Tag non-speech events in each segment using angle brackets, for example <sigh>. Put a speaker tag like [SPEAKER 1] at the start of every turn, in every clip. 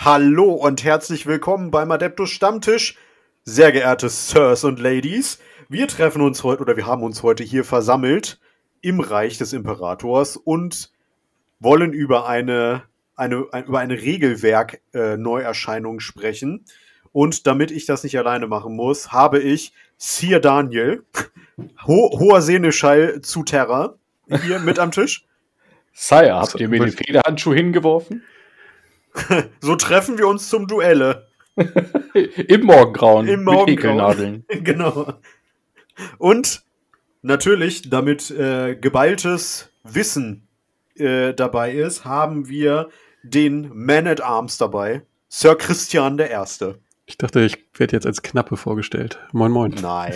[SPEAKER 1] Hallo und herzlich willkommen beim Adeptus Stammtisch. Sehr geehrte Sirs und Ladies, wir treffen uns heute oder wir haben uns heute hier versammelt im Reich des Imperators und wollen über eine, eine, ein, über eine Regelwerk-Neuerscheinung äh, sprechen. Und damit ich das nicht alleine machen muss, habe ich Sir Daniel, Ho hoher Seneschall zu Terra, hier mit am Tisch.
[SPEAKER 2] Sire, habt ihr mir den Federhandschuh hingeworfen? <laughs>
[SPEAKER 1] so treffen wir uns zum Duelle. <laughs>
[SPEAKER 2] Im Morgengrauen.
[SPEAKER 1] Im Morgengrauen. <laughs> genau. Und natürlich, damit äh, geballtes Wissen äh, dabei ist, haben wir den Man at Arms dabei, Sir Christian der Erste.
[SPEAKER 3] Ich dachte, ich werde jetzt als Knappe vorgestellt. Moin, moin.
[SPEAKER 1] Nein.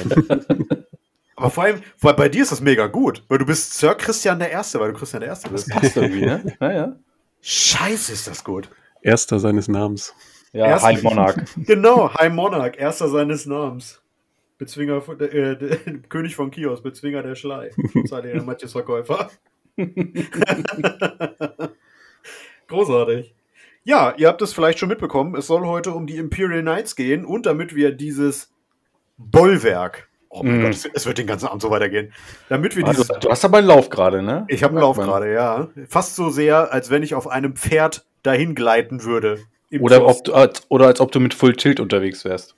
[SPEAKER 1] Aber vor allem, weil bei dir ist das mega gut, weil du bist Sir Christian der Erste, weil du Christian der Erste bist.
[SPEAKER 2] Das passt irgendwie, ne? Ja, ja.
[SPEAKER 1] Scheiße, ist das gut.
[SPEAKER 3] Erster seines Namens.
[SPEAKER 2] Ja, Erster, High Monarch.
[SPEAKER 1] Genau, High Monarch, erster seines Namens. Bezwinger, äh, der, <laughs> König von Kios, Bezwinger der Schlei. <laughs> der Matthias Verkäufer. <laughs> Großartig. Ja, ihr habt es vielleicht schon mitbekommen. Es soll heute um die Imperial Knights gehen und damit wir dieses Bollwerk, oh mein mm. Gott, es wird den ganzen Abend so weitergehen, damit wir
[SPEAKER 2] also, dieses. Du hast aber einen Lauf gerade, ne?
[SPEAKER 1] Ich habe einen Lauf gerade, ja. Fast so sehr, als wenn ich auf einem Pferd dahin gleiten würde.
[SPEAKER 2] Oder, ob du, als, oder als ob du mit Full Tilt unterwegs wärst.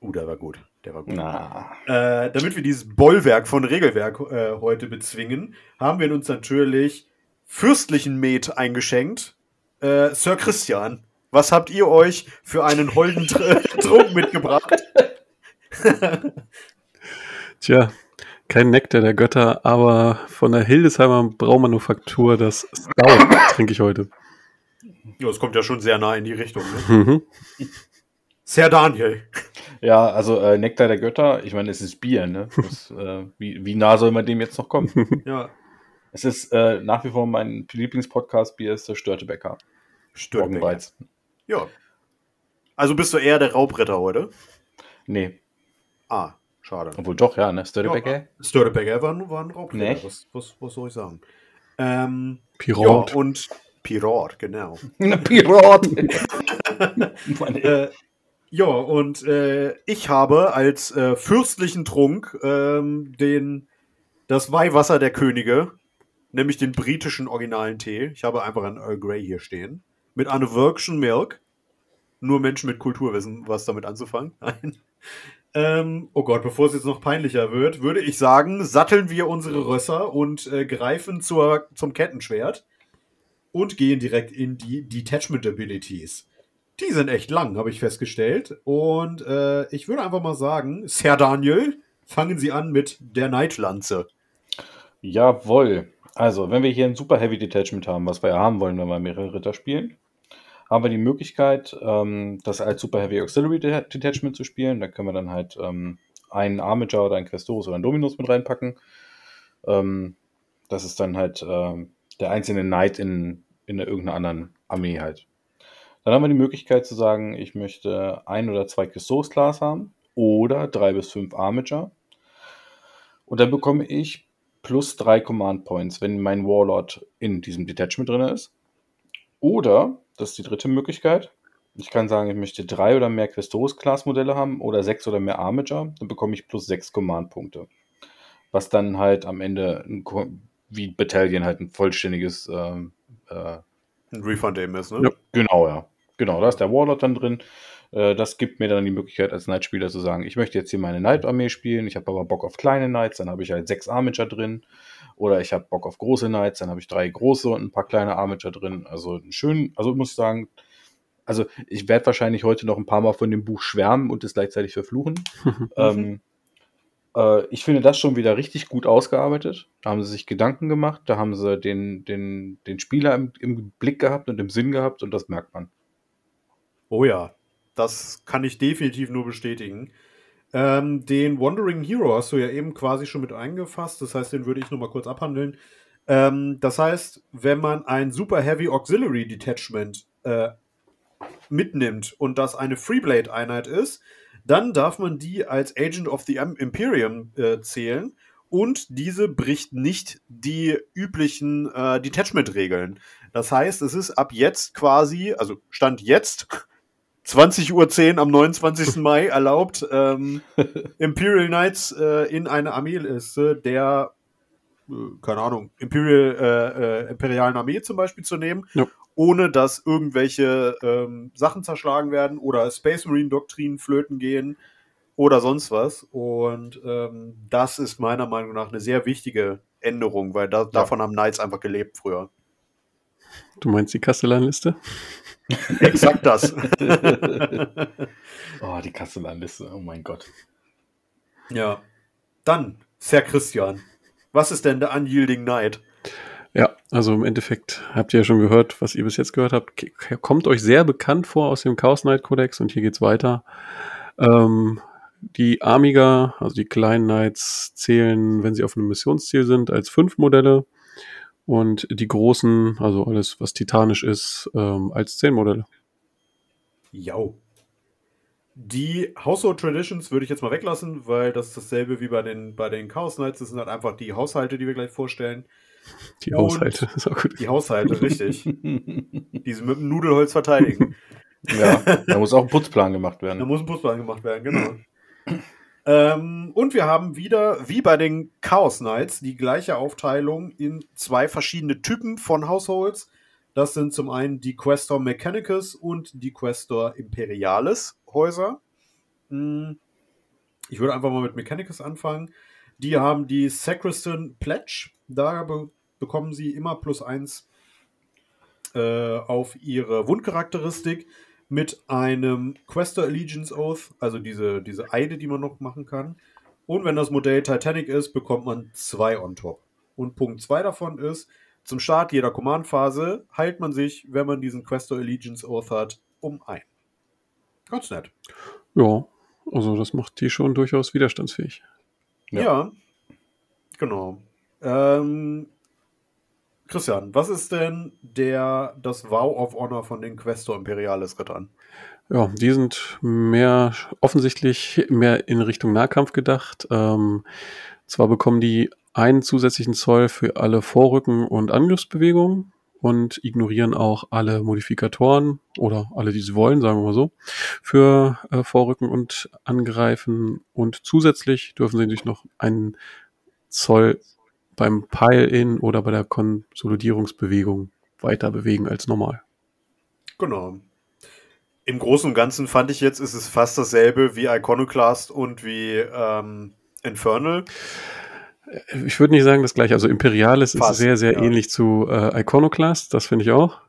[SPEAKER 1] Uh, der war gut. Der war gut.
[SPEAKER 2] Na.
[SPEAKER 1] Äh, damit wir dieses Bollwerk von Regelwerk äh, heute bezwingen, haben wir uns natürlich fürstlichen Met eingeschenkt. Äh, Sir Christian, was habt ihr euch für einen holden Tr <laughs> Trunk mitgebracht? <laughs>
[SPEAKER 3] Tja, kein Nektar der Götter, aber von der Hildesheimer Braumanufaktur das Stout <coughs> trinke ich heute.
[SPEAKER 1] Ja, es kommt ja schon sehr nah in die Richtung. Ne? <laughs> Mhm. Sehr Daniel.
[SPEAKER 2] Ja, also äh, Nektar der Götter, ich meine, es ist Bier, ne? Das, <laughs> äh, wie, wie nah soll man dem jetzt noch kommen? <laughs>
[SPEAKER 1] ja.
[SPEAKER 2] Es ist äh, nach wie vor mein Lieblingspodcast-Bier ist der Störtebäcker.
[SPEAKER 1] Störtebäcker. Ja. Also bist du eher der Raubritter heute?
[SPEAKER 2] Nee.
[SPEAKER 1] Ah, schade.
[SPEAKER 2] Obwohl doch, ja, ne? Störtebäcker? Ja,
[SPEAKER 1] Störtebäcker war, war ein Raubritter.
[SPEAKER 2] Nee.
[SPEAKER 1] Was, was, was soll ich sagen? Ähm,
[SPEAKER 3] Pirat.
[SPEAKER 1] Ja, und <laughs> Pirat, <laughs> genau.
[SPEAKER 2] Pirat.
[SPEAKER 1] äh, ja, und äh, ich habe als äh, fürstlichen Trunk ähm, den, das Weihwasser der Könige, nämlich den britischen originalen Tee. Ich habe einfach einen Earl Grey hier stehen. Mit Anne Milk. Nur Menschen mit Kultur wissen, was damit anzufangen. <laughs> Nein. Ähm, oh Gott, bevor es jetzt noch peinlicher wird, würde ich sagen, satteln wir unsere Rösser und äh, greifen zur, zum Kettenschwert und gehen direkt in die Detachment Abilities. Die sind echt lang, habe ich festgestellt. Und äh, ich würde einfach mal sagen, Sir Daniel, fangen Sie an mit der Neidlanze.
[SPEAKER 2] Jawohl. Also, wenn wir hier ein Super Heavy Detachment haben, was wir ja haben wollen, wenn wir mehrere Ritter spielen, haben wir die Möglichkeit, ähm, das als Super Heavy Auxiliary Detachment zu spielen. Da können wir dann halt ähm, einen Armager oder einen Questorus oder einen Dominus mit reinpacken. Ähm, das ist dann halt ähm, der einzelne Knight in, in irgendeiner anderen Armee halt. Dann haben wir die Möglichkeit zu sagen, ich möchte ein oder zwei Custodes Class haben oder drei bis fünf Armature. Und dann bekomme ich plus drei Command Points, wenn mein Warlord in diesem Detachment drin ist. Oder, das ist die dritte Möglichkeit, ich kann sagen, ich möchte drei oder mehr Questoris Class Modelle haben oder sechs oder mehr Armature, dann bekomme ich plus sechs Command Punkte. Was dann halt am Ende ein wie Battalion halt ein vollständiges ähm, äh,
[SPEAKER 1] ein Refund eben ist, ne?
[SPEAKER 2] Ja, genau, ja. Genau, da ist der Warlord dann drin. Äh, das gibt mir dann die Möglichkeit, als Knight-Spieler zu sagen, ich möchte jetzt hier meine Knight-Armee spielen, ich habe aber Bock auf kleine Knights, dann habe ich halt sechs Armature drin. Oder ich habe Bock auf große Knights, dann habe ich drei große und ein paar kleine Armature drin. Also schön, also ich muss sagen, also ich werde wahrscheinlich heute noch ein paar Mal von dem Buch schwärmen und es gleichzeitig verfluchen. <laughs> ähm, äh, ich finde das schon wieder richtig gut ausgearbeitet. Da haben sie sich Gedanken gemacht, da haben sie den, den, den Spieler im, im Blick gehabt und im Sinn gehabt und das merkt man.
[SPEAKER 1] Oh ja, das kann ich definitiv nur bestätigen. Ähm, den Wandering Hero hast du ja eben quasi schon mit eingefasst, das heißt, den würde ich nochmal kurz abhandeln. Ähm, das heißt, wenn man ein Super Heavy Auxiliary Detachment äh, mitnimmt und das eine Freeblade-Einheit ist, dann darf man die als Agent of the Imperium äh, zählen und diese bricht nicht die üblichen äh, Detachment-Regeln. Das heißt, es ist ab jetzt quasi, also Stand jetzt, <laughs> 20.10 Uhr am 29. <laughs> Mai erlaubt, ähm, <laughs> Imperial Knights äh, in eine Armeeliste der, äh, keine Ahnung, Imperial, äh, äh, imperialen Armee zum Beispiel zu nehmen,
[SPEAKER 3] Ja.
[SPEAKER 1] Ohne dass irgendwelche ähm, Sachen zerschlagen werden oder Space Marine Doktrinen flöten gehen oder sonst was. Und ähm, das ist meiner Meinung nach eine sehr wichtige Änderung, weil da, davon haben Knights einfach gelebt früher.
[SPEAKER 3] Du meinst die Kastellanliste? <laughs>
[SPEAKER 1] Exakt das. <laughs>
[SPEAKER 2] Oh, die Kastellanliste, oh mein Gott.
[SPEAKER 1] ja. Dann, Sir Christian, was ist denn der Unyielding Knight?
[SPEAKER 3] Ja, also im Endeffekt habt ihr ja schon gehört, was ihr bis jetzt gehört habt. Kommt euch sehr bekannt vor aus dem Chaos Knight Codex und hier geht's weiter. Ähm, die Amiga, also die kleinen Knights, zählen, wenn sie auf einem Missionsziel sind, als fünf Modelle und die großen, also alles, was titanisch ist, ähm, als zehn Modelle.
[SPEAKER 1] Jau. Die Household Traditions würde ich jetzt mal weglassen, weil das ist dasselbe wie bei den, bei den Chaos Knights. Das sind halt einfach die Haushalte, die wir gleich vorstellen.
[SPEAKER 3] Die
[SPEAKER 1] Und-
[SPEAKER 3] Haushalte, ist auch gut.
[SPEAKER 1] Die Haushalte, richtig. <laughs> Die sie mit dem Nudelholz verteidigen.
[SPEAKER 2] ja, da muss auch ein Putzplan gemacht
[SPEAKER 1] Da
[SPEAKER 2] werden.
[SPEAKER 1] muss ein Putzplan gemacht werden, genau. ähm, und wir haben wieder, wie bei den Chaos Knights, die gleiche Aufteilung in zwei verschiedene Typen von Households. Das sind zum einen die Questor Mechanicus und die Questor Imperialis Häuser. Hm, Ich würde einfach mal mit Mechanicus anfangen. Die haben die Sacristan Pledge. Da be bekommen sie immer plus eins äh, auf ihre Wundcharakteristik mit einem Questor Allegiance Oath, also diese, diese Eide, die man noch machen kann. Und wenn das Modell Titanic ist, bekommt man zwei on top. Und Punkt zwei davon ist, zum Start jeder Command-Phase heilt man sich, wenn man diesen Questor Allegiance Oath hat, um ein. Ganz nett.
[SPEAKER 3] Ja, also das macht die schon durchaus widerstandsfähig.
[SPEAKER 1] Ja,
[SPEAKER 2] Ja.
[SPEAKER 1] genau. Ähm, Christian, was ist denn der, das Vow of Honor von den Questor Imperialis Rittern?
[SPEAKER 3] Ja, die sind mehr offensichtlich mehr in Richtung Nahkampf gedacht. Ähm, zwar bekommen die einen zusätzlichen Zoll für alle Vorrücken- und Angriffsbewegungen und ignorieren auch alle Modifikatoren oder alle, die sie wollen, sagen wir mal so, für äh, Vorrücken und Angreifen. Und zusätzlich dürfen sie sich noch einen Zoll beim Pile-In oder bei der Konsolidierungsbewegung weiter bewegen als normal.
[SPEAKER 1] Genau. Im Großen und Ganzen fand ich jetzt, ist es fast dasselbe wie Iconoclast und wie ähm, Infernal.
[SPEAKER 3] Ich würde nicht sagen das gleiche. Also Imperialis ist
[SPEAKER 1] Fast,
[SPEAKER 3] sehr, sehr
[SPEAKER 1] ja.
[SPEAKER 3] ähnlich zu äh, Iconoclast, das finde ich auch.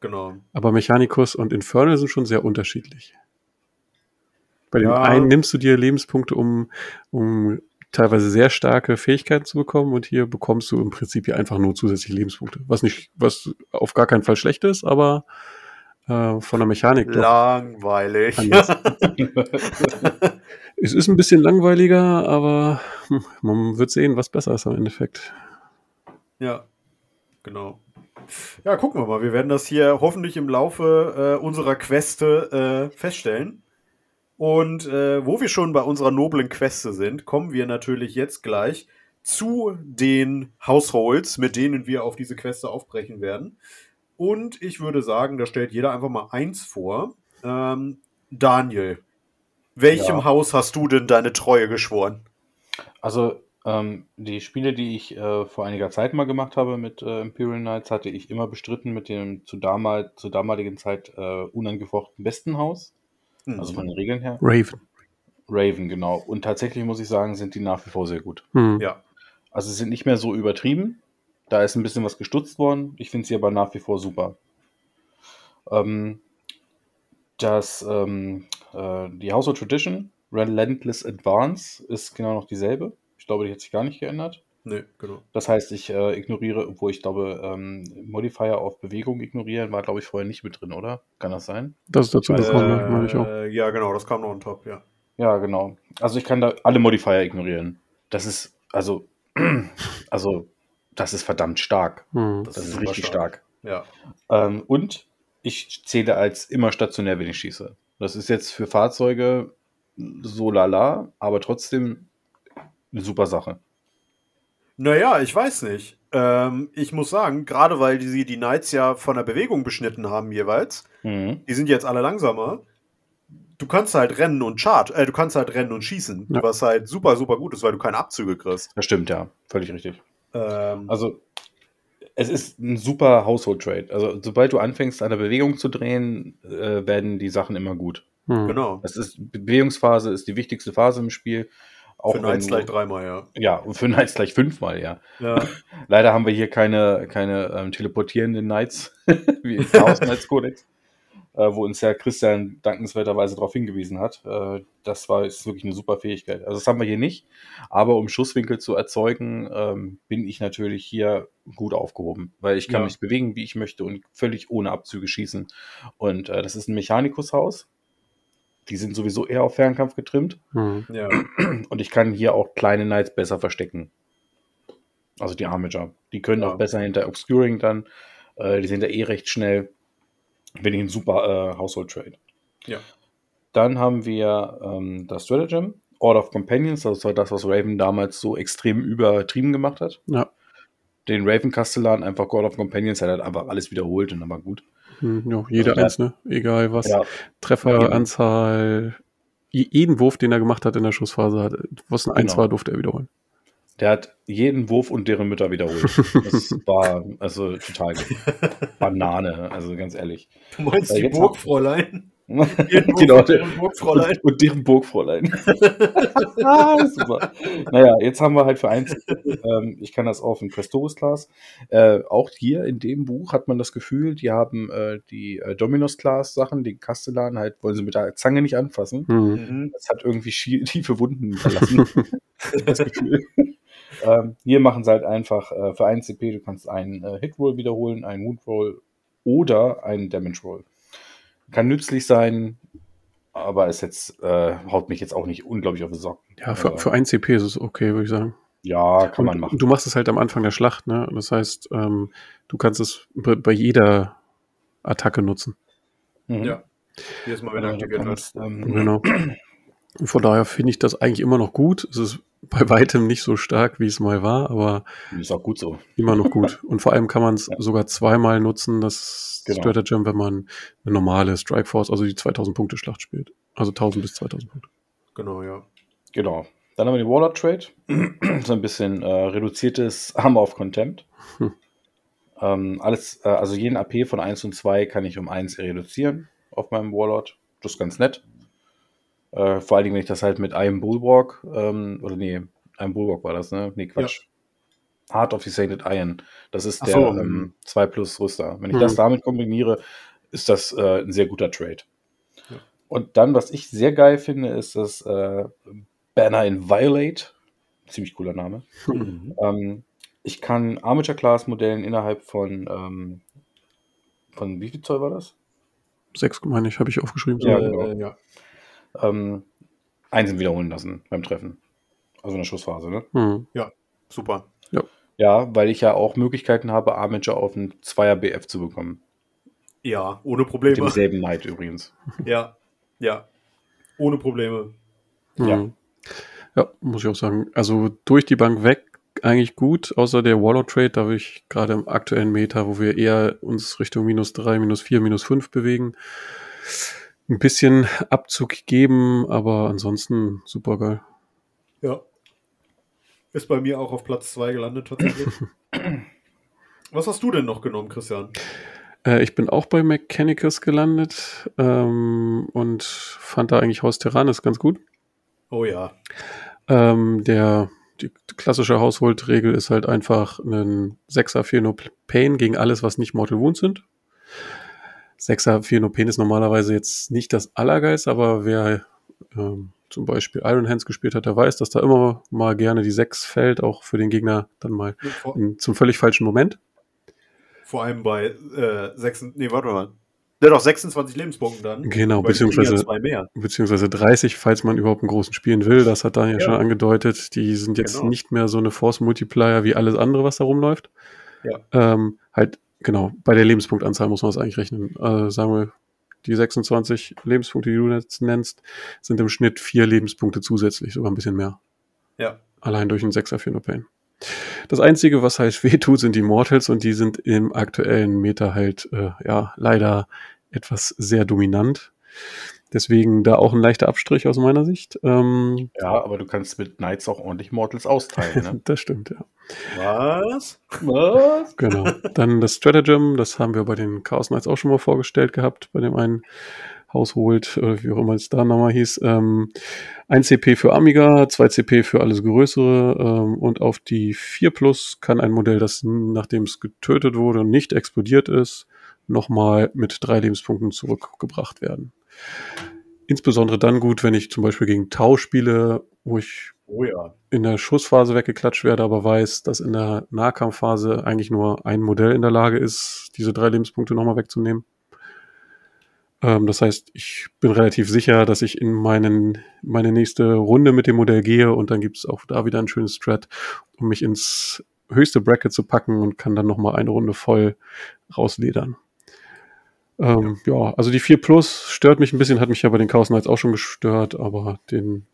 [SPEAKER 1] Genau.
[SPEAKER 3] Aber Mechanicus und Infernal sind schon sehr unterschiedlich. Bei dem
[SPEAKER 1] Ja.
[SPEAKER 3] einen nimmst du dir Lebenspunkte, um, um teilweise sehr starke Fähigkeiten zu bekommen und hier bekommst du im Prinzip hier einfach nur zusätzliche Lebenspunkte. Was nicht, was auf gar keinen Fall schlecht ist, aber äh, von der Mechanik
[SPEAKER 1] Langweilig. <laughs> <laughs>
[SPEAKER 3] Es ist ein bisschen langweiliger, aber man wird sehen, was besser ist am Endeffekt.
[SPEAKER 1] ja, genau. Ja, gucken wir mal. Wir werden das hier hoffentlich im Laufe äh, unserer Queste äh, feststellen. Und äh, wo wir schon bei unserer noblen Queste sind, kommen wir natürlich jetzt gleich zu den Households, mit denen wir auf diese Queste aufbrechen werden. Und ich würde sagen, da stellt jeder einfach mal eins vor. Ähm, Daniel, welchem
[SPEAKER 2] Ja.
[SPEAKER 1] Haus hast du denn deine Treue geschworen?
[SPEAKER 2] Also, ähm, die Spiele, die ich äh, vor einiger Zeit mal gemacht habe mit äh, Imperial Knights, hatte ich immer bestritten mit dem zu damal zur damaligen Zeit äh, unangefochten besten Haus.
[SPEAKER 1] Hm.
[SPEAKER 2] Also von den Regeln her.
[SPEAKER 3] Raven.
[SPEAKER 2] Raven, genau. Und tatsächlich muss ich sagen, sind die nach wie vor sehr gut.
[SPEAKER 3] Hm.
[SPEAKER 1] ja.
[SPEAKER 2] Also sie sind nicht mehr so übertrieben. Da ist ein bisschen was gestutzt worden. Ich finde sie aber nach wie vor super. Ähm, das, ähm, äh, die House of Tradition, Relentless Advance, ist genau noch dieselbe. Ich glaube, die hat sich gar nicht geändert.
[SPEAKER 1] Nee, genau.
[SPEAKER 2] Das heißt, ich äh, ignoriere, obwohl ich glaube, ähm, Modifier auf Bewegung ignorieren war, glaube ich, vorher nicht mit drin, oder? Kann das sein?
[SPEAKER 3] Das ist dazu
[SPEAKER 2] Weiß,
[SPEAKER 3] gekommen, ja, meine ich auch.
[SPEAKER 1] Äh, ja, genau, das kam noch on top, ja.
[SPEAKER 2] Ja, genau. Also ich kann da alle Modifier ignorieren. Das ist, also, <clears throat> also, das ist verdammt stark.
[SPEAKER 3] Hm.
[SPEAKER 2] Das ist
[SPEAKER 1] super
[SPEAKER 2] richtig stark.
[SPEAKER 1] Ja.
[SPEAKER 2] Ähm, und ich zähle als immer stationär, wenn ich schieße. Das ist jetzt für Fahrzeuge so lala, aber trotzdem eine super Sache.
[SPEAKER 1] Naja, ich weiß nicht. Ähm, ich muss sagen, gerade weil die, die Knights ja von der Bewegung beschnitten haben jeweils,
[SPEAKER 2] Mhm.
[SPEAKER 1] die sind jetzt alle langsamer. Du kannst halt rennen und chart, äh, du kannst halt rennen und schießen,
[SPEAKER 3] Ja.
[SPEAKER 1] was halt super, super gut ist, weil du keine Abzüge kriegst.
[SPEAKER 2] Das stimmt, ja. Völlig richtig.
[SPEAKER 1] Ähm,
[SPEAKER 2] Also, es ist ein super Household Trade. Also, sobald du anfängst, an der Bewegung zu drehen, äh, werden die Sachen immer gut.
[SPEAKER 3] Hm.
[SPEAKER 1] genau.
[SPEAKER 2] Das ist, Bewegungsphase ist die wichtigste Phase im Spiel. Auch
[SPEAKER 1] Für Knights
[SPEAKER 2] du-
[SPEAKER 1] gleich dreimal, ja.
[SPEAKER 2] Ja, und für Knights gleich fünfmal, ja.
[SPEAKER 1] Ja, <laughs>
[SPEAKER 2] Leider haben wir hier keine, keine ähm, teleportierenden Knights, <laughs> wie im <laughs> Chaos Knights Codex, wo uns ja Christian dankenswerterweise darauf hingewiesen hat. Äh, das war ist wirklich eine super Fähigkeit. Also das haben wir hier nicht, aber um Schusswinkel zu erzeugen, ähm, bin ich natürlich hier gut aufgehoben, weil ich kann
[SPEAKER 1] Ja.
[SPEAKER 2] mich bewegen, wie ich möchte und völlig ohne Abzüge schießen. Und äh, das ist ein Mechanikushaus. Die sind sowieso eher auf Fernkampf getrimmt.
[SPEAKER 3] Hm.
[SPEAKER 1] ja. <clears throat>
[SPEAKER 2] Und ich kann hier auch kleine Knights besser verstecken. Also die Armager. Die können
[SPEAKER 1] Ja.
[SPEAKER 2] auch besser hinter Obscuring dann. Äh, die sind ja eh recht schnell. Bin ich ein super äh, Household Trade.
[SPEAKER 1] Ja.
[SPEAKER 2] Dann haben wir ähm, das Stratagem, Order of Companions. Das war das, was Raven damals so extrem übertrieben gemacht hat.
[SPEAKER 3] Ja.
[SPEAKER 2] Den Raven Castellan einfach Order of Companions hat halt einfach alles wiederholt und dann war gut.
[SPEAKER 3] Hm, ja, jeder
[SPEAKER 2] Also der-
[SPEAKER 3] eins, ne? Egal was.
[SPEAKER 2] Ja,
[SPEAKER 3] Trefferanzahl. je- Jeden Wurf, den er gemacht hat in der Schussphase, hat, was ein Eins
[SPEAKER 2] Genau.
[SPEAKER 3] war, durfte er wiederholen.
[SPEAKER 2] Der hat jeden Wurf und deren Mütter wiederholt. Das <laughs> war also total Banane, also ganz ehrlich.
[SPEAKER 1] Du meinst
[SPEAKER 2] Äh,
[SPEAKER 1] die Burgfräulein? <laughs>
[SPEAKER 2] Genau,
[SPEAKER 1] und deren Burgfräulein.
[SPEAKER 2] Und, und deren Burgfräulein. ah, <laughs> super. Naja, jetzt haben wir halt für eins, ähm, ich kann das auf dem Prestoris Class. Äh, auch hier in dem Buch hat man das Gefühl, die haben äh, die äh, Dominus Class Sachen, den Castellan halt, wollen sie mit der Zange nicht anfassen.
[SPEAKER 3] Hm.
[SPEAKER 1] Mhm.
[SPEAKER 2] Das hat irgendwie schie- tiefe Wunden hinterlassen. das Gefühl. Ähm, hier machen sie halt einfach äh, für 1 CP, du kannst einen äh, Hit-Roll wiederholen, einen Wound-Roll oder einen Damage-Roll. Kann nützlich sein, aber ist jetzt, äh, haut mich jetzt auch nicht unglaublich auf die Socken.
[SPEAKER 3] Ja, für, für ein CP ist es okay, würde ich sagen.
[SPEAKER 2] ja, kann man
[SPEAKER 3] Und
[SPEAKER 2] machen.
[SPEAKER 3] Du machst es halt am Anfang der Schlacht, ne? Das heißt, ähm, du kannst es bei, bei jeder Attacke nutzen.
[SPEAKER 2] Mhm.
[SPEAKER 1] Ja. Jedes Mal, wenn
[SPEAKER 2] Ja, du
[SPEAKER 1] aktiviert wird.
[SPEAKER 2] ähm,
[SPEAKER 3] Genau. Von daher finde ich das eigentlich immer noch gut. Es ist bei weitem nicht so stark, wie es mal war, aber
[SPEAKER 2] Ist auch gut so.
[SPEAKER 3] immer noch gut. <laughs> Und vor allem kann man es
[SPEAKER 2] Ja.
[SPEAKER 3] sogar zweimal nutzen, das
[SPEAKER 2] Genau.
[SPEAKER 3] Stratagem, wenn man eine normale Strike Force, also die 2000 Punkte Schlacht spielt. Also 1000 bis 2000 Punkte.
[SPEAKER 1] Genau, ja.
[SPEAKER 2] Genau. Dann haben wir den Warlord Trade. so ein bisschen äh, reduziertes <laughs> Armor of Contempt.
[SPEAKER 3] Hm. <laughs>
[SPEAKER 2] Ähm, alles, äh, also jeden AP von 1 und 2 kann ich um 1 reduzieren auf meinem Warlord. Das ist ganz nett. Äh, vor allen Dingen, wenn ich das halt mit einem Bulwark, ähm, oder nee, einem Bulwark war das, ne? Nee, Quatsch. Heart of the Sainted Iron. Das ist
[SPEAKER 1] Ach
[SPEAKER 2] der
[SPEAKER 1] so.
[SPEAKER 2] ähm, 2 plus Rüster. Wenn ich
[SPEAKER 3] Hm.
[SPEAKER 2] das damit kombiniere, ist das äh, ein sehr guter Trade.
[SPEAKER 1] Ja.
[SPEAKER 2] Und dann, was ich sehr geil finde, ist das äh, Banner in Violate. Ziemlich cooler Name. <laughs>
[SPEAKER 1] Mhm.
[SPEAKER 2] Ähm, ich kann Armature Class Modellen innerhalb von, ähm, von wie viel Zoll war das?
[SPEAKER 3] Sechs, meine ich, habe ich aufgeschrieben.
[SPEAKER 2] Ja,
[SPEAKER 1] äh,
[SPEAKER 2] genau.
[SPEAKER 1] ja.
[SPEAKER 2] Ähm, Einsen wiederholen lassen beim Treffen. Also in der Schussphase, ne?
[SPEAKER 3] Hm.
[SPEAKER 1] Super.
[SPEAKER 2] Ja, weil ich ja auch Möglichkeiten habe, Armature auf einen Zweier BF zu bekommen.
[SPEAKER 1] Ja, ohne
[SPEAKER 2] Mit
[SPEAKER 1] Probleme.
[SPEAKER 2] demselben Knight übrigens. <laughs>
[SPEAKER 1] Ja, ja. Ohne Probleme.
[SPEAKER 2] Ja.
[SPEAKER 3] Hm. Ja, muss ich auch sagen. Also durch die Bank weg eigentlich gut, außer der Warlord Trade, da will ich gerade im aktuellen Meta, wo wir eher uns Richtung minus drei, minus vier, minus fünf bewegen, ein bisschen Abzug geben, aber ansonsten super geil.
[SPEAKER 1] Ja. Ist bei mir auch auf Platz 2 gelandet tatsächlich. <laughs> Was hast du denn noch genommen, Christian?
[SPEAKER 3] Äh, ich bin auch bei Mechanicus gelandet ähm, und fand da eigentlich Haus Terranis ganz gut.
[SPEAKER 1] Oh ja.
[SPEAKER 3] Ähm, der die klassische Household-Regel ist halt einfach ein 6er 4 No Pain gegen alles, was nicht Mortal Wounds sind. 6er 4 No Pain ist normalerweise jetzt nicht das Allergeist, aber wer ähm, zum Beispiel Iron Hands gespielt hat, der weiß, dass da immer mal gerne die 6 fällt, auch für den Gegner dann mal in, zum völlig falschen Moment.
[SPEAKER 1] vor allem bei äh, 6, nee, warte mal. Der hat auch 26 Lebenspunkten dann.
[SPEAKER 3] Genau, beziehungsweise-
[SPEAKER 1] ja zwei mehr.
[SPEAKER 3] beziehungsweise 30, falls man überhaupt einen großen spielen will. Das hat Daniel
[SPEAKER 1] Ja.
[SPEAKER 3] schon angedeutet. Die sind jetzt
[SPEAKER 1] Genau.
[SPEAKER 3] nicht mehr so eine Force Multiplier wie alles andere, was da rumläuft.
[SPEAKER 1] Ja.
[SPEAKER 3] Ähm, halt, genau, bei der Lebenspunktanzahl muss man es eigentlich rechnen. Also sagen wir, die 26 Lebenspunkte, die du jetzt nennst, sind im Schnitt vier Lebenspunkte zusätzlich, sogar ein bisschen mehr.
[SPEAKER 1] Ja.
[SPEAKER 3] Allein durch einen 6er für No Pain. Das Einzige, was halt <laughs> wehtut, sind die Mortals und die sind im aktuellen Meta halt, äh, ja, leider etwas sehr dominant. Deswegen da auch ein leichter Abstrich aus meiner Sicht. Ähm,
[SPEAKER 2] ja, aber du kannst mit Knights auch ordentlich Mortals austeilen. Ne? <laughs>
[SPEAKER 3] das stimmt, ja.
[SPEAKER 1] Was?
[SPEAKER 3] Was? Genau. Dann das Stratagem, das haben wir bei den Chaos Knights auch schon mal vorgestellt gehabt, bei dem einen Household, oder wie auch immer es da nochmal hieß. Ähm, 1 CP für Amiga, 2 CP für alles Größere ähm, und auf die 4 Plus kann ein Modell, das nachdem es getötet wurde und nicht explodiert ist, nochmal mit drei Lebenspunkten zurückgebracht werden. Insbesondere dann gut, wenn ich zum Beispiel gegen Tau spiele, wo ich
[SPEAKER 1] oh ja.
[SPEAKER 3] in der Schussphase weggeklatscht werde, aber weiß, dass in der Nahkampfphase eigentlich nur ein Modell in der Lage ist, diese drei Lebenspunkte nochmal wegzunehmen. Ähm, das heißt, ich bin relativ sicher, dass ich in meinen, meine nächste Runde mit dem Modell gehe und dann gibt es auch da wieder ein schönes Strat, um mich ins höchste Bracket zu packen und kann dann nochmal eine Runde voll rausledern. Ähm, ja. ja. also die 4 Plus stört mich ein bisschen, hat mich ja bei den Chaos Knights auch schon gestört, aber den,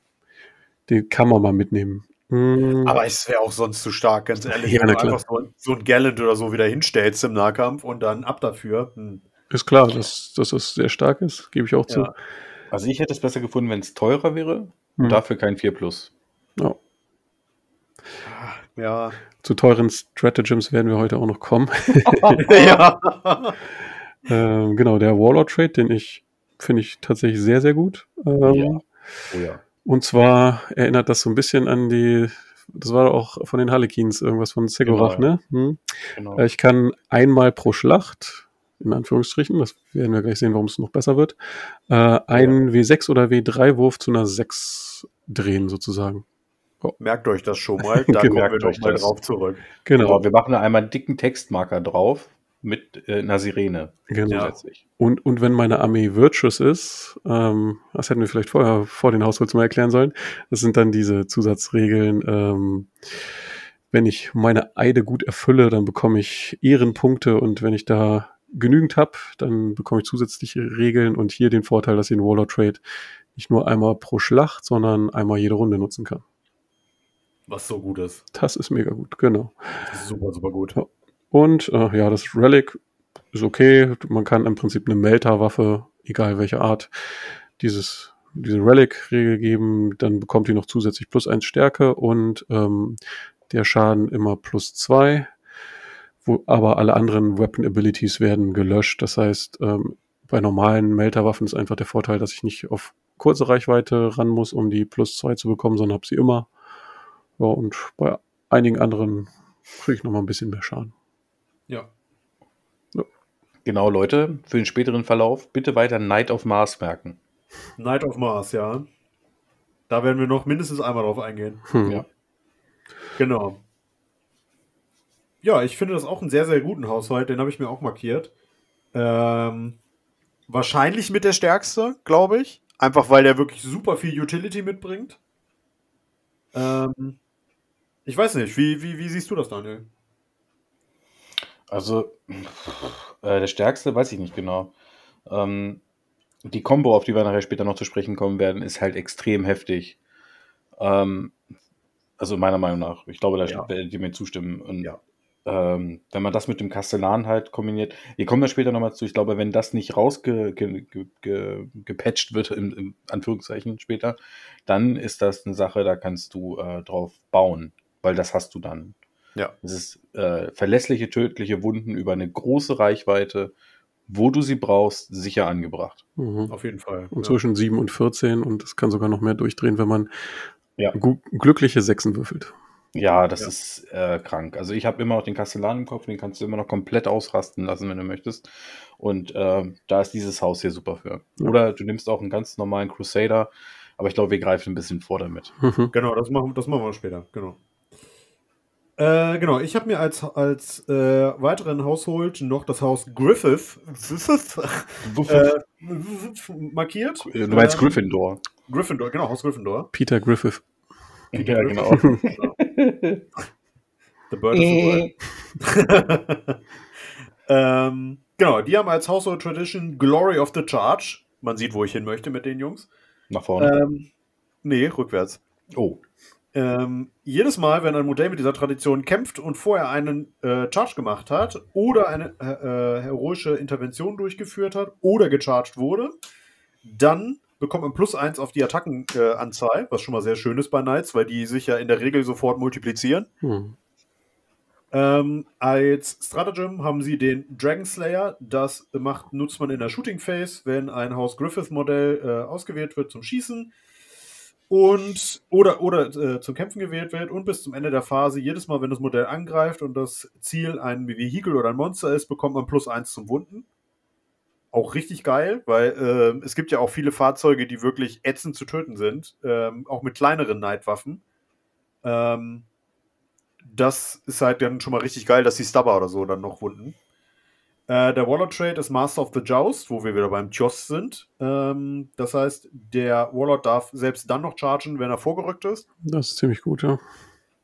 [SPEAKER 3] den kann man mal mitnehmen.
[SPEAKER 1] Mhm. Aber es wäre auch sonst zu stark, ganz ehrlich.
[SPEAKER 3] Ja,
[SPEAKER 1] wenn
[SPEAKER 3] du
[SPEAKER 1] einfach so, so ein Gallant oder so wieder hinstellst im Nahkampf und dann ab dafür. Hm.
[SPEAKER 3] Ist klar, dass, dass das sehr stark ist, gebe ich auch zu.
[SPEAKER 2] Also ich hätte es besser gefunden, wenn es teurer wäre und hm. dafür kein 4 Plus.
[SPEAKER 3] Ja.
[SPEAKER 1] Ja.
[SPEAKER 3] Zu teuren Stratagems werden wir heute auch noch kommen. <laughs> <laughs>
[SPEAKER 1] ja.
[SPEAKER 3] Ähm, genau, der Warlord Trade, den ich finde ich tatsächlich sehr, sehr gut. Ähm,
[SPEAKER 2] ja. Oh ja.
[SPEAKER 3] Und zwar erinnert das so ein bisschen an die, das war auch von den Harlequins, irgendwas von Segorach,
[SPEAKER 2] Genau, ja.
[SPEAKER 3] ne? Hm?
[SPEAKER 2] Genau.
[SPEAKER 3] Äh, Ich kann einmal pro Schlacht, in Anführungsstrichen, das werden wir gleich sehen, warum es noch besser wird, äh, einen W6 oder W3-Wurf zu einer 6 drehen, sozusagen.
[SPEAKER 1] Merkt euch das schon mal, <laughs> da
[SPEAKER 3] Genau.
[SPEAKER 1] kommen wir
[SPEAKER 2] Merkt euch
[SPEAKER 1] noch mal drauf zurück.
[SPEAKER 3] Genau.
[SPEAKER 2] Genau, wir machen da einmal einen dicken Textmarker drauf mit äh, einer Sirene
[SPEAKER 3] genau.
[SPEAKER 2] zusätzlich.
[SPEAKER 3] Und, und wenn meine Armee Virtuous ist, ähm, das hätten wir vielleicht vorher vor den Hausholz mal erklären sollen, das sind dann diese Zusatzregeln, ähm, wenn ich meine Eide gut erfülle, dann bekomme ich Ehrenpunkte und wenn ich da genügend habe, dann bekomme ich zusätzliche Regeln und hier den Vorteil, dass ich den Warlord Trade nicht nur einmal pro Schlacht, sondern einmal jede Runde nutzen kann.
[SPEAKER 1] Was so gut ist.
[SPEAKER 3] Das ist mega gut, genau.
[SPEAKER 1] Das ist super, super gut.
[SPEAKER 3] Ja. Und äh, ja, das Relic ist okay. Man kann im Prinzip eine Melter-Waffe, egal welche Art, dieses, diese Relic-Regel geben. Dann bekommt die noch zusätzlich plus eins Stärke und ähm, der Schaden immer plus zwei. Wo, aber alle anderen Weapon Abilities werden gelöscht. Das heißt, ähm, bei normalen Melter-Waffen ist einfach der Vorteil, dass ich nicht auf kurze Reichweite ran muss, um die plus zwei zu bekommen, sondern habe sie immer. Ja, und bei einigen anderen kriege ich noch mal ein bisschen mehr Schaden.
[SPEAKER 1] Ja.
[SPEAKER 2] Genau, Leute, für den späteren Verlauf bitte weiter Night of Mars merken.
[SPEAKER 1] Night of Mars, ja. Da werden wir noch mindestens einmal drauf eingehen.
[SPEAKER 3] Hm.
[SPEAKER 2] Ja.
[SPEAKER 1] Genau. Ja, ich finde das auch einen sehr, sehr guten Haushalt. Den habe ich mir auch markiert. Ähm, wahrscheinlich mit der stärkste, glaube ich. Einfach weil der wirklich super viel Utility mitbringt. Ähm, ich weiß nicht, wie, wie, wie siehst du das, Daniel?
[SPEAKER 2] Also, äh, der stärkste weiß ich nicht genau. Ähm, die Combo, auf die wir nachher später noch zu sprechen kommen werden, ist halt extrem heftig. Ähm, also meiner Meinung nach. Ich glaube, da
[SPEAKER 1] Ja.
[SPEAKER 2] werdet ihr mir zustimmen. Und,
[SPEAKER 1] Ja.
[SPEAKER 2] ähm, wenn man das mit dem Kastellan halt kombiniert, wir kommen da später nochmal zu, ich glaube, wenn das nicht rausgepatcht ge, ge, ge, gepatcht wird, im, im Anführungszeichen später, dann ist das eine Sache, da kannst du äh, drauf bauen, weil das hast du dann.
[SPEAKER 1] Ja.
[SPEAKER 2] Es ist äh, verlässliche, tödliche Wunden über eine große Reichweite, wo du sie brauchst, sicher angebracht.
[SPEAKER 3] Mhm.
[SPEAKER 1] Auf jeden Fall.
[SPEAKER 3] Und
[SPEAKER 1] ja.
[SPEAKER 3] zwischen 7 und 14 und es kann sogar noch mehr durchdrehen, wenn man
[SPEAKER 2] Ja.
[SPEAKER 3] glückliche Sechsen würfelt.
[SPEAKER 2] Ja, das
[SPEAKER 1] Ja.
[SPEAKER 2] ist äh, krank. Also ich habe immer noch den Kastellan im Kopf, den kannst du immer noch komplett ausrasten lassen, wenn du möchtest. Und ähm, da ist dieses Haus hier super für.
[SPEAKER 3] Ja.
[SPEAKER 2] Oder du nimmst auch einen ganz normalen Crusader, aber ich glaube, wir greifen ein bisschen vor damit.
[SPEAKER 3] Mhm.
[SPEAKER 1] Genau, das machen, das machen wir später. Genau. Äh, genau, ich habe mir als, als äh, weiteren Household noch das Haus Griffith, <laughs> Griffith äh, markiert.
[SPEAKER 2] du meinst
[SPEAKER 1] Äh,
[SPEAKER 2] Gryffindor.
[SPEAKER 1] Gryffindor, genau, Haus Gryffindor.
[SPEAKER 3] Peter Griffith.
[SPEAKER 2] Ja, <laughs> genau.
[SPEAKER 1] The Bird of the World. <laughs> ähm, genau, die haben als Household Tradition Glory of the Charge. Man sieht, wo ich hin möchte mit den Jungs.
[SPEAKER 2] Nach vorne.
[SPEAKER 1] Ähm, nee, rückwärts.
[SPEAKER 2] oh.
[SPEAKER 1] Ähm, jedes Mal, wenn ein Modell mit dieser Tradition kämpft und vorher einen äh, Charge gemacht hat oder eine äh, äh, heroische Intervention durchgeführt hat oder gecharged wurde, dann bekommt man plus eins auf die Attackenanzahl, was schon mal sehr schön ist bei Knights, weil die sich ja in der Regel sofort multiplizieren. Hm. Ähm, als Stratagem haben sie den Dragon Slayer. Das macht, nutzt man in der Shooting Phase, wenn ein Haus Griffith Modell äh, ausgewählt wird zum Schießen und oder oder äh, zum Kämpfen gewählt wird und bis zum Ende der Phase jedes Mal, wenn das Modell angreift und das Ziel ein Vehikel oder ein Monster ist, bekommt man plus eins zum Wunden. Auch richtig geil, weil äh, es gibt ja auch viele Fahrzeuge, die wirklich ätzend zu töten sind, ähm, auch mit kleineren Neidwaffen. Ähm, das ist halt dann schon mal richtig geil, dass die Stubber oder so dann noch wunden. Äh, der Warlord Trade ist Master of the Joust, wo wir wieder beim Tjoss sind. Ähm, das heißt, der Warlord darf selbst dann noch chargen, wenn er vorgerückt ist.
[SPEAKER 3] Das ist ziemlich gut, ja.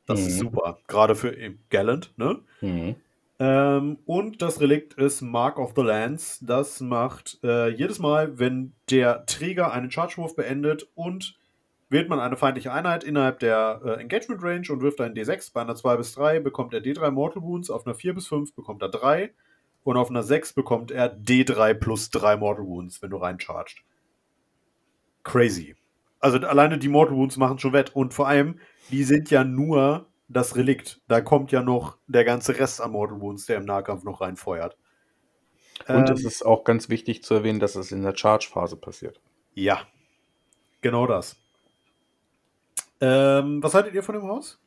[SPEAKER 1] Das mhm. ist super. Gerade für Gallant, ne? Mhm. Ähm, und das Relikt ist Mark of the Lands. Das macht äh, jedes Mal, wenn der Träger einen Chargewurf beendet und Wählt man eine feindliche Einheit innerhalb der äh, Engagement Range und wirft einen D6, bei einer 2 bis 3 bekommt er D3 Mortal Wounds, auf einer 4 bis 5 bekommt er 3 und auf einer 6 bekommt er D3 plus 3 Mortal Wounds, wenn du reincharged. Crazy. Also alleine die Mortal Wounds machen schon wett und vor allem, die sind ja nur das Relikt. Da kommt ja noch der ganze Rest an Mortal Wounds, der im Nahkampf noch reinfeuert.
[SPEAKER 2] Und ähm, es ist auch ganz wichtig zu erwähnen, dass es in der Charge-Phase passiert.
[SPEAKER 1] Ja, genau das. Ähm, was haltet ihr von dem Haus?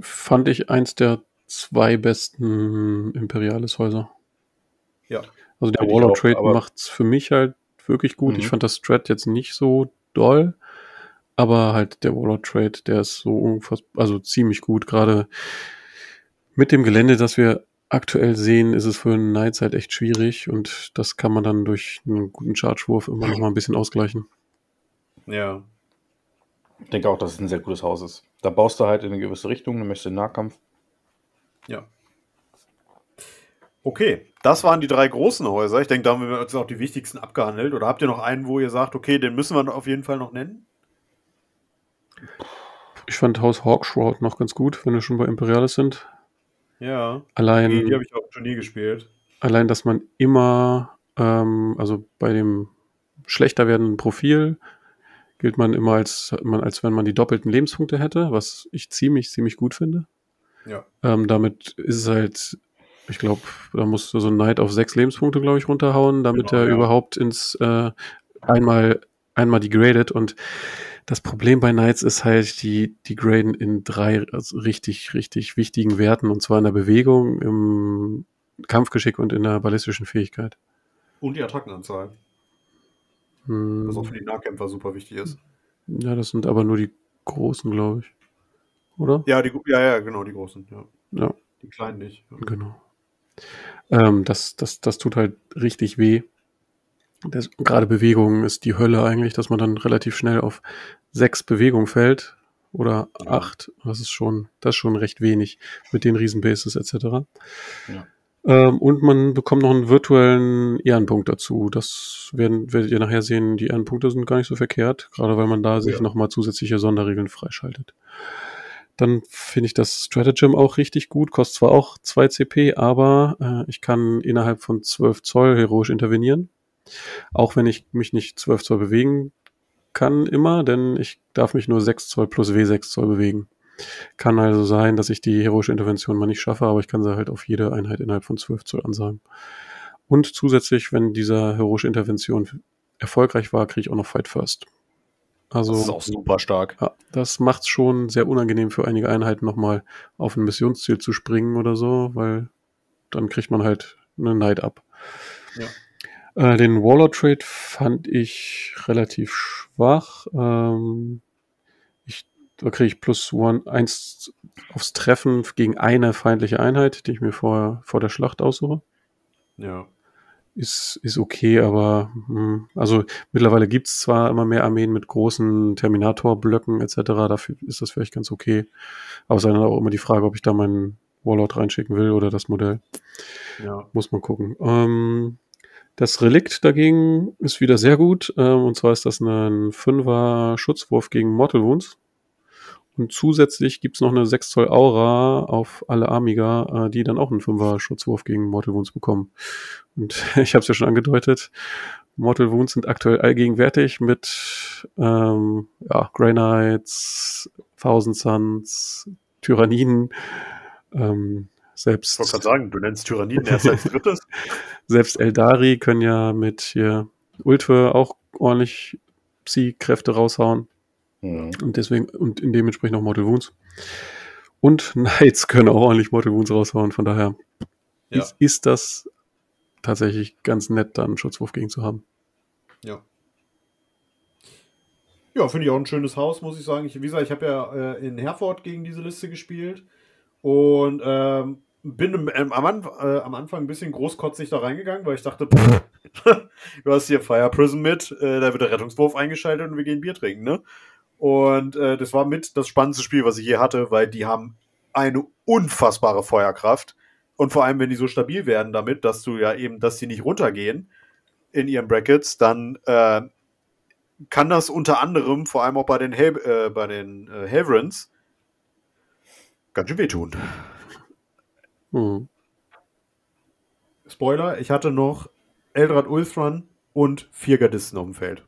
[SPEAKER 3] Fand ich eins der zwei besten Imperialis-Häuser.
[SPEAKER 1] Ja.
[SPEAKER 3] Also der Wall of Trade macht es für mich halt wirklich gut. Mhm. Ich fand das Strat jetzt nicht so doll, aber halt der Wall of Trade, der ist so unfassbar, also ziemlich gut. Gerade mit dem Gelände, das wir aktuell sehen, ist es für einen Knights halt echt schwierig und das kann man dann durch einen guten Chargewurf immer noch mal ein bisschen ausgleichen.
[SPEAKER 1] Ja,
[SPEAKER 2] ich denke auch, dass es ein sehr gutes Haus ist. Da baust du halt in eine gewisse Richtung, du möchtest den Nahkampf.
[SPEAKER 1] Ja. Okay, das waren die drei großen Häuser. Ich denke, da haben wir jetzt auch die wichtigsten abgehandelt. Oder habt ihr noch einen, wo ihr sagt, okay, den müssen wir auf jeden Fall noch nennen?
[SPEAKER 3] Ich fand Haus Hawkshroud noch ganz gut, wenn wir schon bei Imperialis sind.
[SPEAKER 1] Ja.
[SPEAKER 3] Allein. Die,
[SPEAKER 1] die habe ich auch schon nie gespielt.
[SPEAKER 3] Allein, dass man immer, ähm, also bei dem schlechter werdenden Profil gilt man immer als, als wenn man die doppelten Lebenspunkte hätte, was ich ziemlich, ziemlich gut finde.
[SPEAKER 1] Ja.
[SPEAKER 3] Ähm, damit ist es halt, ich glaube, da musst du so ein Knight auf sechs Lebenspunkte, glaube ich, runterhauen, damit genau, er ja. überhaupt ins äh, einmal, einmal degradet. Und das Problem bei Knights ist halt, die, die graden in drei also richtig, richtig wichtigen Werten, und zwar in der Bewegung, im Kampfgeschick und in der ballistischen Fähigkeit.
[SPEAKER 1] Und die Attackenanzahl. Was auch für die Nahkämpfer super wichtig ist.
[SPEAKER 3] Ja, das sind aber nur die großen, glaube ich. Oder?
[SPEAKER 1] Ja, die, ja, ja, genau, die großen, ja.
[SPEAKER 3] ja.
[SPEAKER 1] Die kleinen nicht.
[SPEAKER 3] Ja. Genau. Ähm, das, das, das tut halt richtig weh. Das, gerade Bewegungen ist die Hölle eigentlich, dass man dann relativ schnell auf sechs Bewegungen fällt oder ja. acht. Das ist schon, das ist schon recht wenig mit den Riesenbases etc. Ja. Ähm, und man bekommt noch einen virtuellen Ehrenpunkt dazu. Das werden, werdet ihr nachher sehen. Die Ehrenpunkte sind gar nicht so verkehrt, gerade weil man da sich ja. nochmal zusätzliche Sonderregeln freischaltet. Dann finde ich das Stratagem auch richtig gut. Kostet zwar auch 2 CP, aber äh, ich kann innerhalb von 12 Zoll heroisch intervenieren. Auch wenn ich mich nicht 12 Zoll bewegen kann immer, denn ich darf mich nur 6 Zoll plus W6 Zoll bewegen. Kann also sein, dass ich die heroische Intervention mal nicht schaffe, aber ich kann sie halt auf jede Einheit innerhalb von 12 Zoll ansagen. Und zusätzlich, wenn diese heroische Intervention erfolgreich war, kriege ich auch noch Fight First. Also,
[SPEAKER 1] das ist auch super stark.
[SPEAKER 3] Ja, das macht es schon sehr unangenehm für einige Einheiten nochmal auf ein Missionsziel zu springen oder so, weil dann kriegt man halt eine Night ab. Ja. Äh, den Warlord Trade fand ich relativ schwach. Ähm, da kriege ich plus one, eins aufs Treffen gegen eine feindliche Einheit, die ich mir vor, vor der Schlacht aussuche.
[SPEAKER 1] Ja.
[SPEAKER 3] Ist, ist okay, aber mh, hm, also mittlerweile gibt es zwar immer mehr Armeen mit großen Terminator-Blöcken etc., dafür ist das vielleicht ganz okay. Aber es ist dann auch immer die Frage, ob ich da meinen Warlord reinschicken will oder das Modell.
[SPEAKER 1] Ja.
[SPEAKER 3] Muss man gucken. Ähm, das Relikt dagegen ist wieder sehr gut. Ähm, und zwar ist das ein Fünfer Schutzwurf gegen Mortal Wounds Und zusätzlich gibt's noch eine 6 Zoll Aura auf alle Amiga, äh, die dann auch einen 5er Schutzwurf gegen Mortal Wounds bekommen. Und <laughs> ich habe es ja schon angedeutet, Mortal Wounds sind aktuell allgegenwärtig mit ähm, ja, Grey Knights, Thousand Suns, Tyranniden, ähm, selbst.
[SPEAKER 1] Ich wollte gerade sagen, du nennst Tyranniden erst als <laughs> drittes.
[SPEAKER 3] selbst Eldari können ja mit hier Ultwe auch ordentlich Psi-Kräfte raushauen.
[SPEAKER 2] Mhm.
[SPEAKER 3] Und deswegen, und in dementsprechend auch Mortal Wounds. Und <laughs> Knights können auch ordentlich Mortal Wounds raushauen, von daher
[SPEAKER 1] Ja.
[SPEAKER 3] ist, ist das tatsächlich ganz nett, da einen Schutzwurf gegen zu haben.
[SPEAKER 1] Ja. Ja, finde ich auch ein schönes Haus, muss ich sagen. Ich, wie gesagt, ich habe ja äh, in Herford gegen diese Liste gespielt und ähm, bin im, ähm, am, Anf äh, am Anfang ein bisschen großkotzig da reingegangen, weil ich dachte, pff, <laughs> du hast hier Fire Prison mit, äh, da wird der Rettungswurf eingeschaltet und wir gehen Bier trinken, ne? Und äh, das war mit das spannendste Spiel, was ich je hatte, weil die haben eine unfassbare Feuerkraft. Und vor allem, wenn die so stabil werden damit, dass du ja eben, dass die nicht runtergehen in ihren Brackets, dann äh, kann das unter anderem, vor allem auch bei den, Hel äh, bei den äh, Helverins, ganz schön wehtun.
[SPEAKER 3] Hm.
[SPEAKER 1] Spoiler, ich hatte noch Eldrad Ulthran und vier Gardisten auf dem Feld.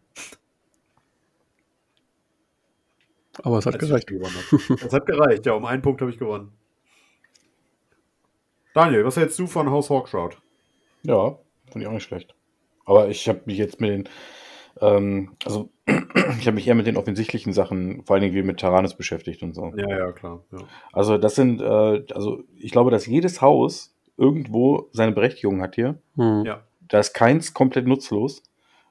[SPEAKER 3] Aber es hat gereicht.
[SPEAKER 1] Es hat gereicht, ja, um einen Punkt habe ich gewonnen. Daniel, was hältst du von Haus Hawkshroud?
[SPEAKER 2] Ja, finde ich auch nicht schlecht. Aber ich habe mich jetzt mit den, ähm, also <clears throat> ich habe mich eher mit den offensichtlichen Sachen, vor allen Dingen wie mit Taranis beschäftigt und so.
[SPEAKER 1] Ja, ja, klar. Ja.
[SPEAKER 2] Also das sind, äh, also ich glaube, dass jedes Haus irgendwo seine Berechtigung hat hier.
[SPEAKER 3] Hm.
[SPEAKER 1] Ja.
[SPEAKER 2] Da ist keins komplett nutzlos.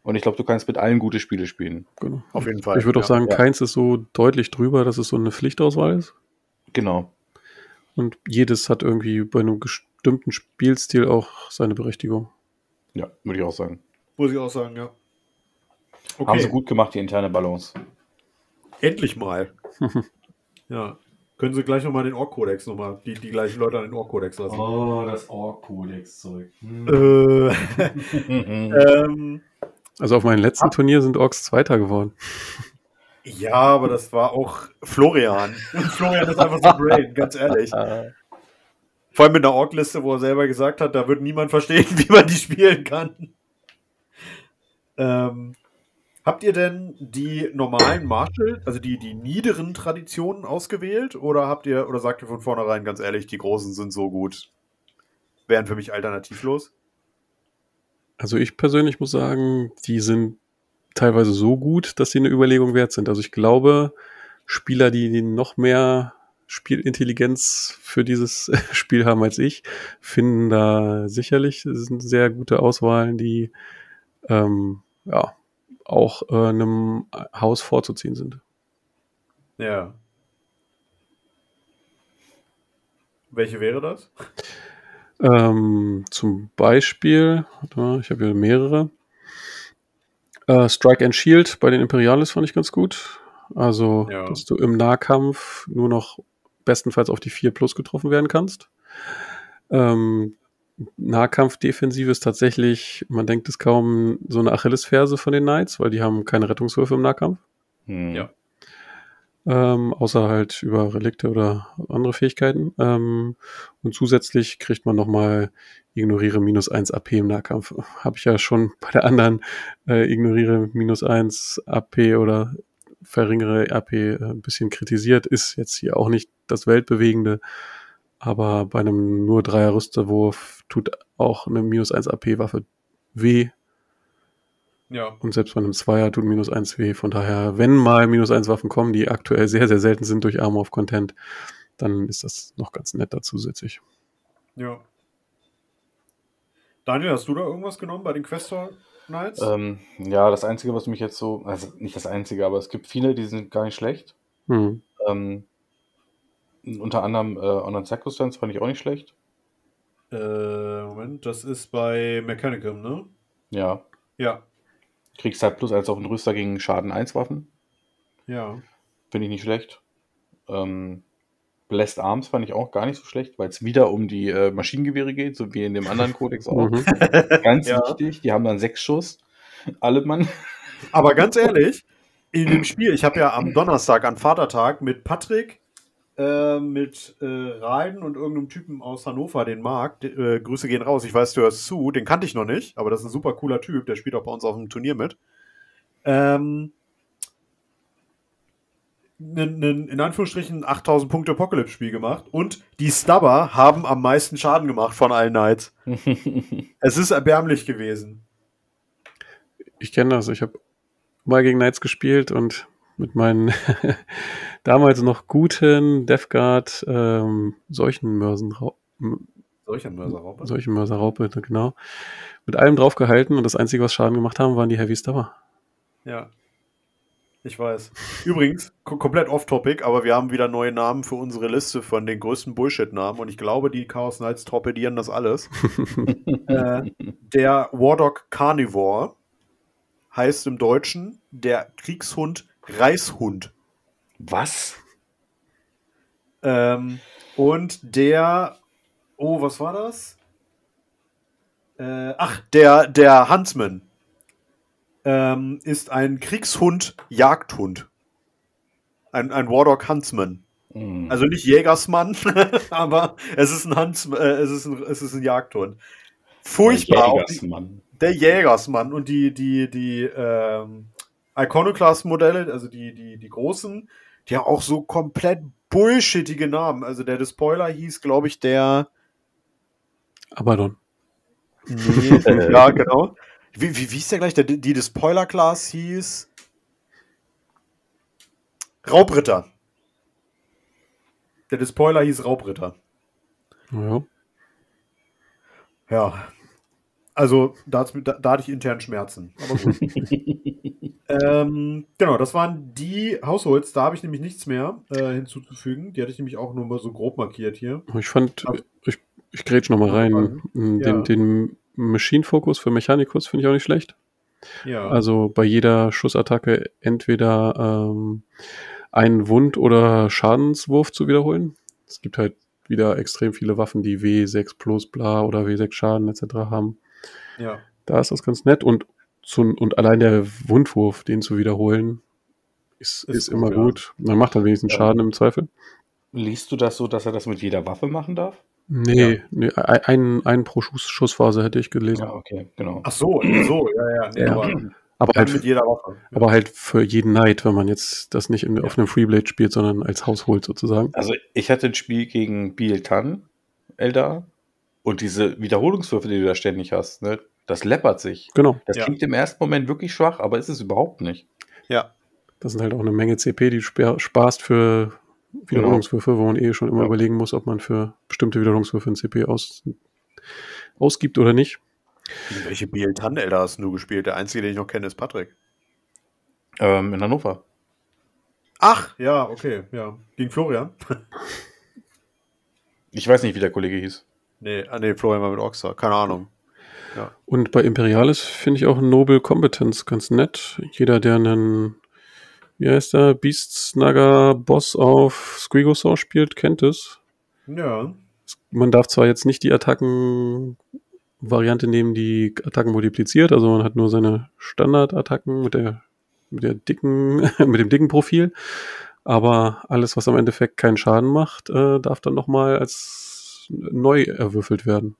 [SPEAKER 2] Und ich glaube, du kannst mit allen gute Spiele spielen.
[SPEAKER 3] Genau.
[SPEAKER 1] Auf jeden Fall.
[SPEAKER 3] Ich würde auch
[SPEAKER 1] ja.
[SPEAKER 3] sagen,
[SPEAKER 2] Ja.
[SPEAKER 3] keins ist so deutlich drüber, dass es so eine Pflichtauswahl ist.
[SPEAKER 2] Genau.
[SPEAKER 3] Und jedes hat irgendwie bei einem bestimmten Spielstil auch seine Berechtigung.
[SPEAKER 2] Ja, würde ich auch sagen.
[SPEAKER 1] Muss ich auch sagen, ja. Okay,
[SPEAKER 2] Haben sie gut gemacht, die interne Balance.
[SPEAKER 1] endlich mal. <laughs> ja. Können sie gleich nochmal den Ork-Kodex nochmal, die, die gleichen Leute an den Ork-Kodex lassen.
[SPEAKER 2] Oh, das Ork-Kodex-Zeug.
[SPEAKER 1] Äh, <laughs> <laughs> ähm,
[SPEAKER 3] Also auf meinem letzten
[SPEAKER 1] Ah.
[SPEAKER 3] Turnier sind Orks Zweiter geworden.
[SPEAKER 1] ja, aber das war auch Florian. <laughs> Florian ist einfach so brain, ganz ehrlich. Vor allem mit einer Ork-Liste, wo er selber gesagt hat, da wird niemand verstehen, <laughs> wie man die spielen kann. Ähm, habt ihr denn die normalen Marshall, also die, die niederen Traditionen ausgewählt? Oder habt ihr, oder sagt ihr von vornherein ganz ehrlich, die großen sind so gut? Wären für mich alternativlos?
[SPEAKER 3] Also ich persönlich muss sagen, die sind teilweise so gut, dass sie eine Überlegung wert sind. Also ich glaube, Spieler, die noch mehr Spielintelligenz für dieses <laughs> Spiel haben als ich, finden da sicherlich sind sehr gute Auswahlen, die ähm, ja auch äh, einem Haus vorzuziehen sind.
[SPEAKER 1] Ja. Welche wäre das?
[SPEAKER 3] Ähm, zum Beispiel, mal, ich habe hier mehrere. Äh, Strike and Shield bei den Imperialis fand ich ganz gut. Also,
[SPEAKER 1] Ja.
[SPEAKER 3] dass du im Nahkampf nur noch bestenfalls auf die 4 plus getroffen werden kannst. Ähm, Nahkampfdefensive ist tatsächlich, man denkt es kaum, so eine Achillesferse von den Knights, weil die haben keine Rettungswürfe im Nahkampf.
[SPEAKER 1] Ja.
[SPEAKER 3] Ähm, außer halt über Relikte oder andere Fähigkeiten. Ähm, und zusätzlich kriegt man nochmal ignoriere minus 1 AP im Nahkampf. <laughs> Habe ich ja schon <laughs> bei der anderen äh, ignoriere minus 1 AP oder verringere AP äh, ein bisschen kritisiert. Ist jetzt hier auch nicht das Weltbewegende. Aber bei einem nur Dreier Rüsterwurf tut auch eine minus 1 AP-Waffe weh.
[SPEAKER 1] Ja.
[SPEAKER 3] Und selbst bei einem Zweier tut minus 1 weh. Von daher, wenn mal minus 1 Waffen kommen, die aktuell sehr, sehr selten sind durch Armor of Content, dann ist das noch ganz nett da zusätzlich.
[SPEAKER 1] Ja. Daniel, hast du da irgendwas genommen bei den Questor Knights?
[SPEAKER 2] Ähm, ja, das Einzige, was mich jetzt so, also nicht das Einzige, aber es gibt viele, die sind gar nicht schlecht.
[SPEAKER 3] Hm.
[SPEAKER 2] Ähm, unter anderem äh, Honored Circumstance fand ich auch nicht schlecht.
[SPEAKER 1] Äh, Moment, das ist bei Mechanicum, ne?
[SPEAKER 2] Ja.
[SPEAKER 1] Ja.
[SPEAKER 2] Kriegst halt plus eins auf den Rüster gegen Schaden 1 Waffen.
[SPEAKER 1] Ja.
[SPEAKER 2] Finde ich nicht schlecht. Ähm, Blessed Arms fand ich auch gar nicht so schlecht, weil es wieder um die äh, Maschinengewehre geht, so wie in dem anderen Kodex auch.
[SPEAKER 3] Mhm. <laughs>
[SPEAKER 2] Ganz
[SPEAKER 1] Ja.
[SPEAKER 2] wichtig, die haben dann sechs Schuss. Alle Mann.
[SPEAKER 1] Aber ganz ehrlich, in dem Spiel, ich habe ja am Donnerstag, an Vatertag, mit Patrick, äh, mit äh, Raiden und irgendeinem Typen aus Hannover, den Marc, äh, Grüße gehen raus, ich weiß, du hörst zu, den kannte ich noch nicht, aber das ist ein super cooler Typ, der spielt auch bei uns auf dem Turnier mit. Ähm, in Anführungsstrichen 8000 Punkte Apocalypse-Spiel gemacht und die Stubber haben am meisten Schaden gemacht von allen Knights. <laughs> es ist erbärmlich gewesen.
[SPEAKER 3] Ich kenne das. Ich habe mal gegen Knights gespielt und mit meinen <laughs> damals noch guten Death Guard ähm, Seuchenmörsenraupe.
[SPEAKER 1] Seuchenmörserraupe?
[SPEAKER 3] Seuchenmörserraupe, genau. Mit allem draufgehalten und das Einzige, was Schaden gemacht haben, waren die Heavy Stubber.
[SPEAKER 1] Ja. Ich weiß. Übrigens, komplett off-topic, aber wir haben wieder neue Namen für unsere Liste von den größten Bullshit-Namen und ich glaube, die Chaos Knights torpedieren das alles. <laughs> äh, der Wardog Carnivore heißt im Deutschen der Kriegshund Reishund.
[SPEAKER 2] Was?
[SPEAKER 1] Ähm, und der, oh, was war das? Äh, ach, der, der Huntsman ähm, ist ein Kriegshund-Jagdhund. Ein, ein Wardog Huntsman. Mhm. Also nicht Jägersmann, <laughs> aber es ist ein Hunts, äh, es ist ein, es ist ein Jagdhund. Furchtbar. Der Jägersmann. Die, der Jägersmann und die, die, die ähm, Iconoclast-Modelle, also die, die, die großen, die haben auch so komplett bullshittige Namen. Also der Despoiler hieß, glaube ich, der
[SPEAKER 3] Abaddon.
[SPEAKER 1] Nee, <laughs> ja, genau. Wie, wie, wie ist der gleich? Der, die des Spoiler-Class hieß Raubritter. Der Despoiler hieß Raubritter.
[SPEAKER 3] Ja.
[SPEAKER 1] Ja. Also, da, da, da hatte ich intern Schmerzen. Aber gut. <laughs> ähm, genau, das waren die Hausholz. Da habe ich nämlich nichts mehr äh, hinzuzufügen. Die hatte ich nämlich auch nur mal so grob markiert hier.
[SPEAKER 3] Ich fand, also, ich, ich grätsch noch mal rein. Den, ja. den Machine Focus für Mechanikus finde ich auch nicht schlecht. Ja. Also bei jeder Schussattacke entweder ähm, einen Wund- oder Schadenswurf zu wiederholen. Es gibt halt wieder extrem viele Waffen, die W6 plus bla oder W6 Schaden etc. haben.
[SPEAKER 1] Ja.
[SPEAKER 3] Da ist das ganz nett und, zu, und allein der Wundwurf, den zu wiederholen, ist, ist, ist immer gut. Ja. Man macht dann wenigstens Schaden im Zweifel.
[SPEAKER 2] Liest du das so, dass er das mit jeder Waffe machen darf?
[SPEAKER 3] Nee, ja. nee einen, einen pro Schuss, Schussphase hätte ich gelesen.
[SPEAKER 2] Ja, okay, genau.
[SPEAKER 1] Ach so, so, ja, ja. Nee,
[SPEAKER 3] ja. Aber, aber halt, mit jeder Waffe. aber halt für jeden Night, wenn man jetzt das nicht in, ja. auf einem Freeblade spielt, sondern als Haus holt sozusagen.
[SPEAKER 2] Also ich hatte ein Spiel gegen Biel Tan, Eldar, und diese Wiederholungswürfe, die du da ständig hast, ne, das läppert sich.
[SPEAKER 3] Genau.
[SPEAKER 2] Das klingt im ersten Moment wirklich schwach, aber ist es überhaupt nicht.
[SPEAKER 1] Ja.
[SPEAKER 3] Das sind halt auch eine Menge CP, die du sparst für Wiederholungswürfe, wo man eh schon immer ja. überlegen muss, ob man für bestimmte Wiederholungswürfe ein CP aus, ausgibt oder nicht.
[SPEAKER 1] Welche BL-Tan-Elder hast du gespielt? Der einzige, den ich noch kenne, ist Patrick.
[SPEAKER 2] Ähm, in Hannover.
[SPEAKER 1] Ach, ja, okay, ja. Gegen Florian.
[SPEAKER 2] ich weiß nicht, wie der Kollege hieß.
[SPEAKER 1] Nee, ah, nee Florian war mit Oxa, keine Ahnung.
[SPEAKER 3] Ja. Und bei Imperialis finde ich auch Noble Competence ganz nett. Jeder, der einen wie heißt der, Beast Snugger Boss auf Squigosaur spielt, kennt es.
[SPEAKER 1] Ja.
[SPEAKER 3] Man darf zwar jetzt nicht die Attacken-Variante nehmen, die Attacken multipliziert, also man hat nur seine Standardattacken mit der, mit der dicken, <laughs> mit dem dicken Profil. Aber alles, was am Endeffekt keinen Schaden macht, äh, darf dann nochmal als neu erwürfelt werden.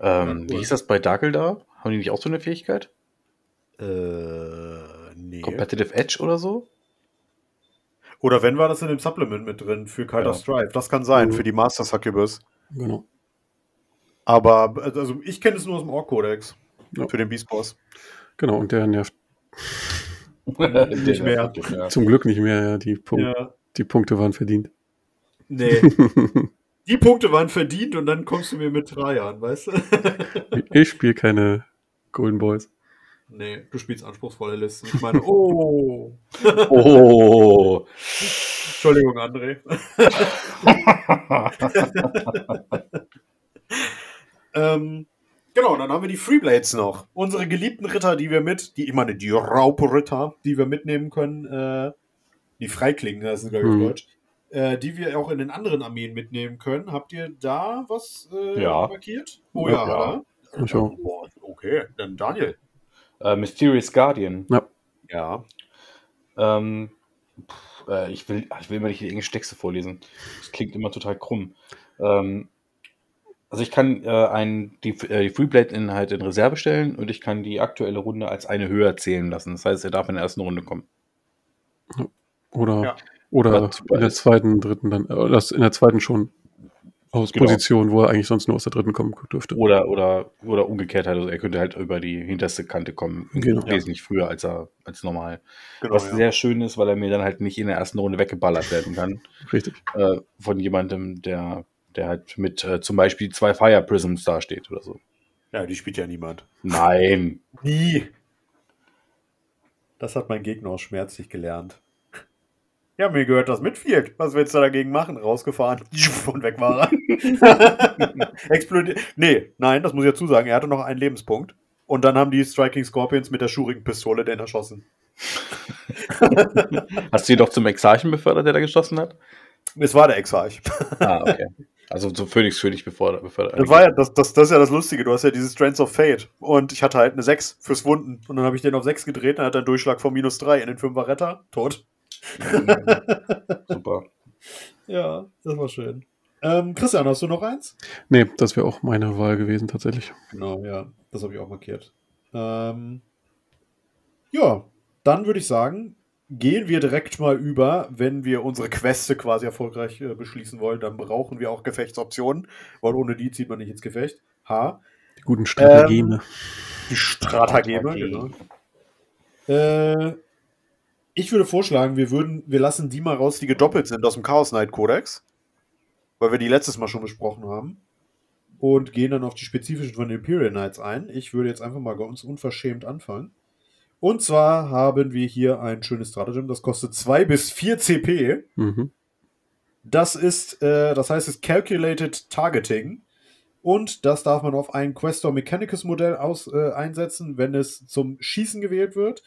[SPEAKER 2] Ähm, wie hieß das bei Dagel da? Haben die nicht auch so eine Fähigkeit?
[SPEAKER 1] Äh, nee.
[SPEAKER 2] Competitive Edge oder so?
[SPEAKER 1] Oder wenn war das in dem Supplement mit drin für Kalter ja. Strife? Das kann sein, mhm. für die Master Succubus.
[SPEAKER 3] Genau.
[SPEAKER 1] Aber also ich kenne es nur aus dem Ork-Kodex. Ja. Für den Beast Boss.
[SPEAKER 3] Genau, und der nervt. <laughs> nicht mehr. Zum Glück nicht mehr, ja. Die, Punk ja. die Punkte waren verdient.
[SPEAKER 1] Nee. <laughs> die Punkte waren verdient und dann kommst du mir mit drei an, weißt du? <laughs>
[SPEAKER 3] ich spiele keine Golden Boys.
[SPEAKER 1] Nee, du spielst anspruchsvolle Listen. Ich meine, oh. <laughs>
[SPEAKER 2] oh.
[SPEAKER 1] Entschuldigung, André. <laughs> ähm, genau, dann haben wir die Freeblades noch. Unsere geliebten Ritter, die wir mit, die, ich meine, die Raubritter, die wir mitnehmen können, äh, die Freiklingen, das ist, glaube ich, mhm. Deutsch, äh, die wir auch in den anderen Armeen mitnehmen können. Habt ihr da was äh,
[SPEAKER 2] ja.
[SPEAKER 1] markiert? Oh ja, ja. ja.
[SPEAKER 3] Oh,
[SPEAKER 1] okay, dann Daniel.
[SPEAKER 2] Uh, Mysterious Guardian.
[SPEAKER 3] Ja.
[SPEAKER 1] Ja.
[SPEAKER 2] Ähm, pff, äh, ich, will, ich will immer nicht die englischen Texte vorlesen. Das klingt immer total krumm. Ähm, also ich kann äh, ein, die, äh, die Freeblade-Inhalt in Reserve stellen und ich kann die aktuelle Runde als eine höher zählen lassen. Das heißt, er darf in der ersten Runde kommen.
[SPEAKER 3] Oder, ja. Oder in der zweiten, dritten dann, äh, das in der zweiten schon aus genau. Position, wo er eigentlich sonst nur aus der dritten kommen dürfte.
[SPEAKER 2] Oder, oder, oder umgekehrt halt, also er könnte halt über die hinterste Kante kommen, genau. wesentlich ja. früher als er als normal. Genau, Was ja. sehr schön ist, weil er mir dann halt nicht in der ersten Runde weggeballert werden kann. <laughs>
[SPEAKER 3] Richtig.
[SPEAKER 2] Äh, von jemandem, der, der halt mit äh, zum Beispiel zwei Fire Prisms dasteht oder so.
[SPEAKER 1] Ja, die spielt ja niemand.
[SPEAKER 2] Nein.
[SPEAKER 1] Nie. Das hat mein Gegner auch schmerzlich gelernt. Ja, mir gehört das Midfield. Was willst du dagegen machen? Rausgefahren <laughs> und weg war er. <laughs> Explodiert. Nee, nein, das muss ich dazu sagen. Er hatte noch einen Lebenspunkt. Und dann haben die Striking Scorpions mit der schurigen Pistole den erschossen. <laughs>
[SPEAKER 2] Hast du ihn doch zum Exarchen befördert, der da geschossen hat?
[SPEAKER 1] Es war der Exarch.
[SPEAKER 2] ah, okay. Also so Phoenix König befördert. befördert
[SPEAKER 1] das, war ja, das, das, das ist ja das Lustige. Du hast ja diese Strands of Fate. Und ich hatte halt eine 6 fürs Wunden. Und dann habe ich den auf 6 gedreht. Dann hat er einen Durchschlag von minus 3 in den 5er Retter. Tot. <laughs>
[SPEAKER 2] Super.
[SPEAKER 1] Ja, das war schön. Ähm, Christian, hast du noch eins?
[SPEAKER 3] Nee, das wäre auch meine Wahl gewesen, tatsächlich.
[SPEAKER 1] Genau, ja. Das habe ich auch markiert. Ähm, ja, dann würde ich sagen, gehen wir direkt mal über, wenn wir unsere Queste quasi erfolgreich äh, beschließen wollen, dann brauchen wir auch Gefechtsoptionen, weil ohne die zieht man nicht ins Gefecht. H.
[SPEAKER 3] Die guten Stratageme. Ähm,
[SPEAKER 1] die Stratageme, genau. Äh, ich würde vorschlagen, wir würden, wir lassen die mal raus, die gedoppelt sind aus dem Chaos Knight Codex. Weil wir die letztes Mal schon besprochen haben. Und gehen dann auf die spezifischen von den Imperial Knights ein. Ich würde jetzt einfach mal ganz unverschämt anfangen. Und zwar haben wir hier ein schönes Stratagem, das kostet 2 bis 4 CP. Mhm. Das ist, äh, das heißt, es ist Calculated Targeting. Und das darf man auf ein Questor Mechanicus Modell aus, äh, einsetzen, wenn es zum Schießen gewählt wird.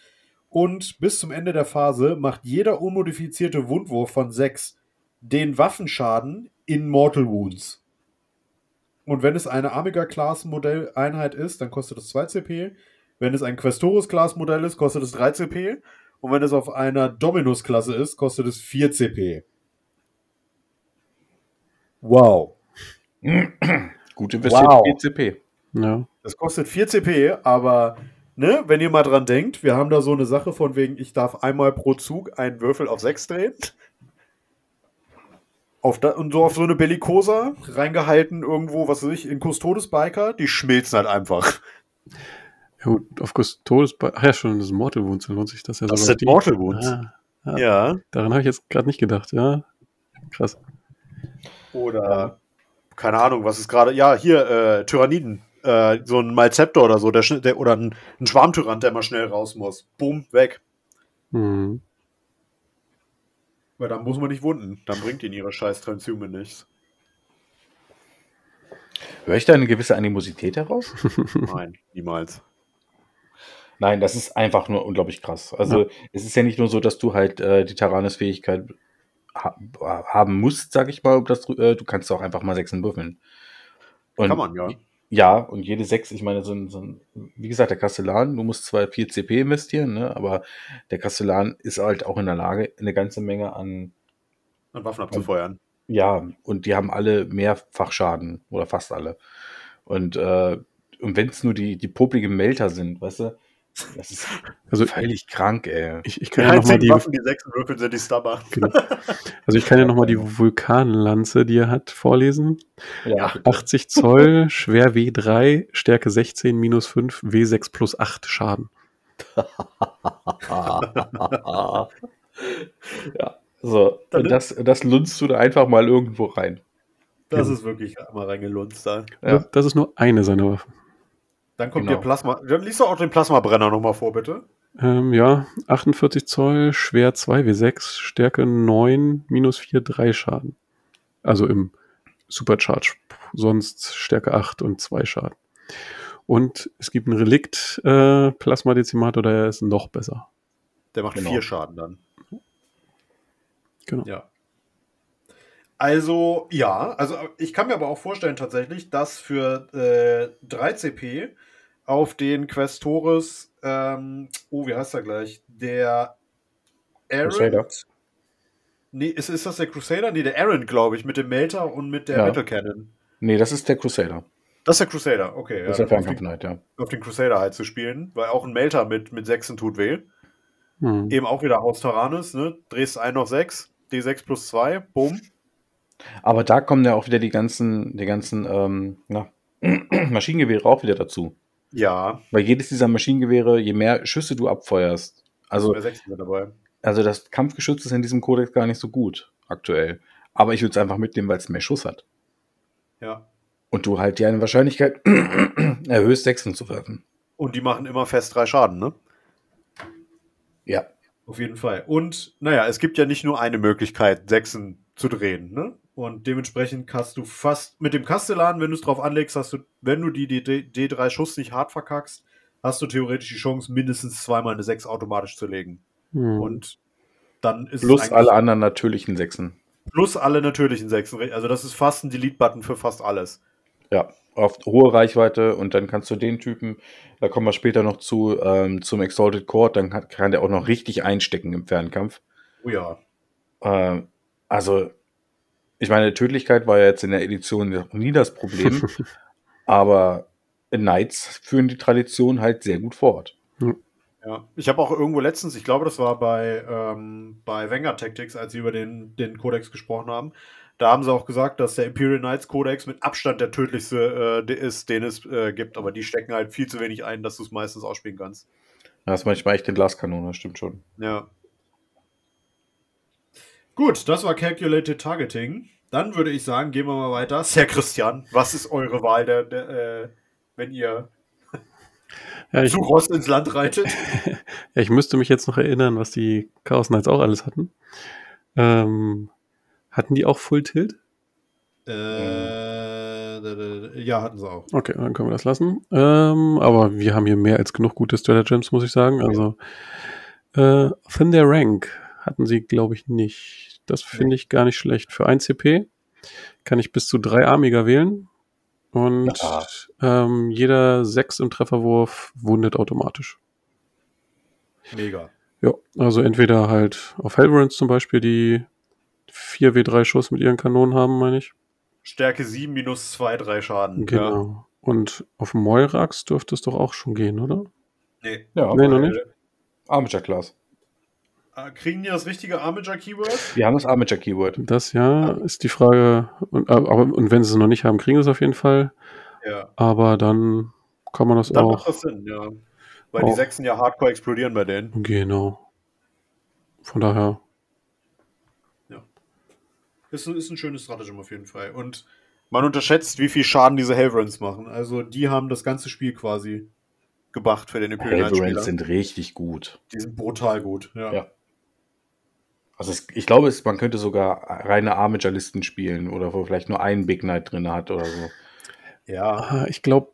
[SPEAKER 1] Und bis zum Ende der Phase macht jeder unmodifizierte Wundwurf von 6 den Waffenschaden in Mortal Wounds. Und wenn es eine Amiga-Class-Modell-Einheit ist, dann kostet es 2 CP. Wenn es ein Questorus-Class-Modell ist, kostet es 3 CP. Und wenn es auf einer Dominus-Klasse ist, kostet es 4 CP. Wow.
[SPEAKER 2] Gut investiert wow. 4 CP.
[SPEAKER 1] Ja. Das kostet 4 CP, aber ne, wenn ihr mal dran denkt, wir haben da so eine Sache von wegen, ich darf einmal pro Zug einen Würfel auf 6 drehen. Auf da, und so auf so eine Bellicosa reingehalten irgendwo, was weiß ich, in Custodes Biker, die schmilzen halt einfach.
[SPEAKER 3] Ja gut, auf Custodes Biker, ach ja schon, das ist Mortal Wounds, dann lohnt sich das ja
[SPEAKER 1] Das ist Mortal Wounds.
[SPEAKER 3] Ah, ah, ja. Daran habe ich jetzt gerade nicht gedacht, ja. Krass.
[SPEAKER 1] Oder, keine Ahnung, was ist gerade, ja, hier, äh, Tyranniden äh, so ein Malzeptor oder so, der, der, oder ein, ein Schwarmtyrant, der mal schnell raus muss. Boom, weg. Mhm. Weil dann muss man nicht wunden. Dann bringt ihnen ihre scheiß Transhume nichts.
[SPEAKER 2] Höre ich da eine gewisse Animosität heraus? <laughs>
[SPEAKER 1] Nein, niemals.
[SPEAKER 2] Nein, das ist einfach nur unglaublich krass. Also ja. es ist ja nicht nur so, dass du halt äh, die Taranis-Fähigkeit ha haben musst, sag ich mal, dass du, äh, du kannst auch einfach mal Sechsen würfeln.
[SPEAKER 1] Und Kann man, ja.
[SPEAKER 2] Ja, und jede 6, ich meine, so ein, so ein, wie gesagt, der Kastellan, du musst zwar 4 CP investieren, ne, aber der Kastellan ist halt auch in der Lage, eine ganze Menge an,
[SPEAKER 1] an Waffen abzufeuern.
[SPEAKER 2] Ja, und die haben alle Mehrfachschaden oder fast alle. Und, äh, und wenn es nur die, die popligen Melter sind, weißt du, das ist also völlig krank, ey.
[SPEAKER 3] Ich, ich kann ja nochmal die.
[SPEAKER 1] Waffen, die sechs Würfel sind die Stubber.
[SPEAKER 3] Genau. Also ich kann ja nochmal die <laughs> Vulkanlanze, die er hat, vorlesen. Ja. 80 Zoll, schwer W3, Stärke 16, minus 5, W6 plus 8 Schaden. <laughs>
[SPEAKER 2] ja, so. Und das, das lunzt du da einfach mal irgendwo rein.
[SPEAKER 1] Das ja. ist wirklich mal reingelunzt da.
[SPEAKER 3] Ja. Das ist nur eine seiner Waffen.
[SPEAKER 1] Dann kommt genau. der Plasma. Dann liest du auch den Plasmabrenner nochmal vor, bitte.
[SPEAKER 3] Ähm, ja, 48 Zoll, schwer 2W6, Stärke 9, minus 4, 3 Schaden. Also im Supercharge. Sonst Stärke 8 und 2 Schaden. Und es gibt ein Relikt äh, Plasmadezimator, der ist noch besser.
[SPEAKER 1] Der macht 4 genau. Schaden dann.
[SPEAKER 3] Genau.
[SPEAKER 1] Ja. Also, ja, also ich kann mir aber auch vorstellen tatsächlich, dass für äh, 3 CP auf den Questores, ähm, oh, wie heißt er gleich? Der Aaron.
[SPEAKER 2] Crusader.
[SPEAKER 1] Nee, ist, ist das der Crusader? Nee, der Aaron, glaube ich, mit dem Melter und mit der
[SPEAKER 2] Ja.
[SPEAKER 1] Battle Cannon.
[SPEAKER 2] Nee, das ist der Crusader.
[SPEAKER 1] Das ist der Crusader, okay.
[SPEAKER 2] Das ist
[SPEAKER 1] ja,
[SPEAKER 2] der
[SPEAKER 1] auf, den,
[SPEAKER 2] Fernkampf Knight, ja.
[SPEAKER 1] auf den Crusader halt zu spielen, weil auch ein Melter mit, mit 6 tut weh.
[SPEAKER 3] Hm.
[SPEAKER 1] Eben auch wieder Haus Taranis, ne? Drehst ein auf 6, D6 plus 2, bumm.
[SPEAKER 2] Aber da kommen ja auch wieder die ganzen, die ganzen ähm, na, <clears throat> Maschinengewehre auch wieder dazu.
[SPEAKER 1] Ja,
[SPEAKER 2] Weil jedes dieser Maschinengewehre, je mehr Schüsse du abfeuerst, also,
[SPEAKER 1] bei 6 sind dabei.
[SPEAKER 2] also das Kampfgeschütz ist in diesem Kodex gar nicht so gut aktuell. Aber ich würde es einfach mitnehmen, weil es mehr Schuss hat.
[SPEAKER 1] Ja.
[SPEAKER 2] Und du halt dir eine Wahrscheinlichkeit <clears throat> erhöhst, Sechsen zu werfen.
[SPEAKER 1] Und die machen immer fest drei Schaden, ne?
[SPEAKER 2] Ja.
[SPEAKER 1] Auf jeden Fall. Und naja, es gibt ja nicht nur eine Möglichkeit, Sechsen zu drehen, ne? Und dementsprechend hast du fast mit dem Kastellan, wenn du es drauf anlegst, hast du, wenn du die D- D3 Schuss nicht hart verkackst, hast du theoretisch die Chance, mindestens zweimal eine 6 automatisch zu legen.
[SPEAKER 3] Hm.
[SPEAKER 1] Und dann ist
[SPEAKER 2] Plus alle anderen natürlichen Sechsen.
[SPEAKER 1] plus alle natürlichen Sechsen. Also das ist fast ein Delete-Button für fast alles.
[SPEAKER 2] Ja, auf hohe Reichweite und dann kannst du den Typen, da kommen wir später noch zu, ähm, zum Exalted Court, dann kann, kann der auch noch richtig einstecken im Fernkampf.
[SPEAKER 1] Oh ja.
[SPEAKER 2] Äh, also, ich meine, Tödlichkeit war ja jetzt in der Edition noch nie das Problem, <laughs> aber Knights führen die Tradition halt sehr gut fort.
[SPEAKER 1] Ja, ich habe auch irgendwo letztens, ich glaube, das war bei, ähm, bei Wenger Tactics, als sie über den, den Kodex gesprochen haben, da haben sie auch gesagt, dass der Imperial Knights Kodex mit Abstand der tödlichste äh, ist, den es äh, gibt, aber die stecken halt viel zu wenig ein, dass du es meistens ausspielen kannst.
[SPEAKER 2] Das ist manchmal echt eine Glaskanone, stimmt schon.
[SPEAKER 1] Ja. Gut, das war Calculated Targeting. Dann würde ich sagen, gehen wir mal weiter. Sir Christian, was ist eure Wahl, der, der, äh, wenn ihr <laughs>
[SPEAKER 3] ja, ich,
[SPEAKER 1] zu Ross ins Land reitet? <laughs>
[SPEAKER 3] ja, ich müsste mich jetzt noch erinnern, was die Chaos Knights auch alles hatten. Ähm, hatten die auch Full Tilt?
[SPEAKER 1] Äh, ja, hatten sie auch.
[SPEAKER 3] Okay, dann können wir das lassen. Ähm, aber wir haben hier mehr als genug gute Stratagems, muss ich sagen. Also, äh, Thin der Rank hatten sie, glaube ich, nicht. Das finde ich gar nicht schlecht. Für 1 CP kann ich bis zu drei Armiger wählen. Und
[SPEAKER 2] Ja.
[SPEAKER 3] ähm, jeder 6 im Trefferwurf wundet automatisch.
[SPEAKER 1] Mega.
[SPEAKER 3] Ja, also entweder halt auf Hellbrins zum Beispiel, die 4W3 Schuss mit ihren Kanonen haben, meine ich.
[SPEAKER 1] Stärke 7 minus 2, 3 Schaden.
[SPEAKER 3] Genau. Und auf Moirax dürfte es doch auch schon gehen, oder?
[SPEAKER 1] Ja. Nee.
[SPEAKER 2] Ja,
[SPEAKER 3] Nee, noch nicht.
[SPEAKER 2] Armature Class.
[SPEAKER 1] Äh, Kriegen die das richtige Armature-Keyword?
[SPEAKER 2] Wir haben das Armature Keyword.
[SPEAKER 3] Das ja ist die Frage. Und, aber, und wenn sie es noch nicht haben, kriegen sie es auf jeden Fall.
[SPEAKER 1] Ja.
[SPEAKER 3] Aber dann kann man das
[SPEAKER 1] Dann macht
[SPEAKER 3] auch.
[SPEAKER 1] das Sinn, ja. Weil die
[SPEAKER 3] Auch.
[SPEAKER 1] Sechsen ja hardcore explodieren bei denen.
[SPEAKER 3] Genau. Von daher.
[SPEAKER 1] Ist, ein- ist ein schönes Stratagem auf jeden Fall. Und man unterschätzt, wie viel Schaden diese Helverins machen. Also die haben das ganze Spiel quasi gemacht für den Imperial
[SPEAKER 2] Helverins sind richtig gut.
[SPEAKER 1] Die sind brutal gut. Ja.
[SPEAKER 2] Ja. Also es, ich glaube, es, man könnte sogar reine Armature-Listen spielen oder wo vielleicht nur einen Big Knight drin hat oder so.
[SPEAKER 1] ja.
[SPEAKER 3] Ich glaube,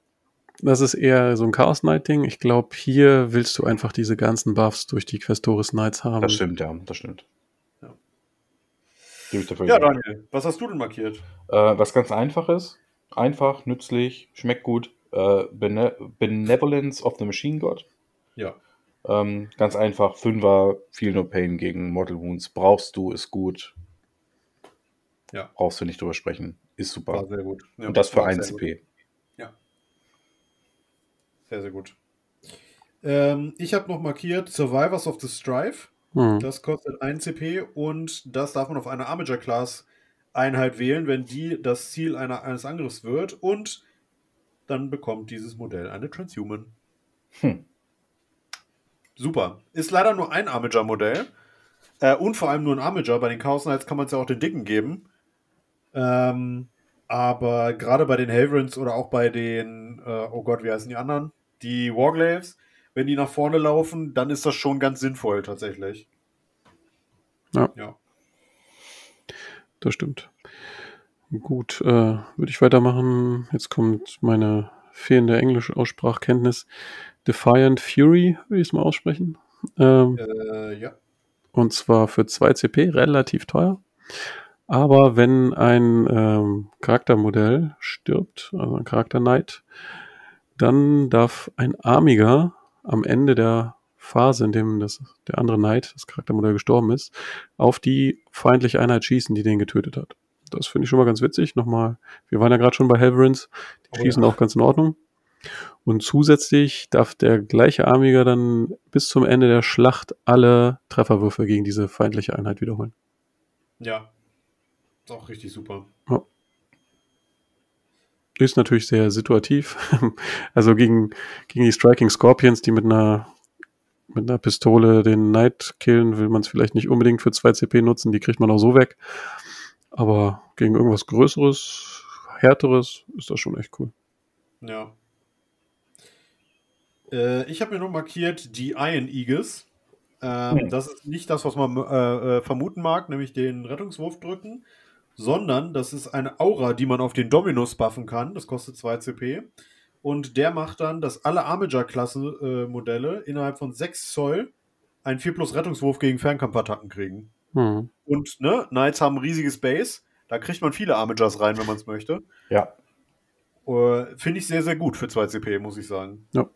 [SPEAKER 3] das ist eher so ein Chaos Knight-Ding. Ich glaube, hier willst du einfach diese ganzen Buffs durch die Questoris Knights haben.
[SPEAKER 2] Das stimmt, ja, das stimmt.
[SPEAKER 1] Ja.
[SPEAKER 2] Gebe ich dafür
[SPEAKER 1] Ja. Daniel, was hast du denn markiert?
[SPEAKER 2] Äh, was ganz einfaches, einfach, nützlich, schmeckt gut. Äh, Bene Benevolence of the Machine God.
[SPEAKER 1] Ja.
[SPEAKER 2] Ähm, ganz einfach, Fünfer, Feel No Pain gegen Mortal Wounds. Brauchst du, ist gut.
[SPEAKER 1] Ja.
[SPEAKER 2] Brauchst du nicht drüber sprechen. Ist
[SPEAKER 1] War
[SPEAKER 2] super.
[SPEAKER 1] sehr gut. Ja,
[SPEAKER 2] Und das für
[SPEAKER 1] war
[SPEAKER 2] 1
[SPEAKER 1] sehr gut.
[SPEAKER 2] CP.
[SPEAKER 1] Sehr, sehr gut. Ähm, ich habe noch markiert Survivors of the Strife.
[SPEAKER 3] Hm.
[SPEAKER 1] Das kostet 1 CP und das darf man auf einer Armature-Class Einheit wählen, wenn die das Ziel einer, eines Angriffs wird und dann bekommt dieses Modell eine Transhuman.
[SPEAKER 2] Hm.
[SPEAKER 1] Super. Ist leider nur ein Armager-Modell. Äh, und vor allem nur ein Armager. Bei den Chaos Knights kann man es ja auch den dicken geben. Ähm, aber gerade bei den Helverins oder auch bei den, äh, oh Gott, wie heißen die anderen? Die Warglaves, wenn die nach vorne laufen, dann ist das schon ganz sinnvoll tatsächlich.
[SPEAKER 3] Ja.
[SPEAKER 1] Ja.
[SPEAKER 3] Das stimmt. Gut, äh, würde ich weitermachen. Jetzt kommt meine fehlende englische Aussprachkenntnis. Defiant Fury, würde ich es mal aussprechen. Ähm,
[SPEAKER 1] Äh, ja.
[SPEAKER 3] Und zwar für 2 CP, relativ teuer. Aber wenn ein ähm, Charaktermodell stirbt, also ein Charakter Knight, dann darf ein Armiger am Ende der Phase, in dem das, der andere Knight, das Charaktermodell gestorben ist, auf die feindliche Einheit schießen, die den getötet hat. Das finde ich schon mal ganz witzig. Nochmal, wir waren ja gerade schon bei Helverins, die oh, schießen ja. auch ganz in Ordnung. Und zusätzlich darf der gleiche Armiger dann bis zum Ende der Schlacht alle Trefferwürfe gegen diese feindliche Einheit wiederholen.
[SPEAKER 1] Ja. Ist auch richtig super.
[SPEAKER 3] Ja. Ist natürlich sehr situativ. <laughs> also gegen, gegen die Striking Scorpions, die mit einer mit einer Pistole den Knight killen, will man es vielleicht nicht unbedingt für 2 CP nutzen, die kriegt man auch so weg. Aber gegen irgendwas Größeres, Härteres ist das schon echt cool.
[SPEAKER 1] Ja. Äh, ich habe mir noch markiert die Iron Aegis. Ähm, hm. Das ist nicht das, was man äh, äh, vermuten mag, nämlich den Rettungswurf drücken, sondern das ist eine Aura, die man auf den Dominus buffen kann. Das kostet 2 CP. Und der macht dann, dass alle Armiger-Klasse-Modelle äh, innerhalb von 6 Zoll einen 4 plus Rettungswurf gegen Fernkampfattacken kriegen. Hm. Und ne, Knights haben ein riesiges Base. Da kriegt man viele Armigers rein, wenn man es möchte.
[SPEAKER 2] Ja.
[SPEAKER 1] Uh, Finde ich sehr, sehr gut für 2 CP, muss ich sagen. Ja.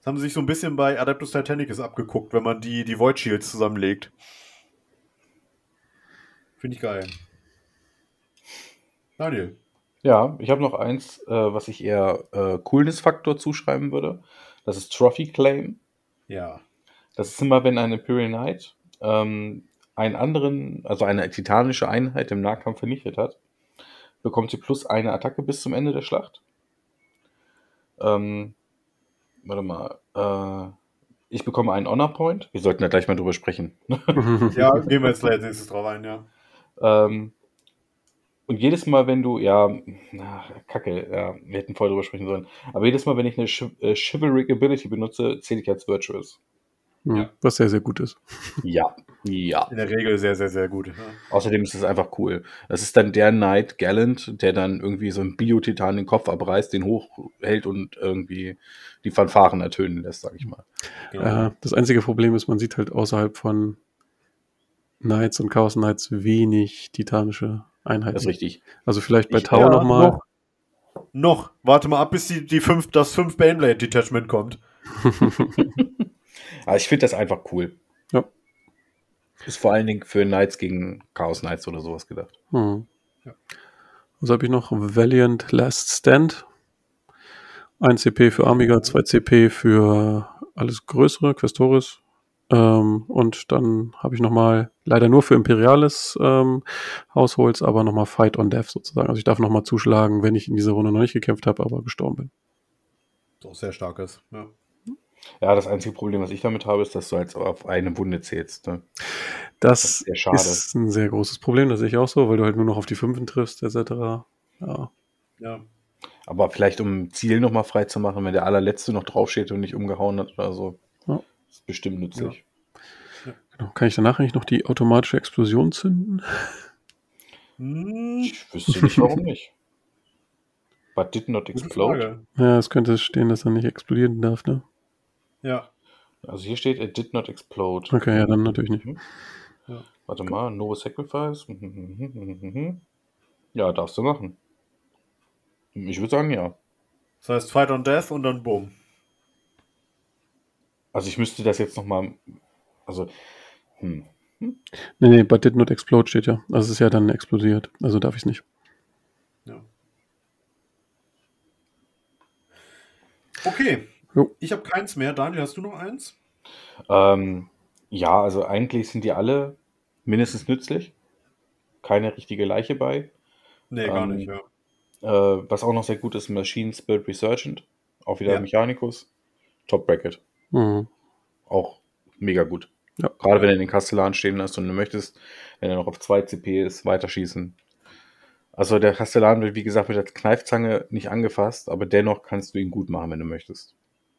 [SPEAKER 1] Das haben sie sich so ein bisschen bei Adeptus Titanicus abgeguckt, wenn man die, die Void Shields zusammenlegt. Finde ich geil. Daniel.
[SPEAKER 2] Ja, ich habe noch eins, äh, was ich eher äh, Coolness-Faktor zuschreiben würde. Das ist Trophy Claim.
[SPEAKER 1] Ja.
[SPEAKER 2] Das ist immer, wenn ein Imperial Knight ähm, einen anderen, also eine titanische Einheit im Nahkampf vernichtet hat, bekommt sie plus eine Attacke bis zum Ende der Schlacht. Ähm, warte mal. Äh, ich bekomme einen Honor Point. Wir sollten da gleich mal drüber sprechen. <laughs>
[SPEAKER 1] ja, gehen wir jetzt gleich nächstes drauf ein, ja.
[SPEAKER 2] Ähm, und jedes Mal, wenn du, ja, na, kacke, ja, wir hätten vorher drüber sprechen sollen, aber jedes Mal, wenn ich eine Ch äh, Chivalric Ability benutze, zähle ich als Virtuous.
[SPEAKER 3] Ja. Was sehr, sehr gut ist.
[SPEAKER 2] Ja, ja.
[SPEAKER 1] In der Regel sehr, sehr, sehr gut. Ja.
[SPEAKER 2] Außerdem ist es einfach cool. Das ist dann der Knight Gallant, der dann irgendwie so einen Biotitan den Kopf abreißt, den hochhält und irgendwie die Fanfaren ertönen lässt, sag ich mal.
[SPEAKER 3] Genau. Äh, das einzige Problem ist, man sieht halt außerhalb von Knights und Chaos Knights wenig titanische Einheiten.
[SPEAKER 2] Das ist richtig.
[SPEAKER 3] Also vielleicht bei ich, Tau ja, nochmal.
[SPEAKER 1] Noch. noch. Warte mal ab, bis die, die fünf, das 5 Baneblade Detachment kommt. <laughs> <laughs>
[SPEAKER 2] Aber ich finde das einfach cool. Ja. Ist vor allen Dingen für Knights gegen Chaos Knights oder sowas gedacht. Hm.
[SPEAKER 3] Ja. Was habe ich noch? Valiant Last Stand. 1 CP für Amiga, 2 CP für alles Größere, Questoris, ähm, und dann habe ich nochmal, leider nur für Imperiales ähm, Hausholz, aber nochmal Fight on Death sozusagen. Also ich darf nochmal zuschlagen, wenn ich in dieser Runde noch nicht gekämpft habe, aber gestorben bin.
[SPEAKER 1] Doch sehr starkes, ja.
[SPEAKER 2] Ja, das einzige Problem, was ich damit habe, ist, dass du halt auf eine Wunde zählst. Ne?
[SPEAKER 3] Das, das ist, ist, ein sehr großes Problem, das sehe ich auch so, weil du halt nur noch auf die Fünfen triffst, etc.
[SPEAKER 1] Ja. ja.
[SPEAKER 2] Aber vielleicht, um ein Ziel nochmal frei zu machen, wenn der allerletzte noch draufsteht und nicht umgehauen hat oder so. Ja. Ist bestimmt nützlich.
[SPEAKER 3] Ja. Genau. Kann ich danach eigentlich noch die automatische Explosion zünden?
[SPEAKER 2] Hm. Ich wüsste nicht, warum nicht. But did not explode.
[SPEAKER 3] Ja, es könnte stehen, dass er nicht explodieren darf, ne?
[SPEAKER 1] Ja.
[SPEAKER 2] Also hier steht, it did not explode.
[SPEAKER 3] Okay, ja, dann natürlich nicht.
[SPEAKER 2] Ja. Warte mal, no sacrifice. Ja, darfst du machen. Ich würde sagen, ja.
[SPEAKER 1] Das heißt Fight on Death und dann Boom.
[SPEAKER 2] Also ich müsste das jetzt nochmal, also, hm.
[SPEAKER 3] hm. Nee, nee, but did not explode steht ja. Also es ist ja dann explodiert. Also darf ich es nicht.
[SPEAKER 1] Ja. Okay. Jo. Ich habe keins mehr. Daniel, hast du noch eins?
[SPEAKER 2] Ähm, ja, also eigentlich sind die alle mindestens nützlich. Keine richtige Leiche bei.
[SPEAKER 1] Nee, ähm, gar nicht, ja.
[SPEAKER 2] Äh, was auch noch sehr gut ist, Machine Spirit Resurgent. Auch wieder ja. Mechanicus. Top Bracket. Mhm. Auch mega gut. Ja. Gerade wenn du den Kastellan stehen lässt und du möchtest, wenn er noch auf 2 CP ist, weiterschießen. Also der Kastellan wird, wie gesagt, mit der Kneifzange nicht angefasst, aber dennoch kannst du ihn gut machen, wenn du möchtest.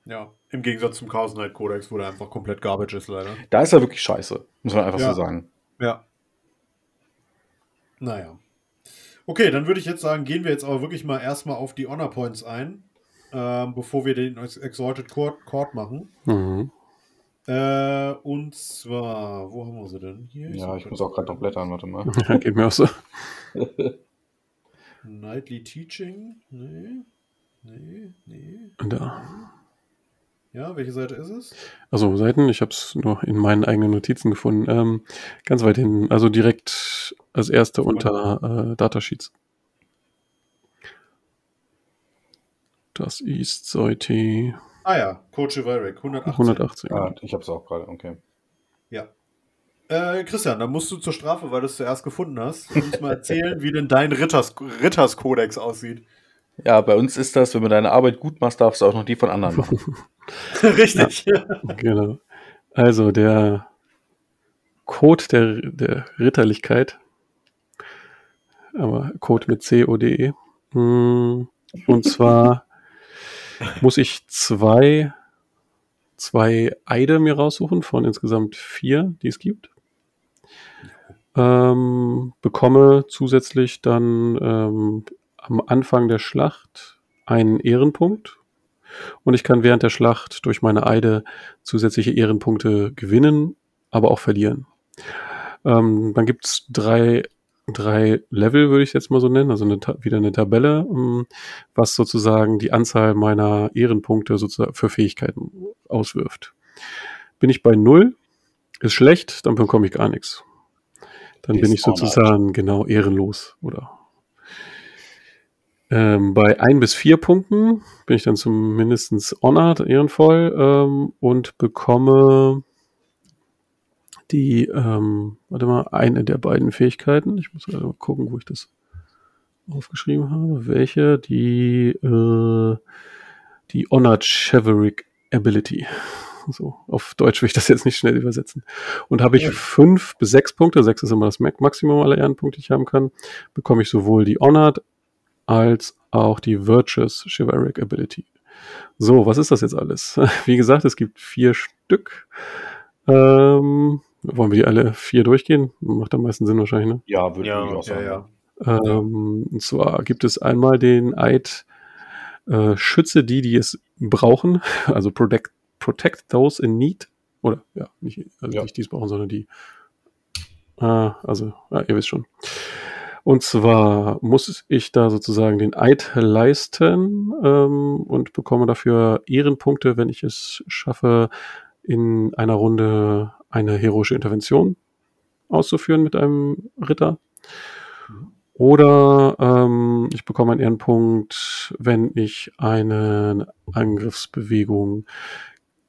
[SPEAKER 1] Ja, im Gegensatz zum Chaos Knight Codex, wo der einfach komplett garbage ist, leider.
[SPEAKER 2] Da ist er wirklich scheiße, muss man einfach ja. so sagen.
[SPEAKER 1] Ja. Naja. Okay, dann würde ich jetzt sagen, gehen wir jetzt aber wirklich mal erstmal auf die Honor Points ein ähm, bevor wir den Exalted Court, Court machen. Mhm. Äh, und zwar, wo haben wir sie denn?
[SPEAKER 2] Hier ja, ich muss auch gerade noch blättern, warte mal. <laughs>
[SPEAKER 3] Geht mir auch so.
[SPEAKER 1] Nightly Teaching? Nee. Nee, nee.
[SPEAKER 3] Da.
[SPEAKER 1] Ja, welche Seite ist es?
[SPEAKER 3] Also Seiten, ich habe es nur in meinen eigenen Notizen gefunden. Ähm, ganz weit hinten, also direkt als erste unter äh, Datasheets. Das ist Seite
[SPEAKER 1] Ah ja, Coach Chivalric, 118.
[SPEAKER 3] 118.
[SPEAKER 2] Ah, ich habe es auch gerade, okay.
[SPEAKER 1] Ja. Äh, Christian, dann musst du zur Strafe, weil du es zuerst gefunden hast. Du musst mal erzählen, wie denn dein Ritters Ritterskodex aussieht.
[SPEAKER 2] Ja, bei uns ist das, wenn du deine Arbeit gut machst, darfst du auch noch die von anderen machen. <laughs>
[SPEAKER 1] Richtig.
[SPEAKER 3] Genau. Also der Code der, der Ritterlichkeit, aber Code mit C-O-D-E. Mm, Und zwar <laughs> muss ich zwei, zwei Eide mir raussuchen von insgesamt vier, die es gibt. Ähm, bekomme zusätzlich dann ähm, am Anfang der Schlacht einen Ehrenpunkt. Und ich kann während der Schlacht durch meine Eide zusätzliche Ehrenpunkte gewinnen, aber auch verlieren. Ähm, dann gibt's drei, drei Level, würde ich es jetzt mal so nennen, also eine, wieder eine Tabelle, ähm, was sozusagen die Anzahl meiner Ehrenpunkte sozusagen für Fähigkeiten auswirft. Bin ich bei null, ist schlecht, dann bekomme ich gar nichts. Dann bin ich sozusagen genau ehrenlos oder ähm, bei ein bis vier Punkten bin ich dann zumindest honored, ehrenvoll ähm, und bekomme die, ähm, warte mal, eine der beiden Fähigkeiten. Ich muss gerade mal gucken, wo ich das aufgeschrieben habe. Welche? Die, äh, die Honored Chivalric Ability. So, auf Deutsch will ich das jetzt nicht schnell übersetzen. Und habe ich
[SPEAKER 1] Ja.
[SPEAKER 3] fünf bis sechs Punkte, sechs ist immer das Ma- Maximum aller Ehrenpunkte, die ich haben kann, bekomme ich sowohl die Honored als auch die Virtuous Chivalric Ability. So, was ist das jetzt alles? <laughs> Wie gesagt, es gibt vier Stück. Ähm, wollen wir die alle vier durchgehen? Macht am meisten Sinn wahrscheinlich, ne?
[SPEAKER 2] Ja, würde
[SPEAKER 1] Ja,
[SPEAKER 2] ich auch
[SPEAKER 1] ja,
[SPEAKER 2] sagen.
[SPEAKER 1] ja.
[SPEAKER 3] Ähm, und zwar gibt es einmal den Eid, äh, schütze die, die es brauchen, <laughs> also protect, protect those in need. Oder, ja, nicht, also
[SPEAKER 2] Ja.
[SPEAKER 3] nicht die es brauchen, sondern die. Äh, also, ja, ihr wisst schon. Und zwar muss ich da sozusagen den Eid leisten ähm, und bekomme dafür Ehrenpunkte, wenn ich es schaffe, in einer Runde eine heroische Intervention auszuführen mit einem Ritter. Oder ähm, ich bekomme einen Ehrenpunkt, wenn ich eine Angriffsbewegung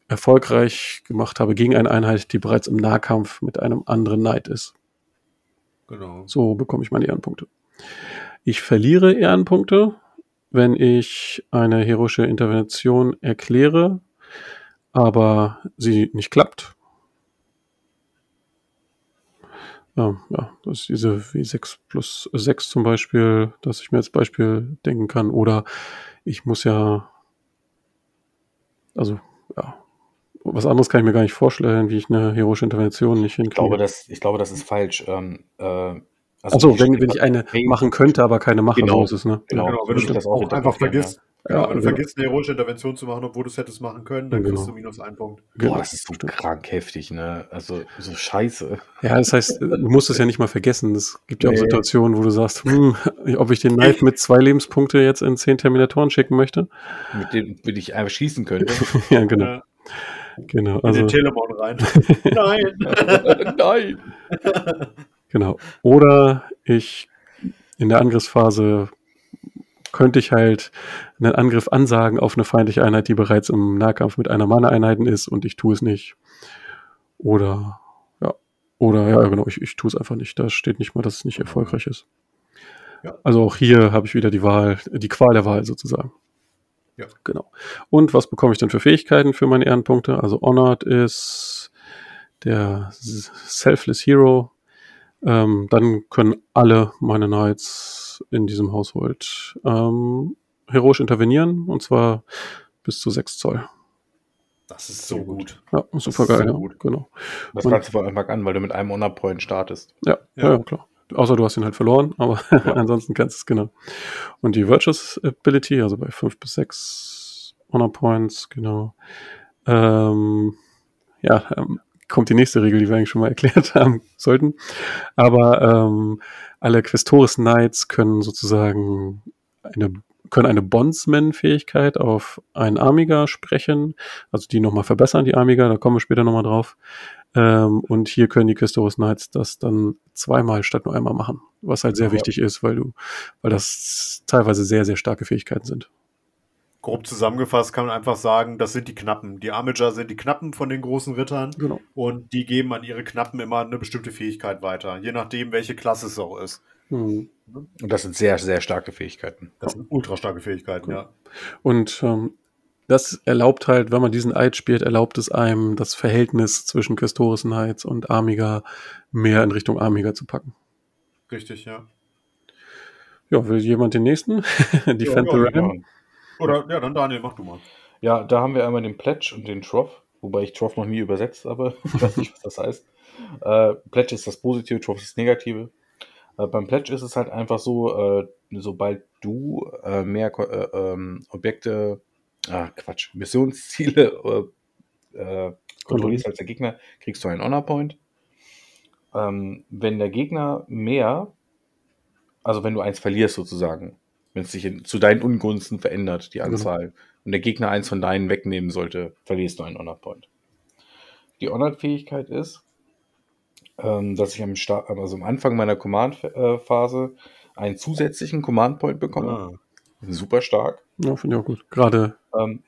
[SPEAKER 3] erfolgreich gemacht habe gegen eine Einheit, die bereits im Nahkampf mit einem anderen Knight ist.
[SPEAKER 1] Genau.
[SPEAKER 3] So bekomme ich meine Ehrenpunkte. Ich verliere Ehrenpunkte, wenn ich eine heroische Intervention erkläre, aber sie nicht klappt. Ja, ja, das ist diese W6 plus 6 zum Beispiel, dass ich mir als Beispiel denken kann. Oder ich muss ja, also, ja, was anderes kann ich mir gar nicht vorstellen, wie ich eine heroische Intervention nicht
[SPEAKER 2] Ich
[SPEAKER 3] hinkriege.
[SPEAKER 2] glaube, das, ich glaube, das ist falsch. Ähm, äh, also
[SPEAKER 3] Also,
[SPEAKER 2] die
[SPEAKER 3] wenn, wenn ich eine machen könnte, aber keine mache,
[SPEAKER 2] Genau.
[SPEAKER 3] so ist es, ne?
[SPEAKER 2] Genau,
[SPEAKER 1] Genau, wenn du
[SPEAKER 2] ich das auch
[SPEAKER 1] auch einfach vergisst, genau,
[SPEAKER 3] Ja,
[SPEAKER 1] wenn du
[SPEAKER 3] genau.
[SPEAKER 1] vergisst, eine heroische Intervention zu machen, obwohl du es hättest machen können, dann
[SPEAKER 3] Genau.
[SPEAKER 1] kriegst du minus einen Punkt.
[SPEAKER 2] Boah, das ist so
[SPEAKER 3] stimmt.
[SPEAKER 2] krank heftig, ne? Also, so scheiße.
[SPEAKER 3] Ja, das heißt, du musst es ja nicht mal vergessen. Es gibt ja auch
[SPEAKER 2] Nee.
[SPEAKER 3] Situationen, wo du sagst, hm, ob ich den Knight mit zwei Lebenspunkte jetzt in zehn Terminatoren schicken möchte.
[SPEAKER 2] Mit dem, mit ich einfach schießen könnte. <laughs>
[SPEAKER 3] ja, genau.
[SPEAKER 1] Äh,
[SPEAKER 3] genau.
[SPEAKER 1] in
[SPEAKER 3] Also,
[SPEAKER 1] den Telemon rein. <laughs> Nein! <laughs>
[SPEAKER 2] Nein!
[SPEAKER 3] genau. Oder ich in der Angriffsphase könnte ich halt einen Angriff ansagen auf eine feindliche Einheit, die bereits im Nahkampf mit einer Mana-Einheiten ist und ich tue es nicht. Oder, ja, oder, ja, genau, ich, ich tue es einfach nicht. Da steht nicht mal, dass es nicht erfolgreich ist.
[SPEAKER 1] Ja.
[SPEAKER 3] Also auch hier habe ich wieder die Wahl, die Qual der Wahl sozusagen.
[SPEAKER 1] Ja.
[SPEAKER 3] Genau. Und was bekomme ich denn für Fähigkeiten für meine Ehrenpunkte? Also Honored ist der Selfless Hero. Ähm, dann können alle meine Knights in diesem Haushalt ähm, heroisch intervenieren und zwar bis zu 6 Zoll.
[SPEAKER 1] Das ist so gut.
[SPEAKER 3] Ja, super geil,
[SPEAKER 1] so
[SPEAKER 3] ja,
[SPEAKER 1] gut.
[SPEAKER 3] genau.
[SPEAKER 2] Das
[SPEAKER 3] Und-
[SPEAKER 2] kannst du von Anfang an, weil du mit einem Honor-Point startest.
[SPEAKER 3] Ja,
[SPEAKER 1] Ja.
[SPEAKER 3] ja. ja, klar. Außer du hast ihn halt verloren, aber <laughs> ansonsten kannst du es genau. Und die Virtuous Ability, also bei 5 bis 6 Honor Points, genau. Ähm, ja, ähm, kommt die nächste Regel, die wir eigentlich schon mal <laughs> erklärt haben sollten. Aber ähm, alle Questores Knights können sozusagen eine können eine Bondsman-Fähigkeit auf einen Amiga sprechen, also die nochmal verbessern, die Amiga, da kommen wir später nochmal drauf. Ähm, und hier können die Custodes Knights das dann zweimal statt nur einmal machen, was halt sehr ja. wichtig ist, weil du, weil das teilweise sehr, sehr starke Fähigkeiten sind.
[SPEAKER 1] Grob zusammengefasst kann man einfach sagen, das sind die Knappen. Die Armiger sind die Knappen von den großen Rittern
[SPEAKER 3] genau.
[SPEAKER 1] und die geben an ihre Knappen immer eine bestimmte Fähigkeit weiter, je nachdem, welche Klasse es auch ist. Mhm.
[SPEAKER 2] Und das sind sehr, sehr starke Fähigkeiten.
[SPEAKER 1] Das sind ultra starke Fähigkeiten, cool. ja.
[SPEAKER 3] Und ähm, das erlaubt halt, wenn man diesen Eid spielt, erlaubt es einem, das Verhältnis zwischen Custodes Knights und Amiga mehr in Richtung Amiga zu packen.
[SPEAKER 1] Richtig, ja.
[SPEAKER 3] Ja, will jemand den nächsten? <laughs>
[SPEAKER 1] Defend ja, the Ram? Oder, ja, dann Daniel, mach du mal.
[SPEAKER 2] Ja, da haben wir einmal den Pledge und den Trough, wobei ich Trough noch nie übersetzt habe. <laughs> ich weiß nicht, was das heißt. Äh, Pledge ist das Positive, Trough ist das Negative. Äh, beim Pledge ist es halt einfach so, äh, sobald du äh, mehr äh, ähm, Objekte ah, Quatsch, Missionsziele <laughs> äh, äh, kontrollierst als der Gegner, kriegst du einen Honor Point. Ähm, wenn der Gegner mehr, also wenn du eins verlierst sozusagen, wenn es sich in, zu deinen Ungunsten verändert, die genau. Anzahl, genau. und der Gegner eins von deinen wegnehmen sollte, verlierst du einen Honor Point. Die Honor-Fähigkeit ist, ähm, dass ich am, Start, also am Anfang meiner Command-Phase einen zusätzlichen Command Point bekomme. Ah. Super stark.
[SPEAKER 3] Ja, finde ich auch gut. Gerade ähm,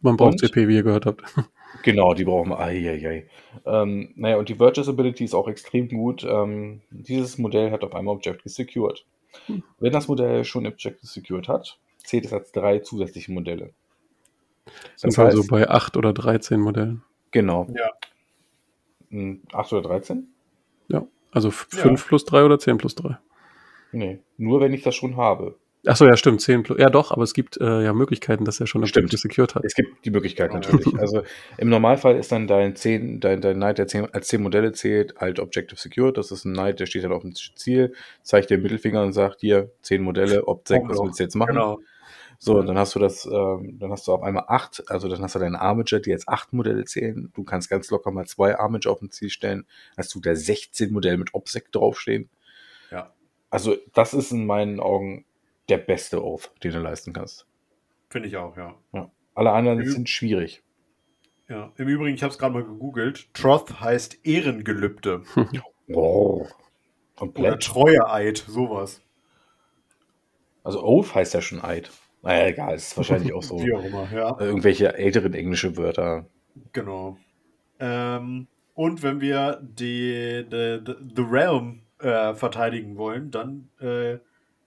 [SPEAKER 3] man braucht und, CP, wie ihr gehört habt. <laughs>
[SPEAKER 2] Genau, die brauchen wir. Eieiei. Ähm, naja, und die Virtuous Ability ist auch extrem gut. Ähm, dieses Modell hat auf einmal Objective Secured. Hm. Wenn das Modell schon Objective Secured hat, zählt es als drei zusätzliche Modelle.
[SPEAKER 3] Sind das also bei 8 oder 13 Modellen.
[SPEAKER 2] Genau.
[SPEAKER 1] Ja.
[SPEAKER 2] 8 hm, oder 13?
[SPEAKER 3] Ja, also 5 ja. plus 3 oder 10 plus 3.
[SPEAKER 2] Nee, nur wenn ich das schon habe.
[SPEAKER 3] Achso, ja, stimmt, 10 plus. Ja, doch, aber es gibt äh, ja Möglichkeiten, dass er schon
[SPEAKER 2] eine stimmt.
[SPEAKER 3] secured hat.
[SPEAKER 2] Es gibt die Möglichkeit natürlich. <laughs> also im Normalfall ist dann dein 10, dein, dein Knight, der 10, als 10 Modelle zählt, halt Objective Secured. Das ist ein Knight, der steht halt auf dem Ziel, zeigt den Mittelfinger und sagt hier 10 Modelle, Object, was willst du jetzt machen? Genau. So, dann hast du das, ähm, dann hast du auf einmal 8, also dann hast du deine Armager, die jetzt 8 Modelle zählen. Du kannst ganz locker mal zwei Armager auf dem Ziel stellen. Hast du da 16 Modelle mit Obsec draufstehen.
[SPEAKER 1] Ja.
[SPEAKER 2] Also, das ist in meinen Augen der beste Oath, den du leisten kannst.
[SPEAKER 1] Finde ich auch, ja.
[SPEAKER 2] ja. Alle anderen Im sind schwierig.
[SPEAKER 1] Ja, im Übrigen, ich habe es gerade mal gegoogelt. Troth heißt Ehrengelübde. <laughs>
[SPEAKER 2] oh.
[SPEAKER 1] Und Oder Treueeid, sowas.
[SPEAKER 2] Also Oath heißt ja schon Eid. Naja, egal, ist wahrscheinlich auch so. <laughs>
[SPEAKER 1] Wie auch immer, ja.
[SPEAKER 2] Irgendwelche älteren englische Wörter.
[SPEAKER 1] Genau. Ähm, und wenn wir die, die, die The Realm äh, verteidigen wollen, dann äh,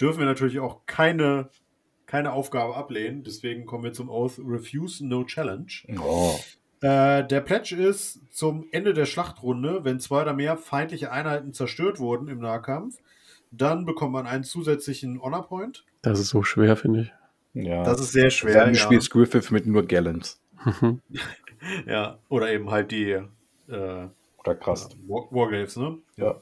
[SPEAKER 1] dürfen wir natürlich auch keine, keine Aufgabe ablehnen. Deswegen kommen wir zum Oath Refuse No Challenge.
[SPEAKER 2] Oh.
[SPEAKER 1] Äh, der Pledge ist zum Ende der Schlachtrunde, wenn zwei oder mehr feindliche Einheiten zerstört wurden im Nahkampf, dann bekommt man einen zusätzlichen Honor Point.
[SPEAKER 3] Das ist so schwer, finde ich.
[SPEAKER 1] Ja. Das ist sehr schwer.
[SPEAKER 2] Dann ja. spielst Griffith mit nur Gallons. <laughs>
[SPEAKER 1] ja, oder eben halt die äh,
[SPEAKER 2] oder krass.
[SPEAKER 1] War Wargaves, ne?
[SPEAKER 2] Ja.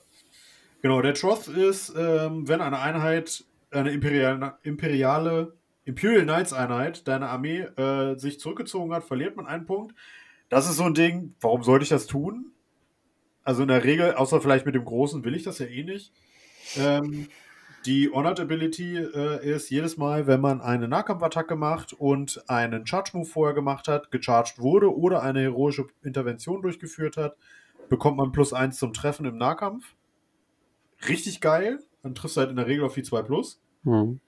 [SPEAKER 1] Genau, der Troth ist, ähm, wenn eine Einheit eine imperiale, imperiale Imperial Knights Einheit deiner Armee äh, sich zurückgezogen hat, verliert man einen Punkt. Das ist so ein Ding, warum sollte ich das tun? Also in der Regel, außer vielleicht mit dem Großen, will ich das ja eh nicht. Ähm, die Honored Ability äh, ist jedes Mal, wenn man eine Nahkampfattacke macht und einen Charge Move vorher gemacht hat, gecharged wurde oder eine heroische Intervention durchgeführt hat, bekommt man plus eins zum Treffen im Nahkampf. Richtig geil. Dann triffst du halt in der Regel auf die 2 Plus.
[SPEAKER 2] Mhm.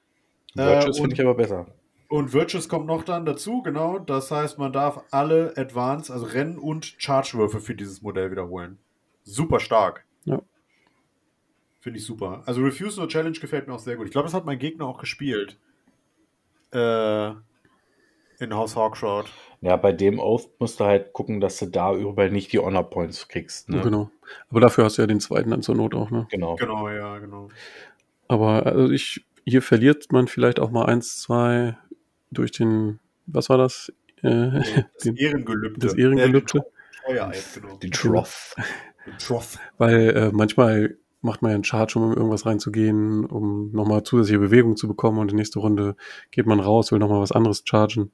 [SPEAKER 2] Virtuous äh, finde ich aber besser.
[SPEAKER 1] Und Virtuous kommt noch dann dazu, genau. Das heißt, man darf alle Advance, also Rennen- und Charge-Würfe für dieses Modell wiederholen. Super stark.
[SPEAKER 3] Ja.
[SPEAKER 1] Finde ich super. Also Refuse No Challenge gefällt mir auch sehr gut. Ich glaube, das hat mein Gegner auch gespielt. Äh, in House Hawkshot.
[SPEAKER 2] Ja, bei dem Oath musst du halt gucken, dass du da überall nicht die Honor Points kriegst. Ne?
[SPEAKER 3] Genau. Aber dafür hast du ja den zweiten dann zur Not auch, ne?
[SPEAKER 2] Genau.
[SPEAKER 1] Genau, ja, genau.
[SPEAKER 3] Aber also ich, hier verliert man vielleicht auch mal eins, zwei durch den, was war das?
[SPEAKER 1] Äh, <laughs> das den, Ehrengelübde.
[SPEAKER 3] Das Ehrengelübde.
[SPEAKER 1] Ja, genau.
[SPEAKER 2] Die Troth.
[SPEAKER 1] Die Troth.
[SPEAKER 3] Weil äh, manchmal macht man ja einen Charge, um irgendwas reinzugehen, um nochmal zusätzliche Bewegung zu bekommen und die nächste Runde geht man raus, will nochmal was anderes chargen.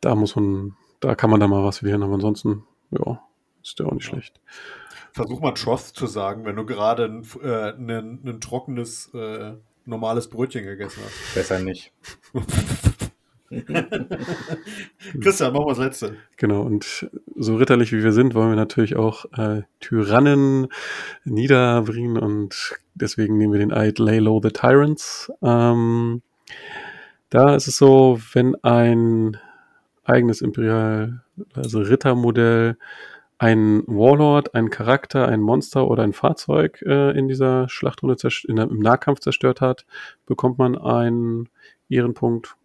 [SPEAKER 3] Da muss man, da kann man dann mal was verlieren, aber ansonsten, ja, ist der auch nicht ja. schlecht.
[SPEAKER 1] Versuch mal Troth zu sagen, wenn du gerade ein, äh, ein, ein trockenes äh, normales Brötchen gegessen hast.
[SPEAKER 2] Besser nicht. <laughs>
[SPEAKER 1] Christian, machen wir das letzte.
[SPEAKER 3] Genau, und so ritterlich wie wir sind, wollen wir natürlich auch äh, Tyrannen niederbringen und deswegen nehmen wir den Eid Lay Low the Tyrants. Ähm, da ist es so, wenn ein eigenes Imperial, also Rittermodell, ein Warlord, ein Charakter, ein Monster oder ein Fahrzeug äh, in dieser Schlachtrunde in der, im Nahkampf zerstört hat, bekommt man einen Ehrenpunkt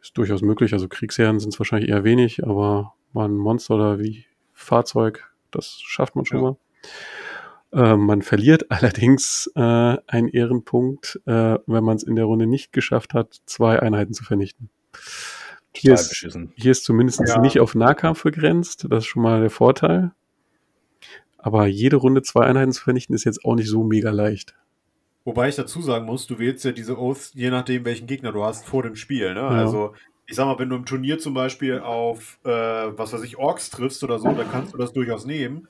[SPEAKER 3] ist durchaus möglich. Also Kriegsherren sind es wahrscheinlich eher wenig, aber mal ein Monster oder wie Fahrzeug, das schafft man schon ja. mal. Äh, man verliert <laughs> allerdings äh, einen Ehrenpunkt, äh, wenn man es in der Runde nicht geschafft hat, zwei Einheiten zu vernichten. Hier ist, hier ist, zumindest ja. nicht auf Nahkampf begrenzt. Das ist schon mal der Vorteil. Aber jede Runde zwei Einheiten zu vernichten ist jetzt auch nicht so mega leicht.
[SPEAKER 1] Wobei ich dazu sagen muss, du wählst ja diese Oaths, je nachdem, welchen Gegner du hast, vor dem Spiel. Ne? Ja. Also, ich sag mal, wenn du im Turnier zum Beispiel auf, äh, was weiß ich, Orks triffst oder so, dann kannst du das durchaus nehmen.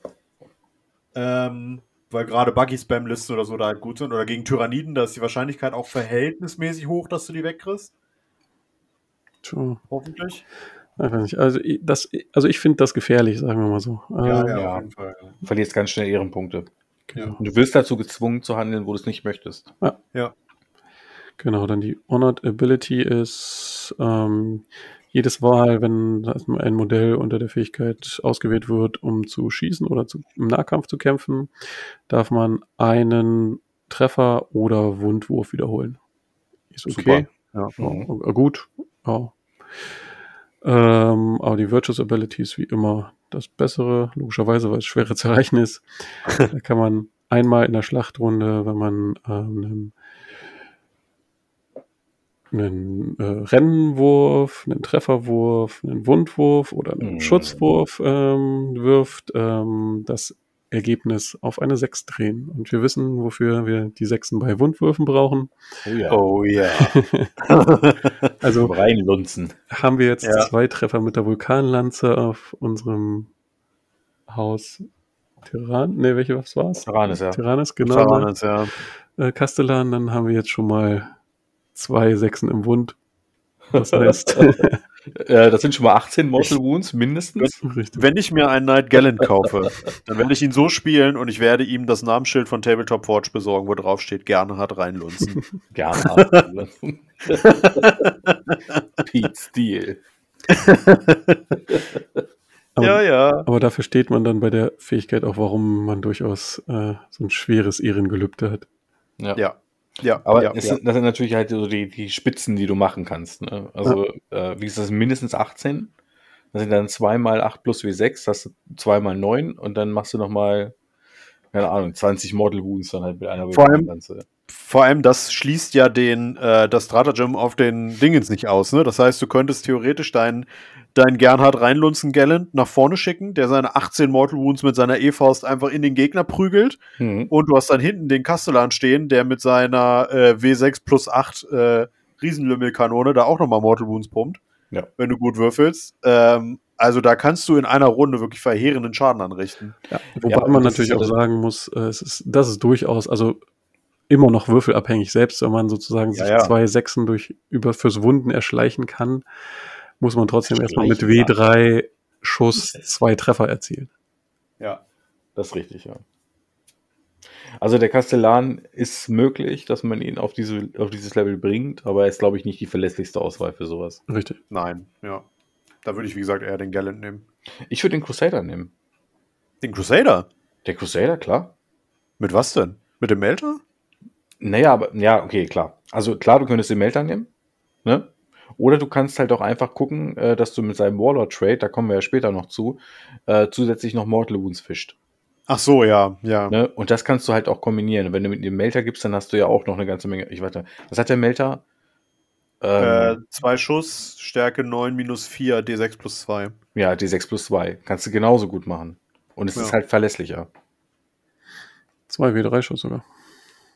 [SPEAKER 1] Ähm, weil gerade Buggy-Spam-Listen oder so da halt gut sind. Oder gegen Tyranniden, da ist die Wahrscheinlichkeit auch verhältnismäßig hoch, dass du die wegkriegst.
[SPEAKER 3] True. Hoffentlich. Ich weiß nicht. Also, das, also ich finde das gefährlich, sagen wir mal so.
[SPEAKER 2] Ja, ähm, ja, auf jeden Fall. Ja. Verlierst ganz schnell Ehrenpunkte. Genau. Und du wirst dazu gezwungen zu handeln, wo du es nicht möchtest.
[SPEAKER 3] Ja. ja. Genau, dann die Honored Ability ist ähm, jedes Mal, wenn ein Modell unter der Fähigkeit ausgewählt wird, um zu schießen oder zu, im Nahkampf zu kämpfen, darf man einen Treffer oder Wundwurf wiederholen. Ist okay. Super. Ja, mhm. ja, gut. Ja. Ähm, aber die Virtuous Ability ist wie immer das Bessere, logischerweise, weil es schwerer zu erreichen ist. <laughs> da kann man einmal in der Schlachtrunde, wenn man ähm, einen, einen äh, Rennenwurf, einen Trefferwurf, einen Wundwurf oder einen mhm. Schutzwurf ähm, wirft, ähm, das Ergebnis auf eine 6 drehen. Und wir wissen, wofür wir die Sechsen bei Wundwürfen brauchen.
[SPEAKER 2] Oh ja. Oh ja. <laughs>
[SPEAKER 3] also
[SPEAKER 2] reinlunzen.
[SPEAKER 3] Haben wir jetzt ja. zwei Treffer mit der Vulkanlanze auf unserem Haus Tyran, ne, welche was war's?
[SPEAKER 2] Tyrannis, ja.
[SPEAKER 3] Tyrannis, genau.
[SPEAKER 2] Tyrannis, ja.
[SPEAKER 3] Äh, Kastellan, dann haben wir jetzt schon mal zwei Sechsen im Wund. Das heißt, <laughs>
[SPEAKER 2] Äh, das sind schon mal 18 Mortal Wounds mindestens.
[SPEAKER 1] Wenn ich mir einen Knight Gallant kaufe, dann werde ich ihn so spielen und ich werde ihm das Namensschild von Tabletop Forge besorgen, wo drauf steht, gerne hat reinlunzen. <laughs>
[SPEAKER 2] gerne hat reinlunzen. <laughs> Pete Steele.
[SPEAKER 3] Aber, ja, ja. Aber dafür steht man dann bei der Fähigkeit auch, warum man durchaus äh, so ein schweres Ehrengelübde hat.
[SPEAKER 2] Ja. ja. Ja, aber ja, es, ja. das sind natürlich halt so die, die Spitzen, die du machen kannst. Ne? Also, ja. äh, wie ist das, mindestens 18? Das sind dann 2 mal 8 plus W6, hast du 2 mal 9 und dann machst du nochmal, keine Ahnung, 20 Mortal Wounds dann halt mit einer
[SPEAKER 1] vor allem, vor allem, das schließt ja den, äh, das Stratagem auf den Dingens nicht aus. Ne? Das heißt, du könntest theoretisch deinen deinen Gernhard Reinlunzen Gallant nach vorne schicken, der seine 18 Mortal Wounds mit seiner E-Faust einfach in den Gegner prügelt. Mhm. Und du hast dann hinten den Kastellan stehen, der mit seiner äh, W6 plus 8 äh, Riesenlümmelkanone da auch nochmal Mortal Wounds pumpt. Ja. Wenn du gut würfelst. Ähm, also da kannst du in einer Runde wirklich verheerenden Schaden anrichten.
[SPEAKER 3] Ja, wobei ja, man natürlich auch sagen muss, äh, es ist, das ist durchaus, also immer noch würfelabhängig, selbst wenn man sozusagen ja, sich ja. zwei Sechsen durch über fürs Wunden erschleichen kann muss man trotzdem erstmal mit W3 Schuss zwei Treffer erzielen.
[SPEAKER 2] Ja, das ist richtig, ja. Also der Kastellan ist möglich, dass man ihn auf, diese, auf dieses Level bringt, aber er ist, glaube ich, nicht die verlässlichste Auswahl für sowas.
[SPEAKER 3] Richtig.
[SPEAKER 1] Nein, ja. Da würde ich, wie gesagt, eher den Gallant nehmen.
[SPEAKER 2] Ich würde den Crusader nehmen.
[SPEAKER 1] Den Crusader?
[SPEAKER 2] Der Crusader, klar.
[SPEAKER 1] Mit was denn? Mit dem Melter?
[SPEAKER 2] Naja, aber, ja, okay, klar. Also klar, du könntest den Melter nehmen. Ne? Oder du kannst halt auch einfach gucken, äh, dass du mit seinem Warlord-Trade, da kommen wir ja später noch zu, äh, zusätzlich noch Mortal Wounds fischt.
[SPEAKER 1] Ach so, ja, ja.
[SPEAKER 2] Ne? Und das kannst du halt auch kombinieren. Wenn du mit dem Melter gibst, dann hast du ja auch noch eine ganze Menge. Ich warte, was hat der Melter?
[SPEAKER 1] Ähm, äh, zwei Schuss, Stärke 9 minus 4, D6 plus 2.
[SPEAKER 2] Ja, D6 plus 2. Kannst du genauso gut machen. Und es ja. ist halt verlässlicher.
[SPEAKER 3] 2 W3 Schuss sogar.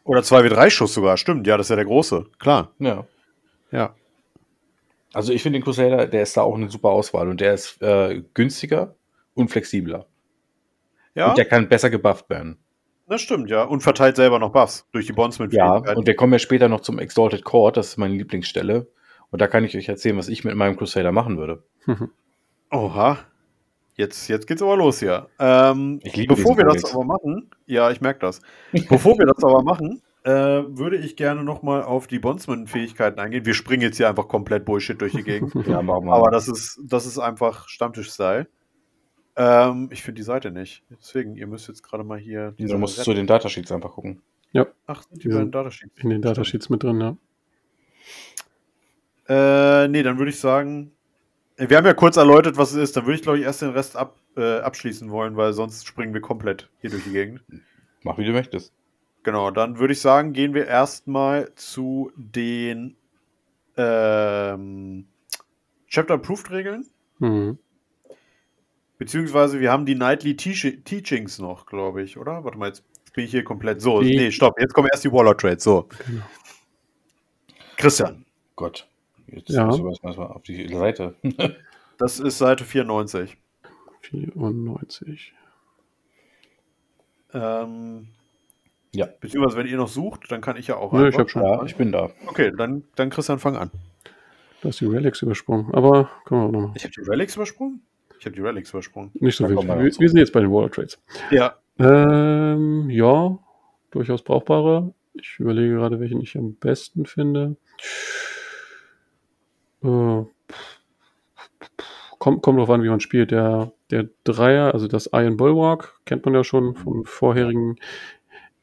[SPEAKER 1] Oder 2 W3 Schuss sogar, stimmt. Ja, das ist ja der große. Klar.
[SPEAKER 2] Ja. Ja. Also ich finde den Crusader, der ist da auch eine super Auswahl und der ist äh, günstiger und flexibler. Ja. Und der kann besser gebufft werden.
[SPEAKER 1] Das stimmt, ja. Und verteilt selber noch Buffs durch die bondsman
[SPEAKER 2] Ja, und wir kommen ja später noch zum Exalted Court, das ist meine Lieblingsstelle. Und da kann ich euch erzählen, was ich mit meinem Crusader machen würde. <laughs>
[SPEAKER 1] Oha. Jetzt, jetzt geht's aber los hier. Ähm,
[SPEAKER 2] Ich liebe
[SPEAKER 1] bevor wir das
[SPEAKER 2] Codex.
[SPEAKER 1] aber machen, ja, ich merke das. <laughs> bevor wir das aber machen, äh, würde ich gerne nochmal auf die Bondsman-Fähigkeiten eingehen. Wir springen jetzt hier einfach komplett Bullshit durch die Gegend. <laughs>
[SPEAKER 2] Ja, machen wir.
[SPEAKER 1] aber das ist, das ist einfach Stammtisch-Style. Ähm, ich finde die Seite nicht. Deswegen, ihr müsst jetzt gerade mal hier.
[SPEAKER 2] du musst zu den Datasheets einfach gucken.
[SPEAKER 1] Ach, sind die
[SPEAKER 3] Die
[SPEAKER 1] beiden
[SPEAKER 3] sind
[SPEAKER 1] Datasheets.
[SPEAKER 3] In den Datasheets mit drin, ja.
[SPEAKER 1] Äh, nee, dann würde ich sagen, äh, wir haben ja kurz erläutert, was es ist. Dann würde ich, glaube ich, erst den Rest ab, äh, abschließen wollen, weil sonst springen wir komplett hier durch die Gegend.
[SPEAKER 2] Mach wie du möchtest.
[SPEAKER 1] Genau, dann würde ich sagen, gehen wir erstmal zu den ähm, Chapter-Approved-Regeln.
[SPEAKER 3] Mhm.
[SPEAKER 1] Beziehungsweise wir haben die Nightly Teach- Teachings noch, glaube ich, oder? Warte mal, jetzt bin ich hier komplett. So,
[SPEAKER 3] Die-
[SPEAKER 1] nee, stopp. Jetzt kommen erst die Waller Trades. So.
[SPEAKER 3] Genau.
[SPEAKER 1] Christian,
[SPEAKER 2] Gott. Jetzt
[SPEAKER 3] Ja.
[SPEAKER 2] müssen wir erstmal auf die Seite. <laughs>
[SPEAKER 1] das ist Seite 94.
[SPEAKER 3] 94.
[SPEAKER 1] Ähm,
[SPEAKER 2] Ja.
[SPEAKER 1] Beziehungsweise, wenn ihr noch sucht, dann kann ich ja auch.
[SPEAKER 3] Nö, ich hab schon.
[SPEAKER 2] ja, ich bin da.
[SPEAKER 1] Okay, dann, dann Christian, fang an.
[SPEAKER 3] Da ist die Relics übersprungen. Aber können wir auch nochmal.
[SPEAKER 1] Ich habe die Relics übersprungen? Ich habe die Relics übersprungen.
[SPEAKER 3] Nicht so
[SPEAKER 2] Da kommen wir
[SPEAKER 3] Wir, sind jetzt bei den Water Trades.
[SPEAKER 1] Ja.
[SPEAKER 3] Ähm, ja, durchaus brauchbarer. Ich überlege gerade, welchen ich am besten finde. Äh, kommt, kommt drauf an, wie man spielt. Der, der Dreier, also das Iron Bulwark, kennt man ja schon von vorherigen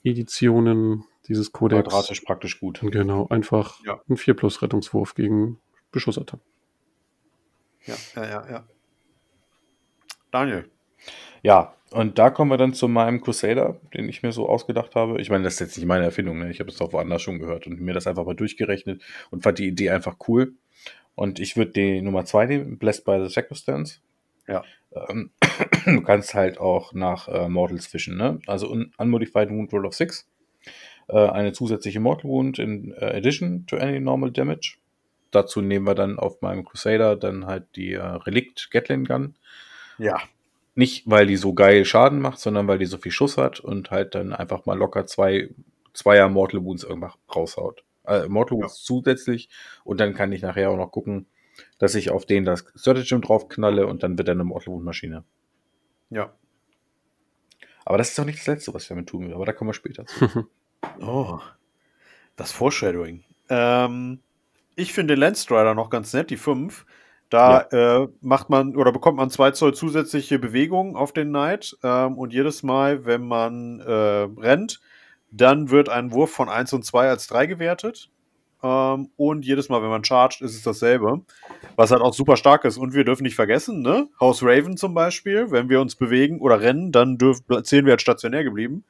[SPEAKER 3] Editionen dieses Codex.
[SPEAKER 2] Quadratisch praktisch gut.
[SPEAKER 3] Genau, einfach
[SPEAKER 1] Ja.
[SPEAKER 3] ein 4 plus Rettungswurf gegen Beschussattacken.
[SPEAKER 1] Ja, ja, ja, ja. Daniel.
[SPEAKER 2] Ja, und da kommen wir dann zu meinem Crusader, den ich mir so ausgedacht habe. Ich meine, das ist jetzt nicht meine Erfindung, ne? ich habe es auch woanders schon gehört und mir das einfach mal durchgerechnet und fand die Idee einfach cool. Und ich würde die Nummer 2 nehmen, Blessed by the Circumstance.
[SPEAKER 1] Ja.
[SPEAKER 2] Ähm, du kannst halt auch nach äh, Mortals fischen, ne? Also un Unmodified Wound Roll of 6. Äh, eine zusätzliche Mortal Wound in äh, Addition to any normal damage. Dazu nehmen wir dann auf meinem Crusader dann halt die äh, Relikt Gatling Gun.
[SPEAKER 1] Ja.
[SPEAKER 2] Nicht, weil die so geil Schaden macht, sondern weil die so viel Schuss hat und halt dann einfach mal locker zwei Zweier Mortal Wounds irgendwann raushaut. Äh, Mortal Wounds zusätzlich und dann kann ich nachher auch noch gucken, dass ich auf den das Stratagem draufknalle und dann wird er eine Mortal Wound Maschine.
[SPEAKER 1] Ja.
[SPEAKER 2] Aber das ist doch nicht das Letzte, was ich damit tun will, aber da kommen wir später zu. <laughs>
[SPEAKER 1] Oh. Das Foreshadowing. Ähm, ich finde den Landstrider noch ganz nett, die 5. Da äh, macht man oder bekommt man 2 Zoll zusätzliche Bewegung auf den Knight. Ähm, und jedes Mal, wenn man äh, rennt, dann wird ein Wurf von 1 und 2 als 3 gewertet. Ähm, und jedes Mal, wenn man chargt, ist es dasselbe. Was halt auch super stark ist. Und wir dürfen nicht vergessen, ne? Haus Raven zum Beispiel, wenn wir uns bewegen oder rennen, dann dürf, zählen wir als stationär geblieben.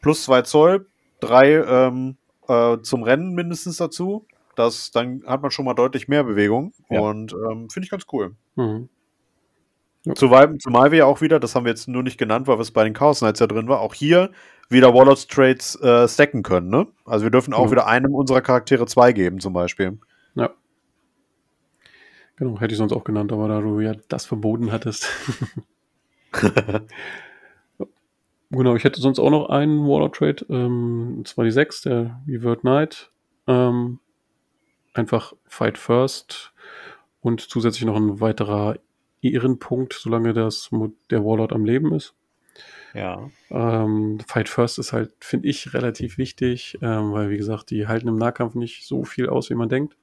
[SPEAKER 1] Plus 2 Zoll, 3 ähm, äh, zum Rennen mindestens dazu. Das, dann hat man schon mal deutlich mehr Bewegung.
[SPEAKER 2] Ja.
[SPEAKER 1] Und ähm, finde ich ganz cool.
[SPEAKER 3] Mhm. Ja.
[SPEAKER 1] Zumal, zumal wir ja auch wieder, das haben wir jetzt nur nicht genannt, weil es bei den Chaos Knights ja drin war, auch hier wieder Warlords Trades äh, stacken können. Ne? Also wir dürfen auch
[SPEAKER 3] Mhm.
[SPEAKER 1] wieder einem unserer Charaktere zwei geben, zum Beispiel.
[SPEAKER 3] Ja. Genau, hätte ich sonst auch genannt, aber da du ja das verboten hattest. <laughs> genau, ich hätte sonst auch noch einen Warlord Trade, ähm, und zwar die 6, der Revert Knight. Ähm, einfach Fight First und zusätzlich noch ein weiterer Ehrenpunkt, solange das der Warlord am Leben ist.
[SPEAKER 1] Ja.
[SPEAKER 3] Ähm, Fight First ist halt, finde ich, relativ wichtig, ähm, weil, wie gesagt, die halten im Nahkampf nicht so viel aus, wie man denkt.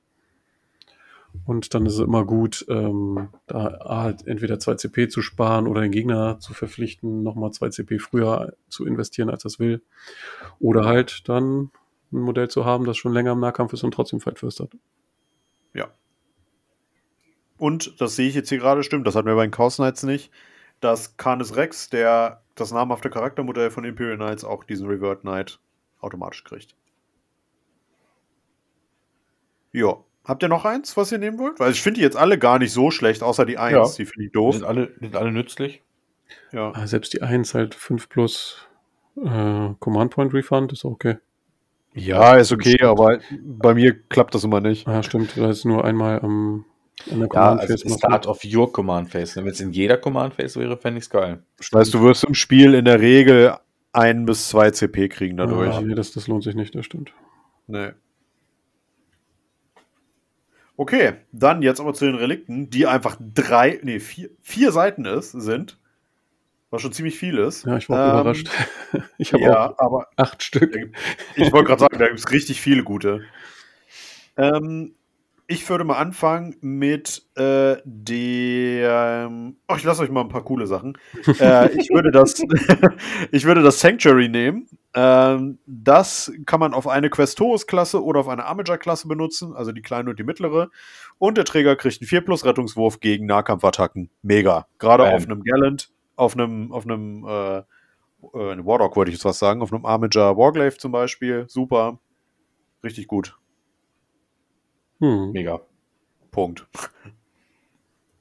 [SPEAKER 3] Und dann ist es immer gut, ähm, da halt entweder 2 CP zu sparen oder den Gegner zu verpflichten, nochmal 2 CP früher zu investieren, als das will. Oder halt dann ein Modell zu haben, das schon länger im Nahkampf ist und trotzdem Fight First hat.
[SPEAKER 1] Ja. Und, das sehe ich jetzt hier gerade, stimmt, das hatten wir bei den Chaos Knights nicht, dass Canis Rex, der das namhafte Charaktermodell von Imperial Knights, auch diesen Revert Knight automatisch kriegt. Ja. Habt ihr noch eins, was ihr nehmen wollt? Weil ich finde die jetzt alle gar nicht so schlecht, außer die eins,
[SPEAKER 2] Ja.
[SPEAKER 1] die finde ich
[SPEAKER 2] Die
[SPEAKER 1] doof.
[SPEAKER 2] sind alle, die sind alle nützlich.
[SPEAKER 1] Ja.
[SPEAKER 3] Ah, selbst die 1 halt 5 plus äh, Command Point Refund ist okay.
[SPEAKER 1] ja, ist okay, aber bei mir klappt das immer nicht.
[SPEAKER 3] Ah, stimmt, da ist nur einmal am
[SPEAKER 2] Ja,
[SPEAKER 3] Command
[SPEAKER 2] also
[SPEAKER 3] Phase machst du-
[SPEAKER 2] Start of your Command Phase. Wenn es in jeder Command Phase wäre, fände ich es geil.
[SPEAKER 1] Das heißt, du wirst im Spiel in der Regel ein bis zwei CP kriegen dadurch.
[SPEAKER 3] Ah, nee, das, das lohnt sich nicht, das stimmt.
[SPEAKER 1] Nee. Okay, dann jetzt aber zu den Relikten, die einfach drei, nee, vier, vier Seiten ist, sind. Was schon ziemlich viel ist.
[SPEAKER 3] Ja, ich war auch
[SPEAKER 1] Ähm,
[SPEAKER 3] überrascht. <laughs> Ich habe
[SPEAKER 1] Ja,
[SPEAKER 3] auch
[SPEAKER 1] aber
[SPEAKER 3] acht Stück.
[SPEAKER 1] ich wollte gerade sagen, da gibt es richtig viele gute. Ähm, ich würde mal anfangen mit äh, dem. Ach, ich lasse euch mal ein paar coole Sachen. äh, ich, würde das, <laughs> ich würde das Sanctuary nehmen. Ähm, das kann man auf eine Questoris-Klasse oder auf eine Armiger-Klasse benutzen, also die kleine und die mittlere. Und der Träger kriegt einen 4 plus Rettungswurf gegen Nahkampfattacken. Mega. Gerade
[SPEAKER 2] Bam.
[SPEAKER 1] auf einem Gallant, auf einem, auf einem äh, äh, Warlock wollte ich jetzt was sagen, auf einem Armiger Warglaive zum Beispiel. Super. Richtig gut.
[SPEAKER 3] Hm.
[SPEAKER 2] Mega.
[SPEAKER 1] Punkt. <laughs>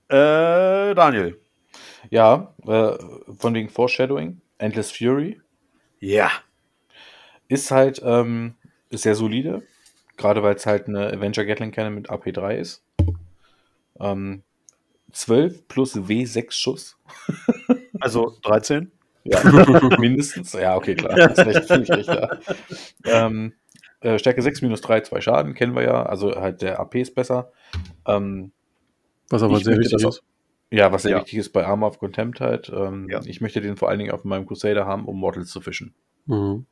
[SPEAKER 1] Äh, Daniel.
[SPEAKER 2] Ja, äh, von wegen Foreshadowing, Endless Fury
[SPEAKER 1] Ja.
[SPEAKER 2] ist halt ähm, ist sehr solide, gerade weil es halt eine Avenger Gatling Cannon mit AP3 ist. Ähm, 12 plus W6 Schuss. <laughs>
[SPEAKER 1] Also 13.
[SPEAKER 2] Ja, <laughs> mindestens. Ja, okay, klar. Das ist recht viel schlechter. Ähm, äh, Stärke 6 minus 3, 2 Schaden, kennen wir ja. Also halt der AP ist besser. Ähm,
[SPEAKER 3] Was aber sehr wichtig ist.
[SPEAKER 2] ja, was sehr
[SPEAKER 1] Ja.
[SPEAKER 2] wichtig ist bei Armor of Contempt halt. Ähm,
[SPEAKER 1] Ja.
[SPEAKER 2] Ich möchte den vor allen Dingen auf meinem Crusader haben, um Mortals zu fischen.
[SPEAKER 3] Mhm.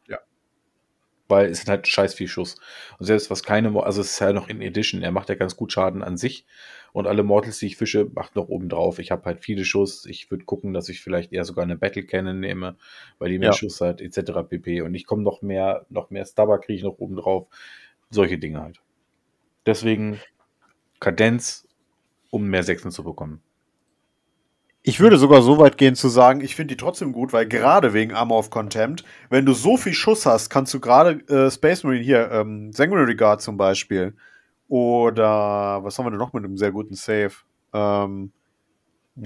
[SPEAKER 2] Weil es ist halt scheiß viel Schuss. Und selbst was keine, Mo- also es ist ja noch in Edition, er macht ja ganz gut Schaden an sich. Und alle Mortals, die ich fische, macht noch oben drauf. Ich habe halt viele Schuss. Ich würde gucken, dass ich vielleicht eher sogar eine Battle Cannon nehme, weil die mehr
[SPEAKER 1] Ja.
[SPEAKER 2] Schuss hat, etc. pp. Und ich komme noch mehr, noch mehr Stubber kriege ich noch oben drauf. Solche Dinge halt. Deswegen Kadenz, um mehr Sechsen zu bekommen.
[SPEAKER 1] Ich würde sogar so weit gehen zu sagen, ich finde die trotzdem gut, weil gerade wegen Armor of Contempt, wenn du so viel Schuss hast, kannst du gerade äh, Space Marine hier, ähm, Sanguinary Guard zum Beispiel, oder was haben wir denn noch mit einem sehr guten Save? Ähm,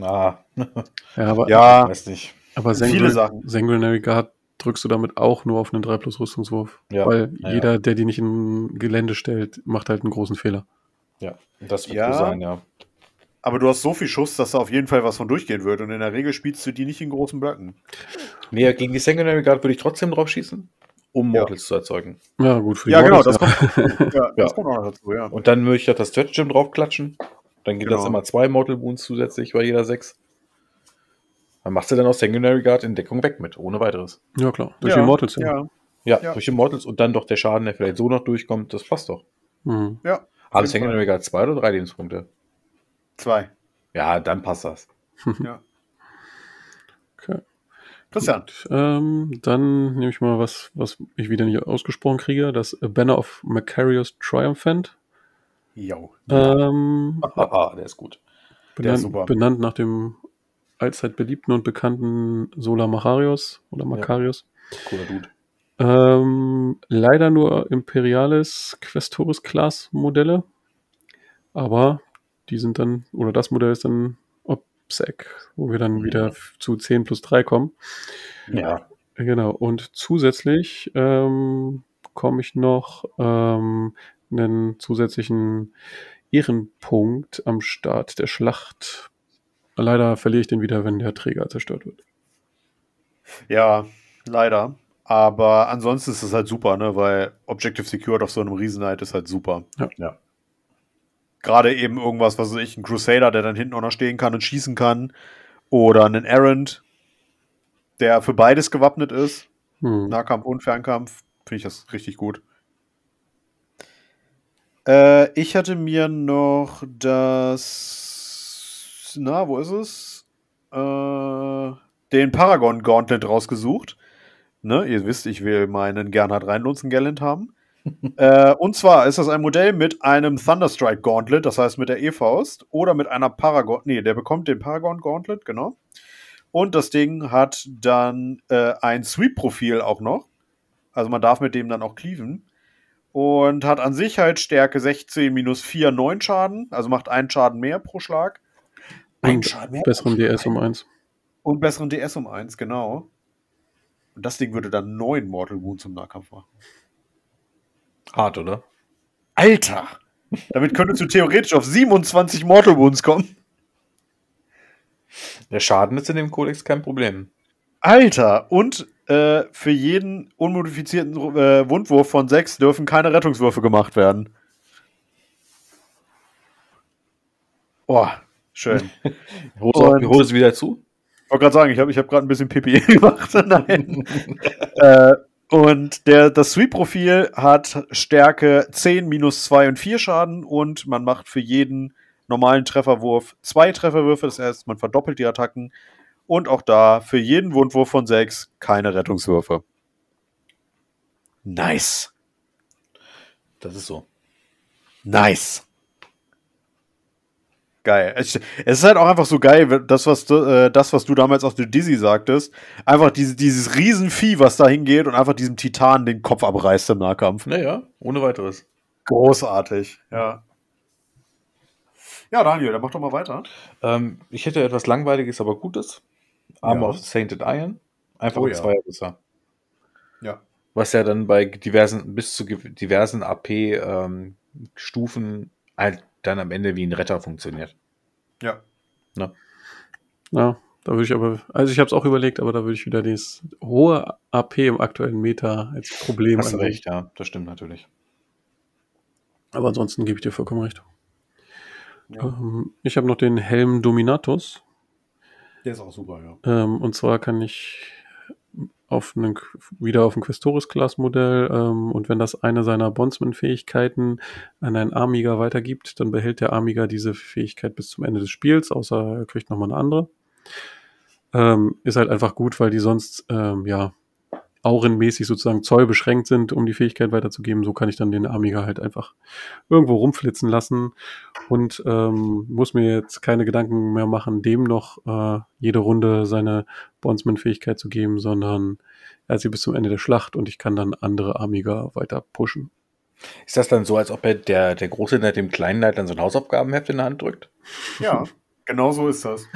[SPEAKER 2] Ah, <laughs>
[SPEAKER 3] Ja, aber,
[SPEAKER 1] ja,
[SPEAKER 2] weiß nicht.
[SPEAKER 3] aber
[SPEAKER 1] viele
[SPEAKER 3] Sanguin
[SPEAKER 1] Sachen.
[SPEAKER 3] Sanguinary Guard drückst du damit auch nur auf einen 3 plus Rüstungswurf.
[SPEAKER 2] Ja,
[SPEAKER 3] Weil
[SPEAKER 2] ja,
[SPEAKER 3] jeder, der die nicht in Gelände stellt, macht halt einen großen Fehler.
[SPEAKER 2] Ja, das wird
[SPEAKER 1] Ja.
[SPEAKER 2] so sein, ja.
[SPEAKER 1] aber du hast so viel Schuss, dass da auf jeden Fall was von durchgehen wird und in der Regel spielst du die nicht in großen Blöcken.
[SPEAKER 2] Nee, gegen die Sanguinary Guard würde ich trotzdem drauf schießen, um
[SPEAKER 1] Ja.
[SPEAKER 2] Mortals zu erzeugen.
[SPEAKER 3] Ja, gut für die
[SPEAKER 1] Ja, genau,
[SPEAKER 3] Mortals,
[SPEAKER 1] das kommt, ja, <laughs>
[SPEAKER 2] Ja.
[SPEAKER 1] das kommt auch noch dazu, ja.
[SPEAKER 2] Und dann würde ich das Stretch Gem draufklatschen. Dann geht das
[SPEAKER 1] Genau.
[SPEAKER 2] immer zwei Mortal Wounds zusätzlich bei jeder sechs. Dann machst du dann aus Sanguinary Guard in Deckung weg mit, ohne weiteres.
[SPEAKER 3] Ja, klar. Durch
[SPEAKER 1] ja,
[SPEAKER 3] die Mortals, ja.
[SPEAKER 1] Ja,
[SPEAKER 2] Ja,
[SPEAKER 1] Ja.
[SPEAKER 2] durch die Mortals und dann doch der Schaden, der vielleicht so noch durchkommt, das passt doch.
[SPEAKER 3] Mhm.
[SPEAKER 1] ja.
[SPEAKER 2] Haben
[SPEAKER 1] Fall.
[SPEAKER 2] Sanguinary Guard zwei oder drei Lebenspunkte?
[SPEAKER 1] Zwei.
[SPEAKER 2] Ja, dann passt das.
[SPEAKER 1] Ja. Christian.
[SPEAKER 3] Ähm, dann nehme ich mal was, was ich wieder nicht ausgesprochen kriege. Das Banner of Macarius Triumphant.
[SPEAKER 1] Jo.
[SPEAKER 3] Ähm,
[SPEAKER 2] Haha, der ist gut.
[SPEAKER 1] Der ist super.
[SPEAKER 3] benannt, benannt nach dem allzeit beliebten und bekannten Sola Macarius oder Macarius.
[SPEAKER 2] Cooler Dude.
[SPEAKER 3] Ähm, leider nur Imperialis Questoris Class Modelle. Aber die sind dann, oder das Modell ist dann OPSEC, wo wir dann wieder zu 10 plus 3 kommen.
[SPEAKER 2] Ja.
[SPEAKER 3] Genau. Und zusätzlich ähm, komme ich noch ähm, einen zusätzlichen Ehrenpunkt am Start der Schlacht. Leider verliere ich den wieder, wenn der Träger zerstört wird.
[SPEAKER 1] Ja, leider. Aber ansonsten ist es halt super, ne? Weil Objective Secured auf so einem Riesenheit ist halt super.
[SPEAKER 3] Ja.
[SPEAKER 2] Ja.
[SPEAKER 1] Gerade eben irgendwas, was weiß ich, ein Crusader, der dann hinten auch noch stehen kann und schießen kann. Oder einen Errant, der für beides gewappnet ist.
[SPEAKER 3] Hm.
[SPEAKER 1] Nahkampf und Fernkampf. Finde ich das richtig gut. Äh, ich hatte mir noch das. Na, wo ist es? Äh, den Paragon Gauntlet rausgesucht. Ne, ihr wisst, ich will meinen Gernhard Reinlunzen Gallant haben. Äh, und zwar ist das ein Modell mit einem Thunderstrike Gauntlet, das heißt mit der E-Faust, oder mit einer Paragon. Nee, der bekommt den Paragon Gauntlet, genau. Und das Ding hat dann äh, ein Sweep-Profil auch noch. Also man darf mit dem dann auch cleaven. Und hat an sich halt Stärke 16 minus 4, 9 Schaden. Also macht einen Schaden mehr pro Schlag. Ein
[SPEAKER 3] Und
[SPEAKER 1] Schaden mehr
[SPEAKER 3] besseren. DS um 1.
[SPEAKER 1] Und besseren DS um 1, genau. Und das Ding würde dann 9 Mortal Wounds im Nahkampf machen.
[SPEAKER 2] Hart, oder?
[SPEAKER 1] Alter! Damit könntest du theoretisch auf 27 Mortal Wounds kommen.
[SPEAKER 2] Der Schaden ist in dem Kodex kein Problem.
[SPEAKER 1] Alter! Und äh, für jeden unmodifizierten äh, Wundwurf von 6 dürfen keine Rettungswürfe gemacht werden. Oh, schön. <laughs>
[SPEAKER 2] Hose, Hose wieder zu?
[SPEAKER 1] Ich wollte gerade sagen, ich habe ich hab gerade ein bisschen Pipi <laughs> gemacht. <laughs> Nein. äh, und der, das Sweep-Profil hat Stärke 10, minus 2 und 4 Schaden und man macht für jeden normalen Trefferwurf zwei Trefferwürfe. Das heißt, man verdoppelt die Attacken. Und auch da für jeden Wundwurf von 6 keine Rettungswürfe. Nice.
[SPEAKER 2] Das ist so.
[SPEAKER 1] Nice. Geil. Es, ist halt auch einfach so geil, das, was du, äh, das, was du damals auf The Dizzy sagtest. Einfach diese, dieses Riesenvieh, was da hingeht und einfach diesem Titan den Kopf abreißt im Nahkampf.
[SPEAKER 2] Naja, ohne weiteres.
[SPEAKER 1] Großartig, ja. Ja, Daniel, dann mach doch mal weiter.
[SPEAKER 2] Ähm, ich hätte etwas Langweiliges, aber Gutes. Armor ja. of Sainted Iron. Einfach oh, ein ja. Zweierbisser.
[SPEAKER 1] Ja.
[SPEAKER 2] Was ja dann bei diversen, bis zu diversen AP-Stufen ähm, halt dann am Ende wie ein Retter funktioniert.
[SPEAKER 1] Ja.
[SPEAKER 2] Na?
[SPEAKER 3] Ja, da würde ich aber, also ich habe es auch überlegt, aber da würde ich wieder das hohe AP im aktuellen Meta als Problem
[SPEAKER 2] Hast ansehen. recht, ja, das stimmt natürlich.
[SPEAKER 3] Aber ansonsten gebe ich dir vollkommen recht. Ja. Ähm, ich habe noch den Helm Dominatus.
[SPEAKER 1] Der ist auch super, ja.
[SPEAKER 3] Ähm, und zwar kann ich auf einen, wieder auf ein Questoris-Class-Modell ähm, und wenn das eine seiner Bondsman-Fähigkeiten an einen Amiga weitergibt, dann behält der Amiga diese Fähigkeit bis zum Ende des Spiels, außer er kriegt nochmal eine andere. Ähm, ist halt einfach gut, weil die sonst ähm, ja aurenmäßig sozusagen zollbeschränkt sind, um die Fähigkeit weiterzugeben. So kann ich dann den Amiga halt einfach irgendwo rumflitzen lassen und ähm, muss mir jetzt keine Gedanken mehr machen, dem noch äh, jede Runde seine Bondsman-Fähigkeit zu geben, sondern er hat sie bis zum Ende der Schlacht und ich kann dann andere Amiga weiter pushen.
[SPEAKER 2] Ist das dann so, als ob er der, der Große hinter dem Kleinen Knight dann so ein Hausaufgabenheft in der Hand drückt?
[SPEAKER 1] Ja, genau so ist das.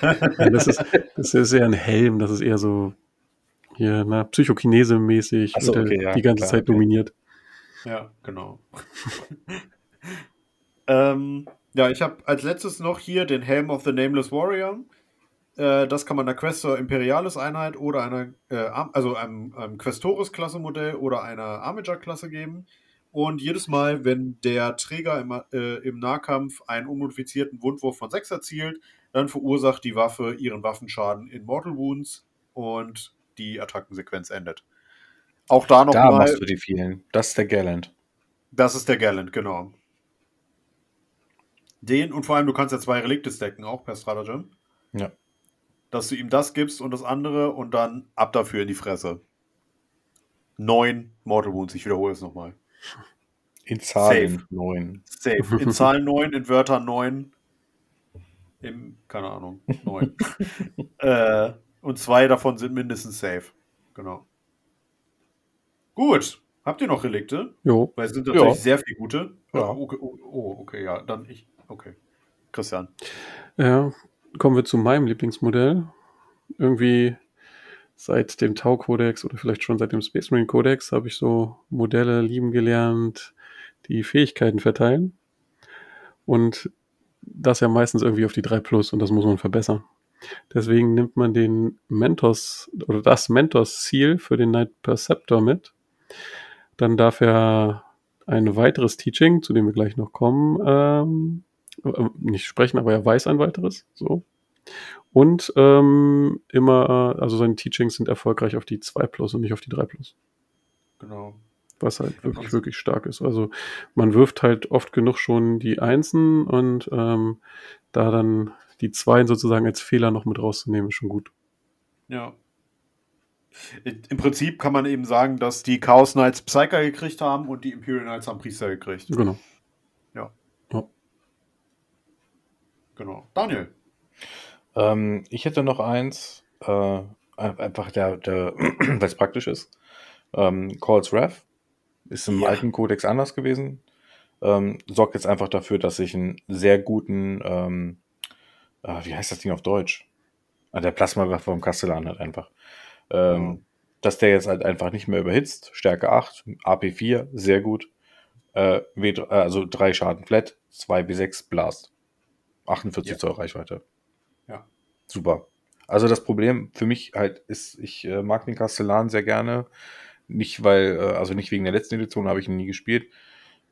[SPEAKER 1] <laughs>
[SPEAKER 3] das, ist, das ist eher ein Helm, das ist eher so hier, na, Psychokinese-mäßig
[SPEAKER 2] so, okay,
[SPEAKER 3] ja, die ganze klar, Zeit okay. dominiert.
[SPEAKER 1] Ja, genau. <laughs> ähm, ja, ich habe als letztes noch hier den Helm of the Nameless Warrior. Äh, das kann man einer Questor Imperialis Einheit oder einer, äh, also einem, einem Questoris-Klasse Modell oder einer Armiger-Klasse geben. Und jedes Mal, wenn der Träger im, äh, im Nahkampf einen unmodifizierten Wundwurf von 6 erzielt, dann verursacht die Waffe ihren Waffenschaden in Mortal Wounds und die Attackensequenz endet. Auch da noch
[SPEAKER 2] Da mal, machst du die vielen. Das ist der Gallant.
[SPEAKER 1] Das ist der Gallant, genau. Den und vor allem, du kannst ja zwei Relikte stacken, auch per Stratagem.
[SPEAKER 2] Ja.
[SPEAKER 1] Dass du ihm das gibst und das andere und dann ab dafür in die Fresse. Neun Mortal Wounds, ich wiederhole es nochmal.
[SPEAKER 2] In Zahlen neun.
[SPEAKER 1] Safe. In <laughs> Zahlen neun, in Wörtern neun. Im, keine Ahnung, neun. <laughs> äh, und zwei davon sind mindestens safe. Genau. Gut. Habt ihr noch Relikte?
[SPEAKER 3] Jo.
[SPEAKER 1] Weil es sind natürlich jo. sehr viele gute.
[SPEAKER 2] Ja.
[SPEAKER 1] Oh, okay, oh, oh, okay, ja. Dann ich. Okay. Christian.
[SPEAKER 3] Ja, kommen wir zu meinem Lieblingsmodell. Irgendwie seit dem Tau-Kodex oder vielleicht schon seit dem Space Marine Kodex habe ich so Modelle lieben gelernt, die Fähigkeiten verteilen. Und das ja meistens irgendwie auf die 3 Plus und das muss man verbessern. Deswegen nimmt man den Mentos oder das Mentos-Ziel für den Night Perceptor mit. Dann darf er ein weiteres Teaching, zu dem wir gleich noch kommen, ähm, äh, nicht sprechen, aber er weiß ein weiteres. So. Und ähm, immer, also seine Teachings sind erfolgreich auf die 2 Plus und nicht auf die 3 Plus.
[SPEAKER 1] Genau.
[SPEAKER 3] Was halt wirklich, wirklich stark ist. Also man wirft halt oft genug schon die Einsen und ähm, da dann die zwei sozusagen als Fehler noch mit rauszunehmen, ist schon gut.
[SPEAKER 1] Ja. Im Prinzip kann man eben sagen, dass die Chaos Knights Psyker gekriegt haben und die Imperial Knights haben Priester gekriegt.
[SPEAKER 3] Genau.
[SPEAKER 1] Ja.
[SPEAKER 3] ja.
[SPEAKER 1] Genau. Daniel.
[SPEAKER 2] Ähm, ich hätte noch eins, äh, einfach der, der <clears throat> weil es praktisch ist. Ähm, Calls Wrath ist im ja. alten Kodex anders gewesen. Ähm, sorgt jetzt einfach dafür, dass ich einen sehr guten ähm, ah, wie heißt das Ding auf Deutsch? Ah, der Plasma vom Kastellan halt einfach. Ähm, mhm. Dass der jetzt halt einfach nicht mehr überhitzt. Stärke 8, AP4, sehr gut. Äh, w, äh, also 3 Schaden flat, 2 B6 Blast. 48 ja. Zoll Reichweite.
[SPEAKER 1] Ja.
[SPEAKER 2] Super. Also das Problem für mich halt ist, ich äh, mag den Castellan sehr gerne. Nicht weil, äh, also nicht wegen der letzten Edition habe ich ihn nie gespielt.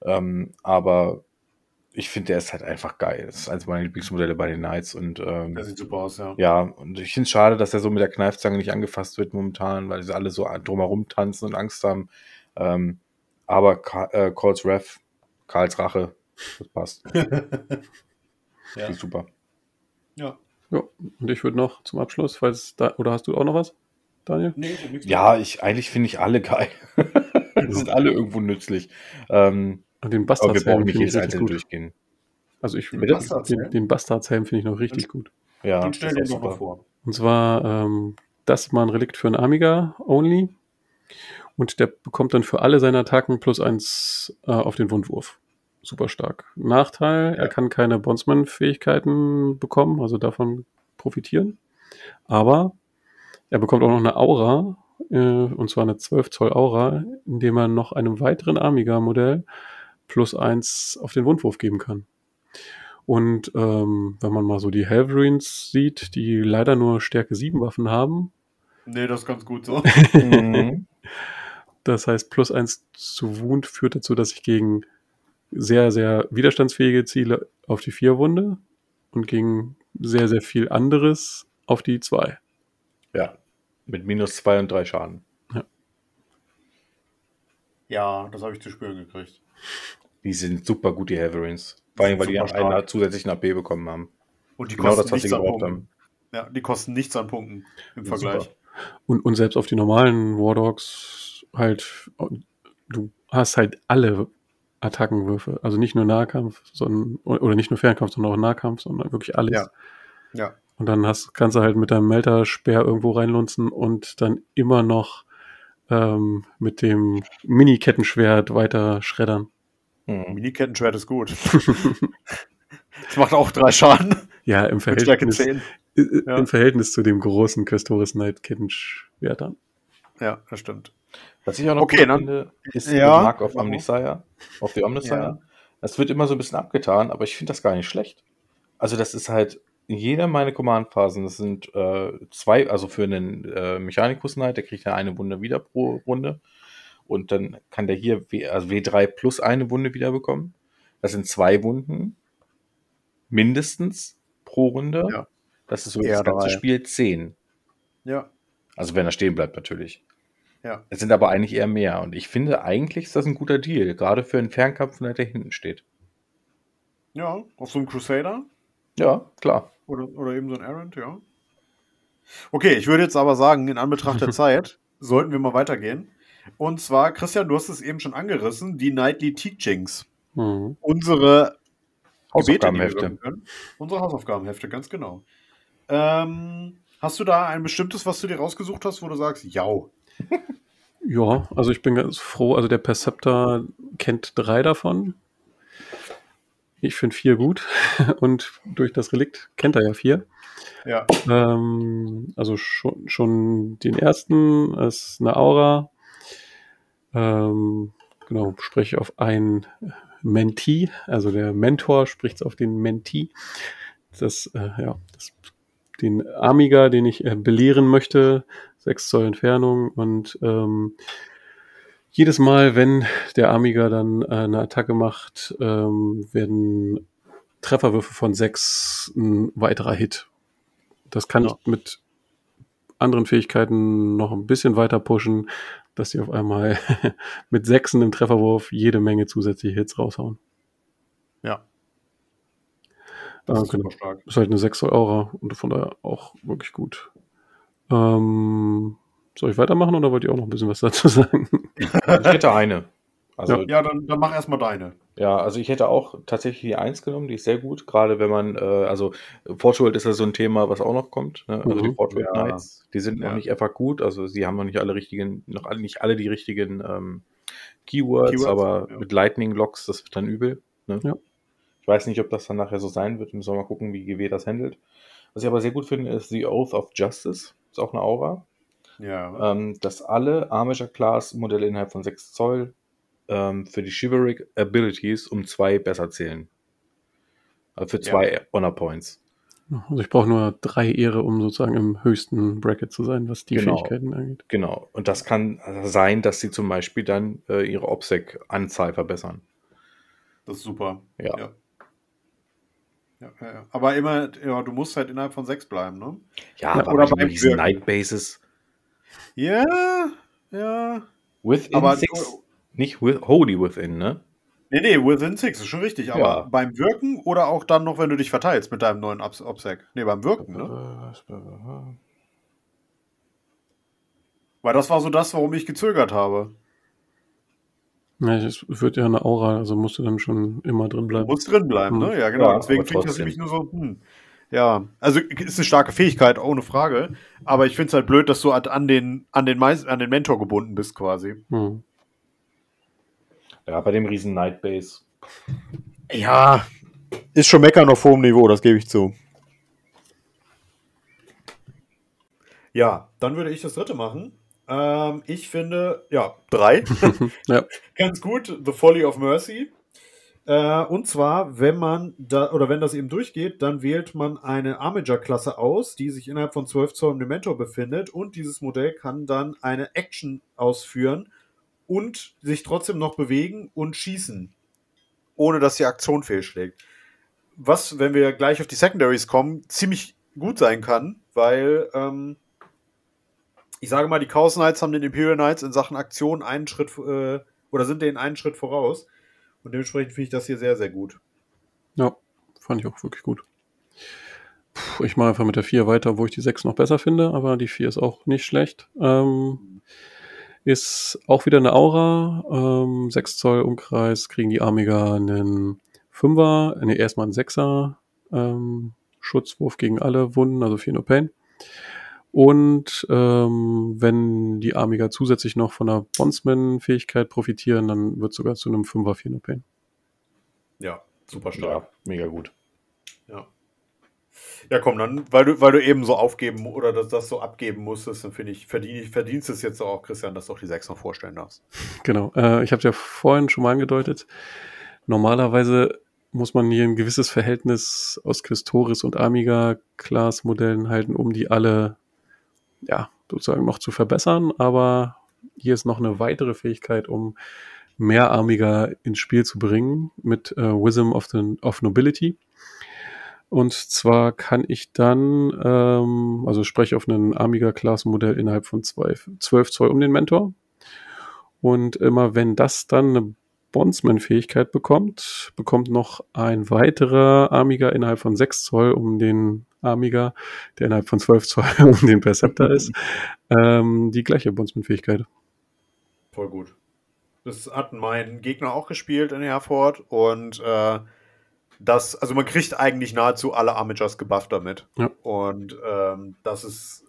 [SPEAKER 2] Ähm, aber ich finde, der ist halt einfach geil. Das ist eines meiner Lieblingsmodelle bei den Knights und ähm,
[SPEAKER 1] Der sieht super aus, ja.
[SPEAKER 2] ja, und ich finde es schade, dass er so mit der Kneifzange nicht angefasst wird momentan, weil sie alle so drumherum tanzen und Angst haben. Ähm, aber Ka äh, Calls Ref, Karls Rache, das passt. <laughs>
[SPEAKER 1] Ja.
[SPEAKER 2] Finde ich super.
[SPEAKER 1] Ja.
[SPEAKER 3] Ja, und ich würde noch zum Abschluss, falls da, oder hast du auch noch was, Daniel?
[SPEAKER 1] Nee, ich
[SPEAKER 2] Ja, ich, eigentlich finde ich alle geil. <laughs> Die <laughs> sind alle irgendwo nützlich. Ähm,
[SPEAKER 3] Und den Bastardshelm
[SPEAKER 2] nicht
[SPEAKER 3] finde ich richtig
[SPEAKER 2] einzelne
[SPEAKER 3] gut.
[SPEAKER 2] durchgehen.
[SPEAKER 3] Also ich
[SPEAKER 1] Den
[SPEAKER 3] den,
[SPEAKER 1] Bastardshelm?
[SPEAKER 3] den, Bastardshelm finde ich noch richtig gut.
[SPEAKER 2] Ja,
[SPEAKER 1] Den stell dir
[SPEAKER 2] ist
[SPEAKER 1] doch mal
[SPEAKER 2] super.
[SPEAKER 1] vor.
[SPEAKER 3] Und zwar, ähm, das ist mal ein Relikt für einen Amiga only. Und der bekommt dann für alle seine Attacken plus eins äh, auf den Wundwurf. Super stark. Nachteil, er kann keine Bondsman-Fähigkeiten bekommen, also davon profitieren. Aber er bekommt auch noch eine Aura, äh, und zwar eine 12 Zoll Aura, indem er noch einem weiteren Amiga-Modell plus eins auf den Wundwurf geben kann. Und ähm, wenn man mal so die Helverines sieht, die leider nur Stärke 7 Waffen haben,
[SPEAKER 1] Nee, das ist ganz gut so. <laughs>
[SPEAKER 2] Mhm.
[SPEAKER 3] das heißt plus eins zu Wound führt dazu, dass ich gegen sehr, sehr widerstandsfähige Ziele auf die 4 wunde und gegen sehr, sehr viel anderes auf die 2.
[SPEAKER 2] Ja, mit minus zwei und drei Schaden.
[SPEAKER 1] Ja, das habe ich zu spüren gekriegt.
[SPEAKER 2] Die sind super gut, die Haverines. Vor allem, weil die einen
[SPEAKER 1] stark.
[SPEAKER 2] zusätzlichen AP bekommen haben.
[SPEAKER 1] Und die
[SPEAKER 2] Genau
[SPEAKER 1] kosten
[SPEAKER 2] das, was sie
[SPEAKER 1] nichts an
[SPEAKER 2] gebraucht
[SPEAKER 1] Punkten.
[SPEAKER 2] haben.
[SPEAKER 1] Ja, die kosten nichts an Punkten im
[SPEAKER 2] Super.
[SPEAKER 1] Vergleich.
[SPEAKER 3] Und, und selbst auf die normalen War Dogs halt, du hast halt alle Attackenwürfe. Also nicht nur Nahkampf, sondern, oder nicht nur Fernkampf, sondern auch Nahkampf, sondern wirklich alles.
[SPEAKER 1] Ja. Ja.
[SPEAKER 3] Und dann hast, kannst du halt mit deinem Melter-Speer irgendwo reinlunzen und dann immer noch ähm, mit dem Mini-Kettenschwert weiter schreddern.
[SPEAKER 2] Mhm.
[SPEAKER 1] Mini-Kettenschwert ist gut. <laughs> das macht auch drei Schaden.
[SPEAKER 3] Ja, im Verhältnis,
[SPEAKER 1] 10. Ja.
[SPEAKER 3] im Verhältnis zu dem großen Questoris Knight Kettenschwert dann.
[SPEAKER 1] Ja, das stimmt.
[SPEAKER 2] Was ich auch noch
[SPEAKER 1] Okay,
[SPEAKER 2] gut
[SPEAKER 1] dann-
[SPEAKER 2] finde, ist
[SPEAKER 1] Ja.
[SPEAKER 2] der Mark of Omnisire, auf die Omnisire.
[SPEAKER 1] Ja.
[SPEAKER 2] Das wird immer so ein bisschen abgetan, aber ich finde das gar nicht schlecht. Also das ist halt in jeder meiner Command-Phasen, das sind äh, zwei, also für einen äh, Mechanicus Knight, der kriegt ja eine Wunde wieder pro Runde. Und dann kann der hier W, also W3 plus eine Wunde wieder bekommen. Das sind zwei Wunden. Mindestens pro Runde.
[SPEAKER 1] Ja.
[SPEAKER 2] Das ist so das ganze. Spiel 10.
[SPEAKER 1] Ja.
[SPEAKER 2] Also wenn er stehen bleibt natürlich.
[SPEAKER 1] Ja.
[SPEAKER 2] Es sind aber eigentlich eher mehr. Und ich finde, eigentlich ist das ein guter Deal. Gerade für einen Fernkampf, der hinten steht.
[SPEAKER 1] Ja, auf so einem Crusader
[SPEAKER 2] Ja, klar.
[SPEAKER 1] oder, oder eben so ein Errant, ja. Okay, ich würde jetzt aber sagen, in Anbetracht der <laughs> Zeit sollten wir mal weitergehen. Und zwar, Christian, du hast es eben schon angerissen, die Nightly Teachings.
[SPEAKER 3] Mhm.
[SPEAKER 1] Unsere
[SPEAKER 2] Hausaufgabenhefte.
[SPEAKER 1] Unsere Hausaufgabenhefte, ganz genau. Ähm, hast du da ein bestimmtes, was du dir rausgesucht hast, wo du sagst, ja, <laughs>
[SPEAKER 3] Ja, also ich bin ganz froh. Also der Perceptor kennt drei davon. Ich finde vier gut. <laughs> Und durch das Relikt kennt er ja vier.
[SPEAKER 1] ja,
[SPEAKER 3] Ähm, also schon, schon den ersten ist eine Aura. Ähm, genau, spreche auf einen Mentee, also der Mentor spricht auf den Mentee. Das, äh, ja, das, den Amiga, den ich äh, belehren möchte, 6 Zoll Entfernung und ähm, jedes Mal, wenn der Amiga dann äh, eine Attacke macht, ähm, werden Trefferwürfe von 6 ein weiterer Hit. Das kann
[SPEAKER 1] Ja.
[SPEAKER 3] ich mit anderen Fähigkeiten noch ein bisschen weiter pushen, dass sie auf einmal <laughs> mit Sechsen im Trefferwurf jede Menge zusätzliche Hits raushauen.
[SPEAKER 1] ja. Das
[SPEAKER 3] Ah,
[SPEAKER 1] ist
[SPEAKER 3] genau.
[SPEAKER 1] super stark.
[SPEAKER 3] Ist halt eine 6 Zoll Aura und von daher auch wirklich gut. Ähm, soll ich weitermachen oder wollt ihr auch noch ein bisschen was dazu <laughs> sagen?
[SPEAKER 2] Ich hätte eine. Also, ja.
[SPEAKER 1] Ja, dann, dann mach erstmal deine.
[SPEAKER 2] also ich hätte auch tatsächlich die 1 genommen, die ist sehr gut. Gerade wenn man, äh, also Fortworld ist ja so ein Thema, was auch noch kommt. Ne? Also
[SPEAKER 3] Mhm.
[SPEAKER 2] die Fortworld
[SPEAKER 1] Ja.
[SPEAKER 2] Knights, die sind
[SPEAKER 1] Ja.
[SPEAKER 2] noch nicht einfach gut. Also sie haben noch nicht alle richtigen, noch nicht alle die richtigen ähm, Keywords,
[SPEAKER 1] Keywords,
[SPEAKER 2] aber
[SPEAKER 1] ja.
[SPEAKER 2] mit Lightning Locks, das wird dann übel. Ne?
[SPEAKER 3] Ja.
[SPEAKER 2] Ich weiß nicht, ob das dann nachher so sein wird. Müssen wir mal gucken, wie GW das handelt. Was ich aber sehr gut finde, ist The Oath of Justice. Ist auch eine Aura.
[SPEAKER 1] Ja.
[SPEAKER 2] ähm, dass alle Armature Class Modelle innerhalb von 6 Zoll ähm, für die Chivalric Abilities um zwei besser zählen. Also für zwei Honor Points.
[SPEAKER 3] Also ich brauche nur drei Ehre, um sozusagen im höchsten Bracket zu sein, was die
[SPEAKER 2] Genau.
[SPEAKER 3] Fähigkeiten angeht.
[SPEAKER 2] Genau. Und das kann sein, dass sie zum Beispiel dann äh, ihre OPSEC-Anzahl verbessern.
[SPEAKER 1] Das ist super.
[SPEAKER 2] Ja.
[SPEAKER 1] Ja. Ja, ja, ja. Aber immer, ja, du musst halt innerhalb von sechs bleiben, ne?
[SPEAKER 2] Ja,
[SPEAKER 3] Ja,
[SPEAKER 2] aber
[SPEAKER 1] oder
[SPEAKER 2] bei diesen. Night Bases
[SPEAKER 1] Ja, ja.
[SPEAKER 2] within
[SPEAKER 1] Aber
[SPEAKER 2] six, nicht with, wholly within, ne?
[SPEAKER 1] Nee, nee, within six ist schon richtig. Aber
[SPEAKER 2] Ja.
[SPEAKER 1] beim Wirken oder auch dann noch, wenn du dich verteilst mit deinem neuen Obs- Obsec? Nee, beim Wirken, ne? Weil das war so das, warum ich gezögert habe.
[SPEAKER 3] Ja, es wird ja eine Aura, also musst du dann schon immer drin
[SPEAKER 1] Du
[SPEAKER 3] bleiben.
[SPEAKER 1] musst drin bleiben, ne? Ja, genau.
[SPEAKER 2] Ja,
[SPEAKER 1] Deswegen ich das nämlich nur so, hm. Ja, also ist eine starke Fähigkeit, ohne Frage. Aber ich finde es halt blöd, dass du halt an den, an den, an den Mentor gebunden bist, quasi.
[SPEAKER 3] Hm.
[SPEAKER 2] Ja, bei dem riesen Night Base.
[SPEAKER 1] Ja, ist schon meckern auf hohem Niveau, das gebe ich zu. Ja, dann würde ich das dritte machen. Ähm, ich finde, ja, drei. <laughs>
[SPEAKER 3] Ja.
[SPEAKER 1] Ganz gut, The Folly of Mercy. Äh, und zwar, wenn man da, oder wenn das eben durchgeht, dann wählt man eine Armager-Klasse aus, die sich innerhalb von 12 Zoll im Mentor befindet und dieses Modell kann dann eine Action ausführen und sich trotzdem noch bewegen und schießen, ohne dass die Aktion fehlschlägt. Was, wenn wir gleich auf die Secondaries kommen, ziemlich gut sein kann, weil ähm, ich sage mal, die Chaos Knights haben den Imperial Knights in Sachen Aktion einen Schritt äh, oder sind denen einen Schritt voraus. Und dementsprechend finde ich das hier sehr, sehr gut.
[SPEAKER 3] Ja, fand ich auch wirklich gut. Puh, ich mache einfach mit der 4 weiter, wo ich die 6 noch besser finde, aber die 4 ist auch nicht schlecht. Ähm, ist auch wieder eine Aura. Ähm, 6 Zoll Umkreis kriegen die Amiga einen 5er, nee, erstmal einen 6er ähm, Schutzwurf gegen alle Wunden, also 4 No Pain. Und ähm, wenn die Amiga zusätzlich noch von der Bondsman-Fähigkeit profitieren, dann wird sogar zu einem 5er 4 No Pain.
[SPEAKER 1] Ja, super stark.
[SPEAKER 2] Ja, mega gut.
[SPEAKER 1] Ja. Ja, komm, dann, weil du, weil du eben so aufgeben oder das, das so abgeben musstest, dann finde ich, verdien, verdienst es jetzt auch, Christian, dass du auch die 6 noch vorstellen darfst.
[SPEAKER 3] Genau. Äh, ich habe ja vorhin schon mal angedeutet. Normalerweise muss man hier ein gewisses Verhältnis aus Questoris und Amiga-Class-Modellen halten, um die alle ja, sozusagen noch zu verbessern. Aber hier ist noch eine weitere Fähigkeit, um mehr Amiga ins Spiel zu bringen mit äh, Wisdom of, the, of Nobility. Und zwar kann ich dann, ähm, also spreche auf ein Amiga-Class-Modell innerhalb von zwei, 12 Zoll um den Mentor. Und immer wenn das dann eine Bondsman-Fähigkeit bekommt, bekommt noch ein weiterer Amiga innerhalb von 6 Zoll um den Amiga, der innerhalb von 12 Zoll <laughs> um den Perceptor ist, ähm, die gleiche Bondsman-Fähigkeit.
[SPEAKER 1] Voll gut. Das hat mein Gegner auch gespielt in Herford und äh, das, also man kriegt eigentlich nahezu alle Armigers gebufft damit.
[SPEAKER 3] Ja.
[SPEAKER 1] Und ähm, das ist,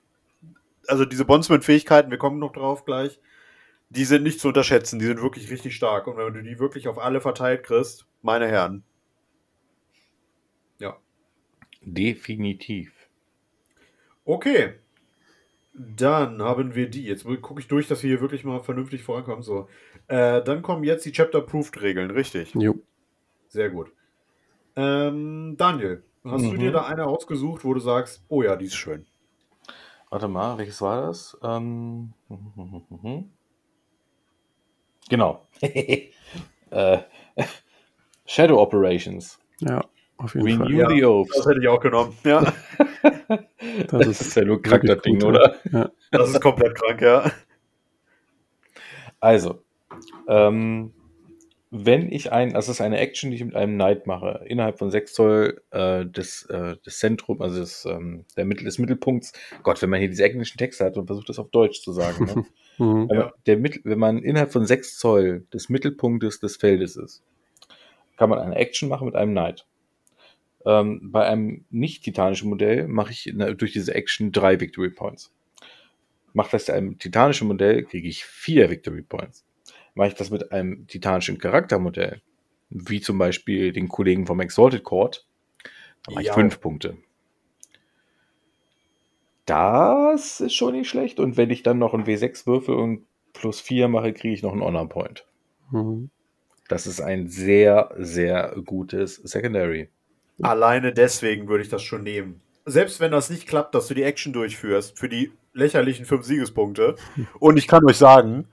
[SPEAKER 1] also diese Bondsman-Fähigkeiten, wir kommen noch drauf gleich, die sind nicht zu unterschätzen, die sind wirklich richtig stark. Und wenn du die wirklich auf alle verteilt kriegst, meine Herren. Ja.
[SPEAKER 2] Definitiv.
[SPEAKER 1] Okay. Dann haben wir die. Jetzt gucke ich durch, dass wir hier wirklich mal vernünftig vorankommen. So. Äh, dann kommen jetzt die Chapter-Approved-Regeln, richtig?
[SPEAKER 3] Jo.
[SPEAKER 1] Sehr gut. Ähm, Daniel, hast du
[SPEAKER 2] Mhm.
[SPEAKER 1] dir da eine ausgesucht, wo du sagst, oh ja, die ist schön?
[SPEAKER 2] Warte mal, welches war das? Ähm, <laughs> genau. <laughs> äh, <laughs> Shadow Operations.
[SPEAKER 3] Ja, auf jeden
[SPEAKER 2] Renew
[SPEAKER 3] Fall.
[SPEAKER 1] Ja,
[SPEAKER 2] the
[SPEAKER 1] Das
[SPEAKER 2] Oaths.
[SPEAKER 1] hätte ich auch genommen. Ja,
[SPEAKER 2] Das, ist, ja nur krank, das Ding,
[SPEAKER 3] gut,
[SPEAKER 2] oder?
[SPEAKER 3] Ja.
[SPEAKER 1] das ist komplett krank, ja.
[SPEAKER 2] Also, ähm, wenn ich ein, das ist eine Action, die ich mit einem Knight mache, innerhalb von 6 Zoll äh, des, äh, des Zentrum, also des, ähm, der Mittel, des Mittelpunkts, Gott, wenn man hier diese englischen Texte hat und versucht das auf Deutsch zu sagen, ne? <laughs>
[SPEAKER 3] Mhm.
[SPEAKER 2] Wenn man, der Mittel, wenn man innerhalb von 6 Zoll des Mittelpunktes des Feldes ist, kann man eine Action machen mit einem Knight. Ähm, bei einem nicht-titanischen Modell mache ich na, durch diese Action drei Victory Points. Mache das mit einem titanischen Modell, kriege ich vier Victory Points. Mache ich das mit einem titanischen Charaktermodell, wie zum Beispiel den Kollegen vom Exalted Court, dann mache ich
[SPEAKER 1] Ja.
[SPEAKER 2] fünf Punkte. Das ist schon nicht schlecht. Und wenn ich dann noch ein W6 würfel und plus 4 mache, kriege ich noch einen Honor Point.
[SPEAKER 3] Mhm.
[SPEAKER 2] Das ist ein sehr, sehr gutes Secondary.
[SPEAKER 1] Alleine deswegen würde ich das schon nehmen. selbst wenn das nicht klappt, dass du die Action durchführst für die lächerlichen fünf Siegespunkte. <laughs> Und ich kann euch sagen,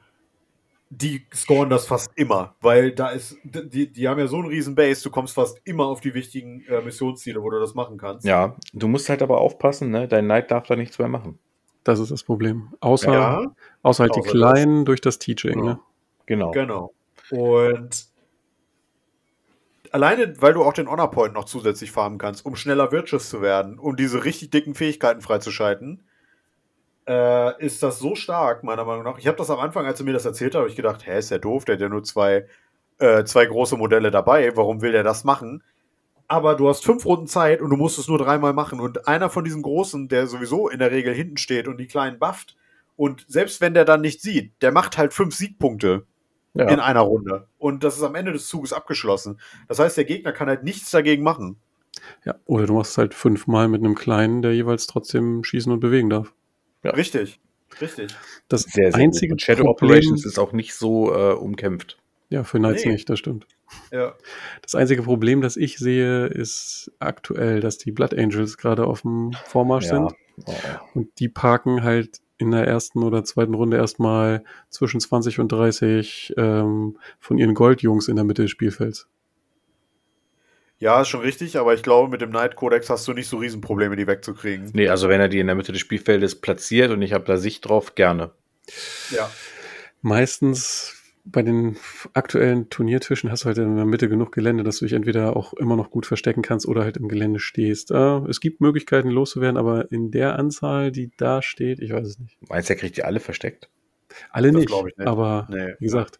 [SPEAKER 1] die scoren das fast immer, weil da ist, die, die haben ja so einen riesen Base, du kommst fast immer auf die wichtigen äh, Missionsziele, wo du das machen kannst.
[SPEAKER 2] Ja, du musst halt aber aufpassen, ne? Dein Knight darf da nichts mehr machen.
[SPEAKER 3] Das ist das Problem. Außer, ja, außer halt außer die Kleinen das. durch das Teaching,
[SPEAKER 1] genau.
[SPEAKER 3] ne?
[SPEAKER 1] Genau. Genau. Und alleine, weil du auch den Honor Point noch zusätzlich farmen kannst, um schneller Virtuous zu werden, um diese richtig dicken Fähigkeiten freizuschalten, äh, ist das so stark, meiner Meinung nach. Ich habe das am Anfang, als er mir das erzählt hat, habe ich gedacht, hä, ist der doof, der hat ja nur zwei, äh, zwei große Modelle dabei, warum will der das machen? Aber du hast fünf Runden Zeit und du musst es nur dreimal machen. Und einer von diesen Großen, der sowieso in der Regel hinten steht und die Kleinen bufft, und selbst wenn der dann nicht sieht, der macht halt fünf Siegpunkte ja. in einer Runde. Und das ist am Ende des Zuges abgeschlossen. Das heißt, der Gegner kann halt nichts dagegen machen.
[SPEAKER 3] Ja, oder du machst es halt fünfmal mit einem Kleinen, der jeweils trotzdem schießen und bewegen darf.
[SPEAKER 1] Ja. Richtig. Richtig.
[SPEAKER 3] Das sehr, sehr einzige
[SPEAKER 2] Shadow Problem, Operations ist auch nicht so äh, umkämpft.
[SPEAKER 3] Ja, für Knights nee. nicht, das stimmt.
[SPEAKER 1] Ja.
[SPEAKER 3] Das einzige Problem, das ich sehe, ist aktuell, dass die Blood Angels gerade auf dem Vormarsch ja. sind. Oh. Und die parken halt in der ersten oder zweiten Runde erstmal zwischen 20 und 30 ähm, von ihren Goldjungs in der Mitte des Spielfelds.
[SPEAKER 1] Ja, ist schon richtig, aber ich glaube, mit dem Night Codex hast du nicht so Riesenprobleme, die wegzukriegen.
[SPEAKER 2] Nee, also wenn er die in der Mitte des Spielfeldes platziert und ich habe da Sicht drauf, gerne.
[SPEAKER 1] Ja.
[SPEAKER 3] Meistens bei den aktuellen Turniertischen hast du halt in der Mitte genug Gelände, dass du dich entweder auch immer noch gut verstecken kannst oder halt im Gelände stehst. Äh, es gibt Möglichkeiten loszuwerden, aber in der Anzahl, die da steht, ich weiß es nicht.
[SPEAKER 2] Meinst du, er kriegt die alle versteckt?
[SPEAKER 3] Alle nicht, nicht, aber nee. wie gesagt,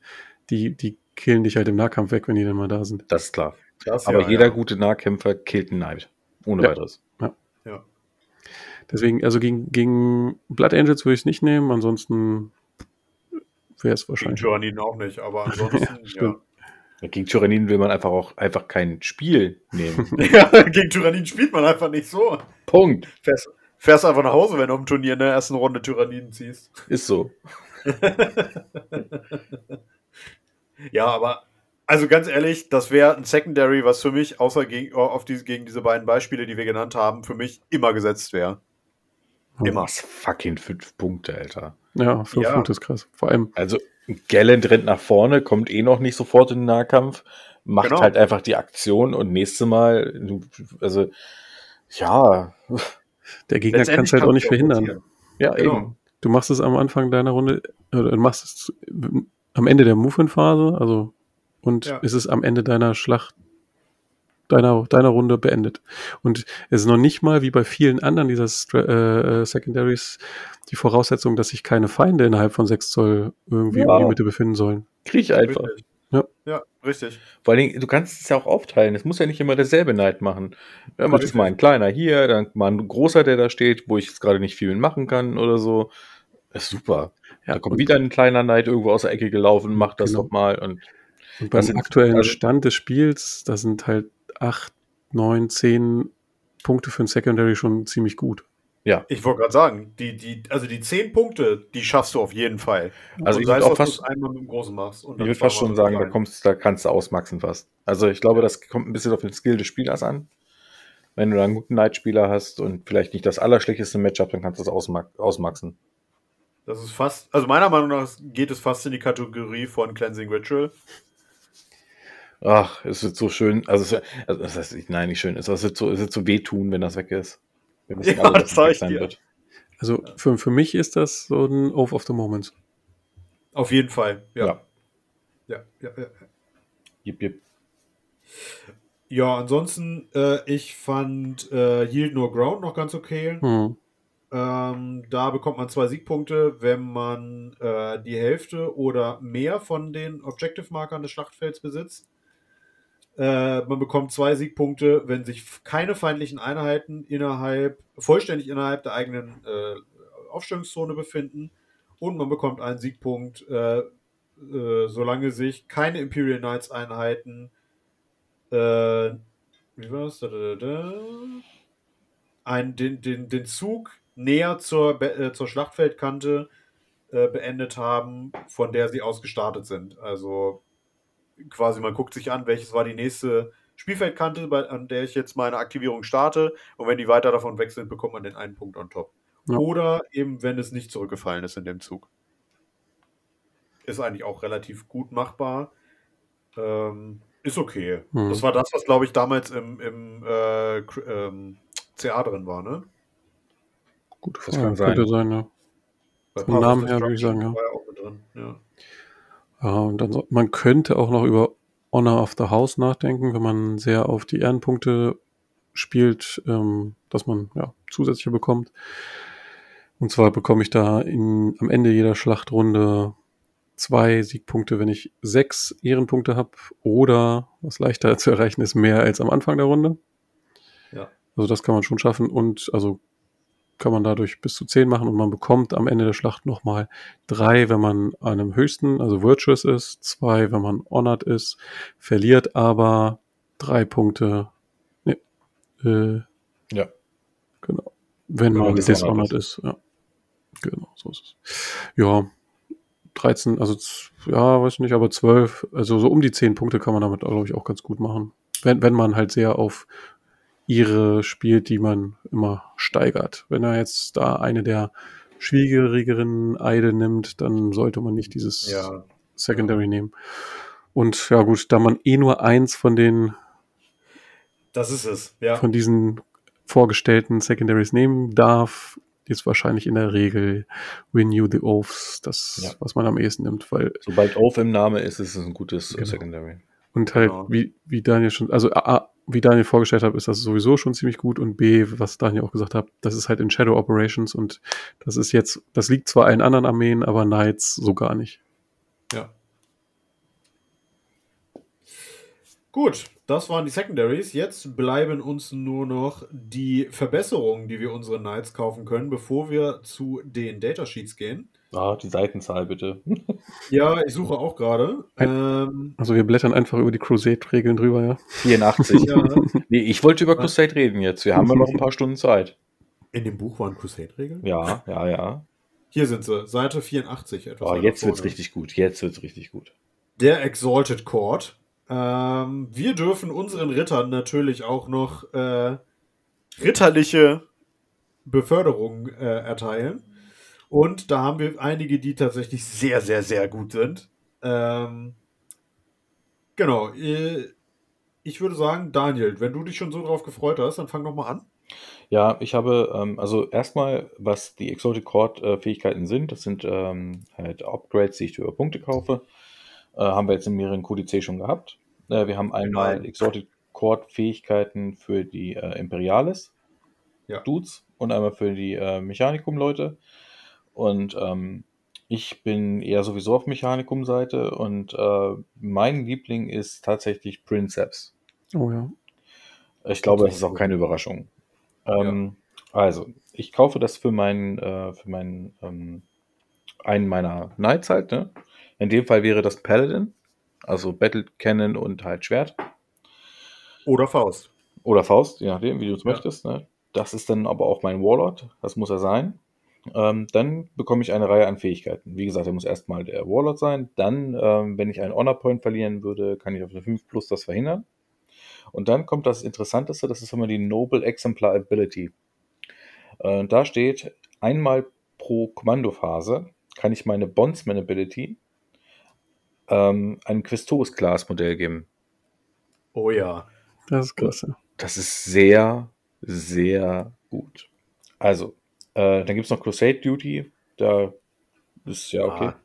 [SPEAKER 3] die, die killen dich halt im Nahkampf weg, wenn die dann mal da sind.
[SPEAKER 2] Das ist klar. Das, aber ja, jeder ja. gute Nahkämpfer killt einen Knight. Ohne
[SPEAKER 3] ja.
[SPEAKER 2] weiteres.
[SPEAKER 3] Ja. ja. Deswegen, also gegen, gegen Blood Angels würde ich es nicht nehmen, ansonsten wäre es wahrscheinlich.
[SPEAKER 1] Gegen Tyranniden auch nicht, aber <laughs> ansonsten, ja.
[SPEAKER 2] Gegen Tyranniden will man einfach auch einfach kein Spiel nehmen. <laughs>
[SPEAKER 1] ja, gegen Tyranniden spielt man einfach nicht so.
[SPEAKER 2] Punkt.
[SPEAKER 1] Fährst, fährst einfach nach Hause, wenn du im Turnier in der ersten Runde Tyranniden ziehst.
[SPEAKER 2] Ist so. <laughs>
[SPEAKER 1] ja, aber also ganz ehrlich, das wäre ein Secondary, was für mich, außer gegen, auf diese, gegen diese beiden Beispiele, die wir genannt haben, für mich immer gesetzt wäre.
[SPEAKER 2] Immer. Was fucking fünf Punkte, Alter.
[SPEAKER 3] Ja, fünf ja. Punkte ist krass. Vor allem.
[SPEAKER 2] Also, Gallant rennt nach vorne, kommt eh noch nicht sofort in den Nahkampf, macht genau. halt einfach die Aktion und nächste Mal, also, ja.
[SPEAKER 3] Der Gegner kann es halt auch nicht verhindern.
[SPEAKER 2] Ja, genau. eben.
[SPEAKER 3] Du machst es am Anfang deiner Runde, oder du machst es am Ende der Movement-Phase, also, und ja. ist es am Ende deiner Schlacht deiner, deiner Runde beendet. Und es ist noch nicht mal wie bei vielen anderen dieser äh, Secondaries die Voraussetzung, dass sich keine Feinde innerhalb von 6 Zoll irgendwie ja. in die Mitte befinden sollen.
[SPEAKER 2] Krieg einfach.
[SPEAKER 1] Ja. ja, richtig.
[SPEAKER 2] Vor allen Dingen, du kannst es ja auch aufteilen. Es muss ja nicht immer derselbe Neid machen. Dann macht es mal ein kleiner hier, dann mal ein großer, der da steht, wo ich jetzt gerade nicht viel machen kann oder so. Das ist super. Ja, da kommt wieder ein kleiner Neid irgendwo aus der Ecke gelaufen, macht das genau. nochmal und,
[SPEAKER 3] und beim aktuellen also, Stand des Spiels, da sind halt 8, 9, 10 Punkte für ein Secondary schon ziemlich gut.
[SPEAKER 1] Ja. Ich wollte gerade sagen, die, die, also die 10 Punkte, die schaffst du auf jeden Fall.
[SPEAKER 2] Also ich würde auch
[SPEAKER 1] fast einmal mit dem Großen machst.
[SPEAKER 2] ich würde fast schon sagen, da kommst, da kannst du ausmaxen fast. Also ich glaube, das kommt ein bisschen auf den Skill des Spielers an. Wenn du da einen guten Night-Spieler hast und vielleicht nicht das allerschlechteste Matchup, dann kannst du das ausmaxen.
[SPEAKER 1] Das ist fast, also meiner Meinung nach geht es fast in die Kategorie von Cleansing Ritual.
[SPEAKER 2] Ach, es wird so schön. Also, also das heißt, nein, nicht schön. Es wird so, es wird so wehtun, wenn das weg ist. Wenn
[SPEAKER 1] das ja, das sag ich dir. Wird.
[SPEAKER 3] Also für, für mich ist das so ein Oath of the Moments.
[SPEAKER 1] Auf jeden Fall,
[SPEAKER 2] ja.
[SPEAKER 1] Ja, ja, ja. ja.
[SPEAKER 2] Jip, jip.
[SPEAKER 1] Ja, ansonsten, äh, ich fand äh, Yield No Ground noch ganz okay. Hm. Ähm, da bekommt man zwei Siegpunkte, wenn man äh, die Hälfte oder mehr von den Objective-Markern des Schlachtfelds besitzt. Äh, man bekommt zwei Siegpunkte, wenn sich keine feindlichen Einheiten innerhalb, vollständig innerhalb der eigenen äh, Aufstellungszone befinden. Und man bekommt einen Siegpunkt, äh, äh solange sich keine Imperial Knights Einheiten, äh, wie war das? Da, da, da, ein, den, den, den Zug näher zur, äh, zur Schlachtfeldkante beendet haben, von der sie aus gestartet sind. Also quasi, man guckt sich an, welches war die nächste Spielfeldkante, bei, an der ich jetzt meine Aktivierung starte. Und wenn die weiter davon weg sind, bekommt man den einen Punkt on top. Ja. Oder eben, wenn es nicht zurückgefallen ist in dem Zug. Ist eigentlich auch relativ gut machbar. Ähm, ist okay. Hm. Das war das, was, glaube ich, damals im, im äh, ähm, CA drin war, ne?
[SPEAKER 3] Gut, das kann sein. Könnte sein, ja. Vom Namen her würde ich sagen, ja. ja. Ja, und dann, man könnte auch noch über Honor of the House nachdenken, wenn man sehr auf die Ehrenpunkte spielt, ähm, dass man ja zusätzliche bekommt. Und zwar bekomme ich da in, am Ende jeder Schlachtrunde zwei Siegpunkte, wenn ich sechs Ehrenpunkte habe oder, was leichter <laughs> zu erreichen ist, mehr als am Anfang der Runde. Ja. Also das kann man schon schaffen und also kann man dadurch bis zu zehn machen und man bekommt am Ende der Schlacht nochmal drei, wenn man an einem höchsten, also Virtuous ist, zwei, wenn man Honored ist, verliert aber drei Punkte. Nee, äh, ja. Genau. Wenn, wenn man, man Dishonored ist. ist. Ja. Genau, so ist es. Ja, 13, also ja, weiß nicht, aber 12, also so um die 10 Punkte kann man damit, glaube ich, auch ganz gut machen. Wenn, wenn man halt sehr auf ihre spielt, die man immer steigert. Wenn er jetzt da eine der schwierigeren Eide nimmt, dann sollte man nicht dieses ja. Secondary nehmen. Und ja gut, da man eh nur eins von den
[SPEAKER 1] das ist es, ja.
[SPEAKER 3] Von diesen vorgestellten Secondaries nehmen darf, ist wahrscheinlich in der Regel Renew the Oaths, das, ja. was man am ehesten nimmt, weil.
[SPEAKER 2] Sobald Oath im Name ist, ist es ein gutes genau. Secondary.
[SPEAKER 3] Und halt, genau. wie, wie Daniel schon, also A, wie Daniel vorgestellt hat, ist das sowieso schon ziemlich gut und B, was Daniel auch gesagt hat, das ist halt in Shadow Operations und das ist jetzt, das liegt zwar in anderen Armeen, aber Knights so gar nicht.
[SPEAKER 1] Ja. Gut, das waren die Secondaries. Jetzt bleiben uns nur noch die Verbesserungen, die wir unseren Knights kaufen können, bevor wir zu den Datasheets gehen.
[SPEAKER 2] Ah, die Seitenzahl bitte. <laughs>
[SPEAKER 1] ja, ich suche auch gerade. Ähm,
[SPEAKER 3] also wir blättern einfach über die Crusade-Regeln drüber, ja.
[SPEAKER 2] 84. ja. <laughs> Nee, ich wollte über Crusade reden jetzt. Wir haben ja noch ein paar Stunden Zeit.
[SPEAKER 1] In dem Buch waren Crusade-Regeln?
[SPEAKER 2] Ja, ja, ja.
[SPEAKER 1] Hier sind sie, Seite 84 etwas.
[SPEAKER 2] Oh, jetzt wird's richtig gut. Jetzt wird's richtig gut.
[SPEAKER 1] Der Exalted Court. Ähm, wir dürfen unseren Rittern natürlich auch noch äh, ritterliche Beförderung äh, erteilen. Und da haben wir einige, die tatsächlich sehr, sehr, sehr gut sind. Ähm, genau. Äh, ich würde sagen, Daniel, wenn du dich schon so drauf gefreut hast, dann fang doch mal an.
[SPEAKER 2] Ja, ich habe, ähm, also erstmal, was die Exotic Cord äh, Fähigkeiten sind, das sind ähm, halt Upgrades, die ich über Punkte kaufe. Äh, haben wir jetzt in mehreren QDC schon gehabt. Äh, wir haben einmal Nein. Exotic Cord Fähigkeiten für die äh, Imperialis ja. Dudes und einmal für die äh, Mechanikum-Leute. Und ähm, ich bin eher sowieso auf Mechanikum-Seite und äh, mein Liebling ist tatsächlich Princeps.
[SPEAKER 3] Oh ja.
[SPEAKER 2] Ich glaube, das ist auch keine Überraschung. Ähm, ja. Also, ich kaufe das für meinen, äh, für meinen, ähm, einen meiner Knights halt, ne? In dem Fall wäre das Paladin, also Battle Cannon und halt Schwert.
[SPEAKER 1] Oder Faust.
[SPEAKER 2] Oder Faust, je nachdem, wie du es ja. möchtest. Ne? Das ist dann aber auch mein Warlord, das muss er sein. Ähm, dann bekomme ich eine Reihe an Fähigkeiten. Wie gesagt, er muss erstmal der Warlord sein. Dann, ähm, wenn ich einen Honor Point verlieren würde, kann ich auf eine 5 Plus das verhindern. Und dann kommt das Interessanteste, das ist immer die Noble Exemplar Ability. Äh, da steht, einmal pro Kommandophase kann ich meine Bondsman Ability ähm, einem Questos Class Modell geben.
[SPEAKER 1] Oh ja.
[SPEAKER 3] Das ist klasse.
[SPEAKER 2] Das ist sehr, sehr gut. Also, äh, dann gibt es noch Crusade Duty. Da ist ja okay.
[SPEAKER 1] Ah.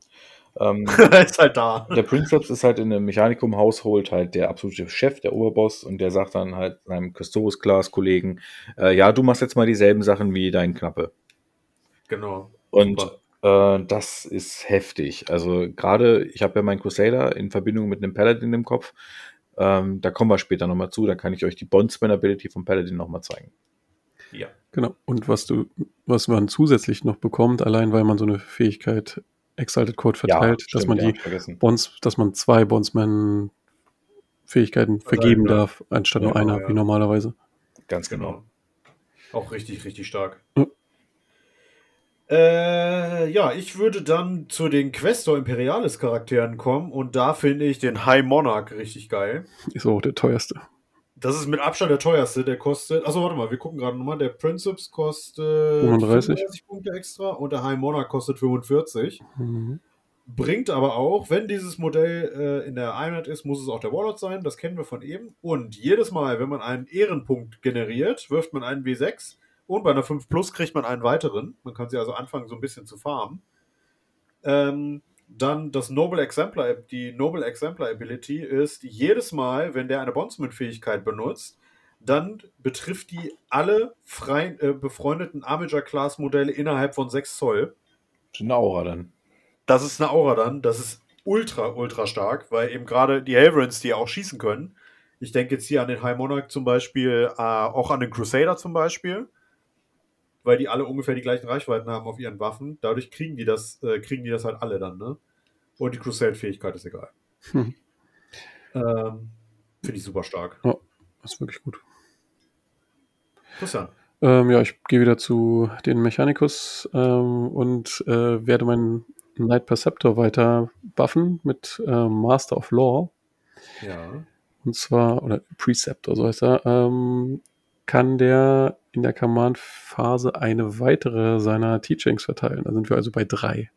[SPEAKER 1] Ähm, <laughs> ist halt da.
[SPEAKER 2] Der Princeps ist halt in einem Mechanikum-Haushalt halt der absolute Chef, der Oberboss, und der sagt dann halt seinem Custodes-Class-Kollegen, äh, ja, du machst jetzt mal dieselben Sachen wie dein Knappe.
[SPEAKER 1] Genau.
[SPEAKER 2] Und äh, das ist heftig. Also gerade, ich habe ja meinen Crusader in Verbindung mit einem Paladin im Kopf. Ähm, da kommen wir später nochmal zu. Da kann ich euch die Bondsman-Ability vom Paladin nochmal zeigen.
[SPEAKER 3] Ja. Genau. Und was du, was man zusätzlich noch bekommt, allein weil man so eine Fähigkeit Exalted Code verteilt, ja, dass man die Bonds, dass man zwei Bondsman Fähigkeiten vergeben ja. darf, anstatt ja, nur einer, wie normalerweise.
[SPEAKER 2] Ganz genau.
[SPEAKER 1] Auch richtig, richtig stark. Äh, ja, ich würde dann zu den Questor Imperialis Charakteren kommen und da finde ich den High Monarch richtig geil.
[SPEAKER 3] Ist auch der teuerste.
[SPEAKER 1] Das ist mit Abstand der teuerste, der kostet. Achso, warte mal, wir gucken gerade nochmal. Der Princips kostet
[SPEAKER 3] 35.
[SPEAKER 1] 35 Punkte extra und der High Monarch kostet 45.
[SPEAKER 3] Mhm.
[SPEAKER 1] Bringt aber auch, wenn dieses Modell äh, in der Einheit ist, muss es auch der Warlord sein. Das kennen wir von eben. Und jedes Mal, wenn man einen Ehrenpunkt generiert, wirft man einen W6 und bei einer 5 Plus kriegt man einen weiteren. Man kann sie also anfangen, so ein bisschen zu farmen. Ähm, dann das Noble Exemplar, die Noble Exemplar Ability ist jedes Mal, wenn der eine Bondsman-Fähigkeit benutzt, dann betrifft die alle frei, äh, befreundeten Armager-Class-Modelle innerhalb von 6 Zoll.
[SPEAKER 2] Das ist eine Aura dann.
[SPEAKER 1] Das ist eine Aura dann. Das ist ultra, ultra stark, weil eben gerade die Helverins, die auch schießen können. Ich denke jetzt hier an den High Monarch zum Beispiel, äh, auch an den Crusader zum Beispiel, weil die alle ungefähr die gleichen Reichweiten haben auf ihren Waffen. Dadurch kriegen die das, äh, kriegen die das halt alle dann, ne? Und die Crusade-Fähigkeit ist egal.
[SPEAKER 3] Hm.
[SPEAKER 1] Ähm, Finde ich super stark.
[SPEAKER 3] Ja, das ist wirklich gut.
[SPEAKER 1] Christian.
[SPEAKER 3] Ähm, ja, ich gehe wieder zu den Mechanicus ähm, und äh, werde meinen Knight Perceptor weiter buffen mit äh, Master of Law.
[SPEAKER 1] Ja.
[SPEAKER 3] Und zwar, oder Preceptor, so heißt er, ähm, kann der in der Command-Phase eine weitere seiner Teachings verteilen. Da sind wir also bei drei,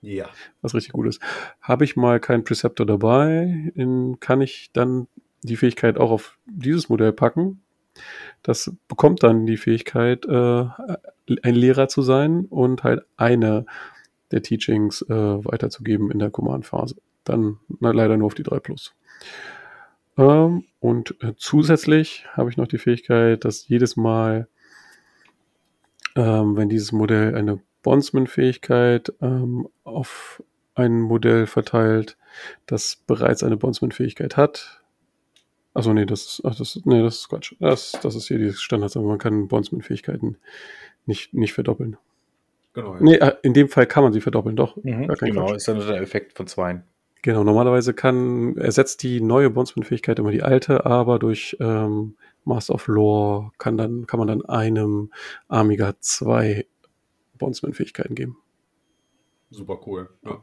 [SPEAKER 1] Ja.
[SPEAKER 3] was richtig gut ist. Habe ich mal keinen Preceptor dabei, in, kann ich dann die Fähigkeit auch auf dieses Modell packen. Das bekommt dann die Fähigkeit, äh, ein Lehrer zu sein und halt eine der Teachings äh, weiterzugeben in der Command-Phase. Dann na, leider nur auf die 3 Plus. Ähm, und äh, zusätzlich habe ich noch die Fähigkeit, dass jedes Mal, ähm, wenn dieses Modell eine Bondsman-Fähigkeit ähm, auf ein Modell verteilt, das bereits eine Bondsman-Fähigkeit hat. Achso, nee, das ist, ach, das, nee, das ist Quatsch. Das, das ist hier die Standards, aber man kann Bondsman-Fähigkeiten nicht, nicht verdoppeln.
[SPEAKER 1] Genau. Ja.
[SPEAKER 3] Nee, äh, in dem Fall kann man sie verdoppeln, doch.
[SPEAKER 2] Mhm, genau,
[SPEAKER 3] Quatsch.
[SPEAKER 2] ist dann der Effekt von zweien.
[SPEAKER 3] Genau, normalerweise kann, ersetzt die neue Bondsman-Fähigkeit immer die alte, aber durch ähm, Master of Lore kann, dann, kann man dann einem Amiga zwei Bondsman-Fähigkeiten geben.
[SPEAKER 1] Super cool. Ja.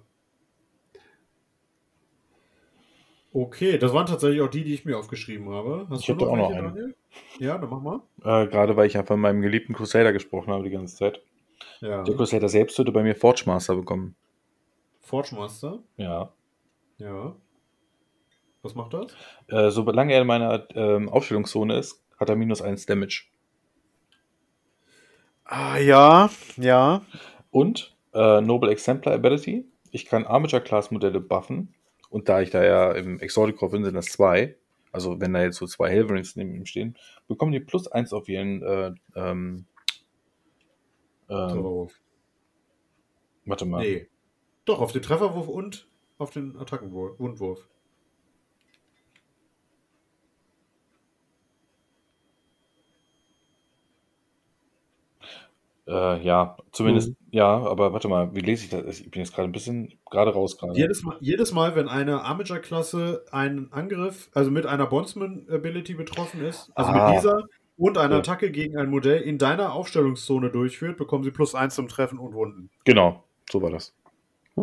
[SPEAKER 1] Okay, das waren tatsächlich auch die, die ich mir aufgeschrieben habe. Hast
[SPEAKER 2] Ich
[SPEAKER 1] du
[SPEAKER 2] hätte auch noch einen.
[SPEAKER 1] Daniel? Ja, dann mach mal.
[SPEAKER 2] Äh, gerade weil ich ja von meinem geliebten Crusader gesprochen habe die ganze Zeit.
[SPEAKER 1] Ja.
[SPEAKER 2] Der Crusader selbst würde bei mir Forge Master bekommen.
[SPEAKER 1] Forge Master.
[SPEAKER 2] Ja.
[SPEAKER 1] Ja. Was macht das?
[SPEAKER 2] Äh, solange er in meiner ähm, Aufstellungszone ist, hat er minus 1 Damage.
[SPEAKER 1] Ah, ja, ja.
[SPEAKER 2] Und äh, Noble Exemplar Ability. Ich kann Armature Class Modelle buffen. Und da ich da ja im Exotic bin, sind das zwei. Also wenn da jetzt so zwei Helverins neben ihm stehen, bekommen die plus 1 auf ihren äh, ähm, ähm,
[SPEAKER 1] Trefferwurf.
[SPEAKER 2] warte mal.
[SPEAKER 1] Nee. Doch, auf den Trefferwurf und auf den Attackenwurf. Wundwurf.
[SPEAKER 2] Äh, ja, zumindest,
[SPEAKER 3] Mhm.
[SPEAKER 2] ja, aber warte mal, wie lese ich das? Ich bin jetzt gerade ein bisschen gerade raus gerade.
[SPEAKER 1] Jedes Mal, jedes Mal, wenn eine Armager-Klasse einen Angriff, also mit einer Bondsman-Ability betroffen ist, also
[SPEAKER 2] Ah.
[SPEAKER 1] mit dieser und einer
[SPEAKER 2] Ja.
[SPEAKER 1] Attacke gegen ein Modell in deiner Aufstellungszone durchführt, bekommen sie plus eins zum Treffen und Wunden.
[SPEAKER 2] Genau, so war das.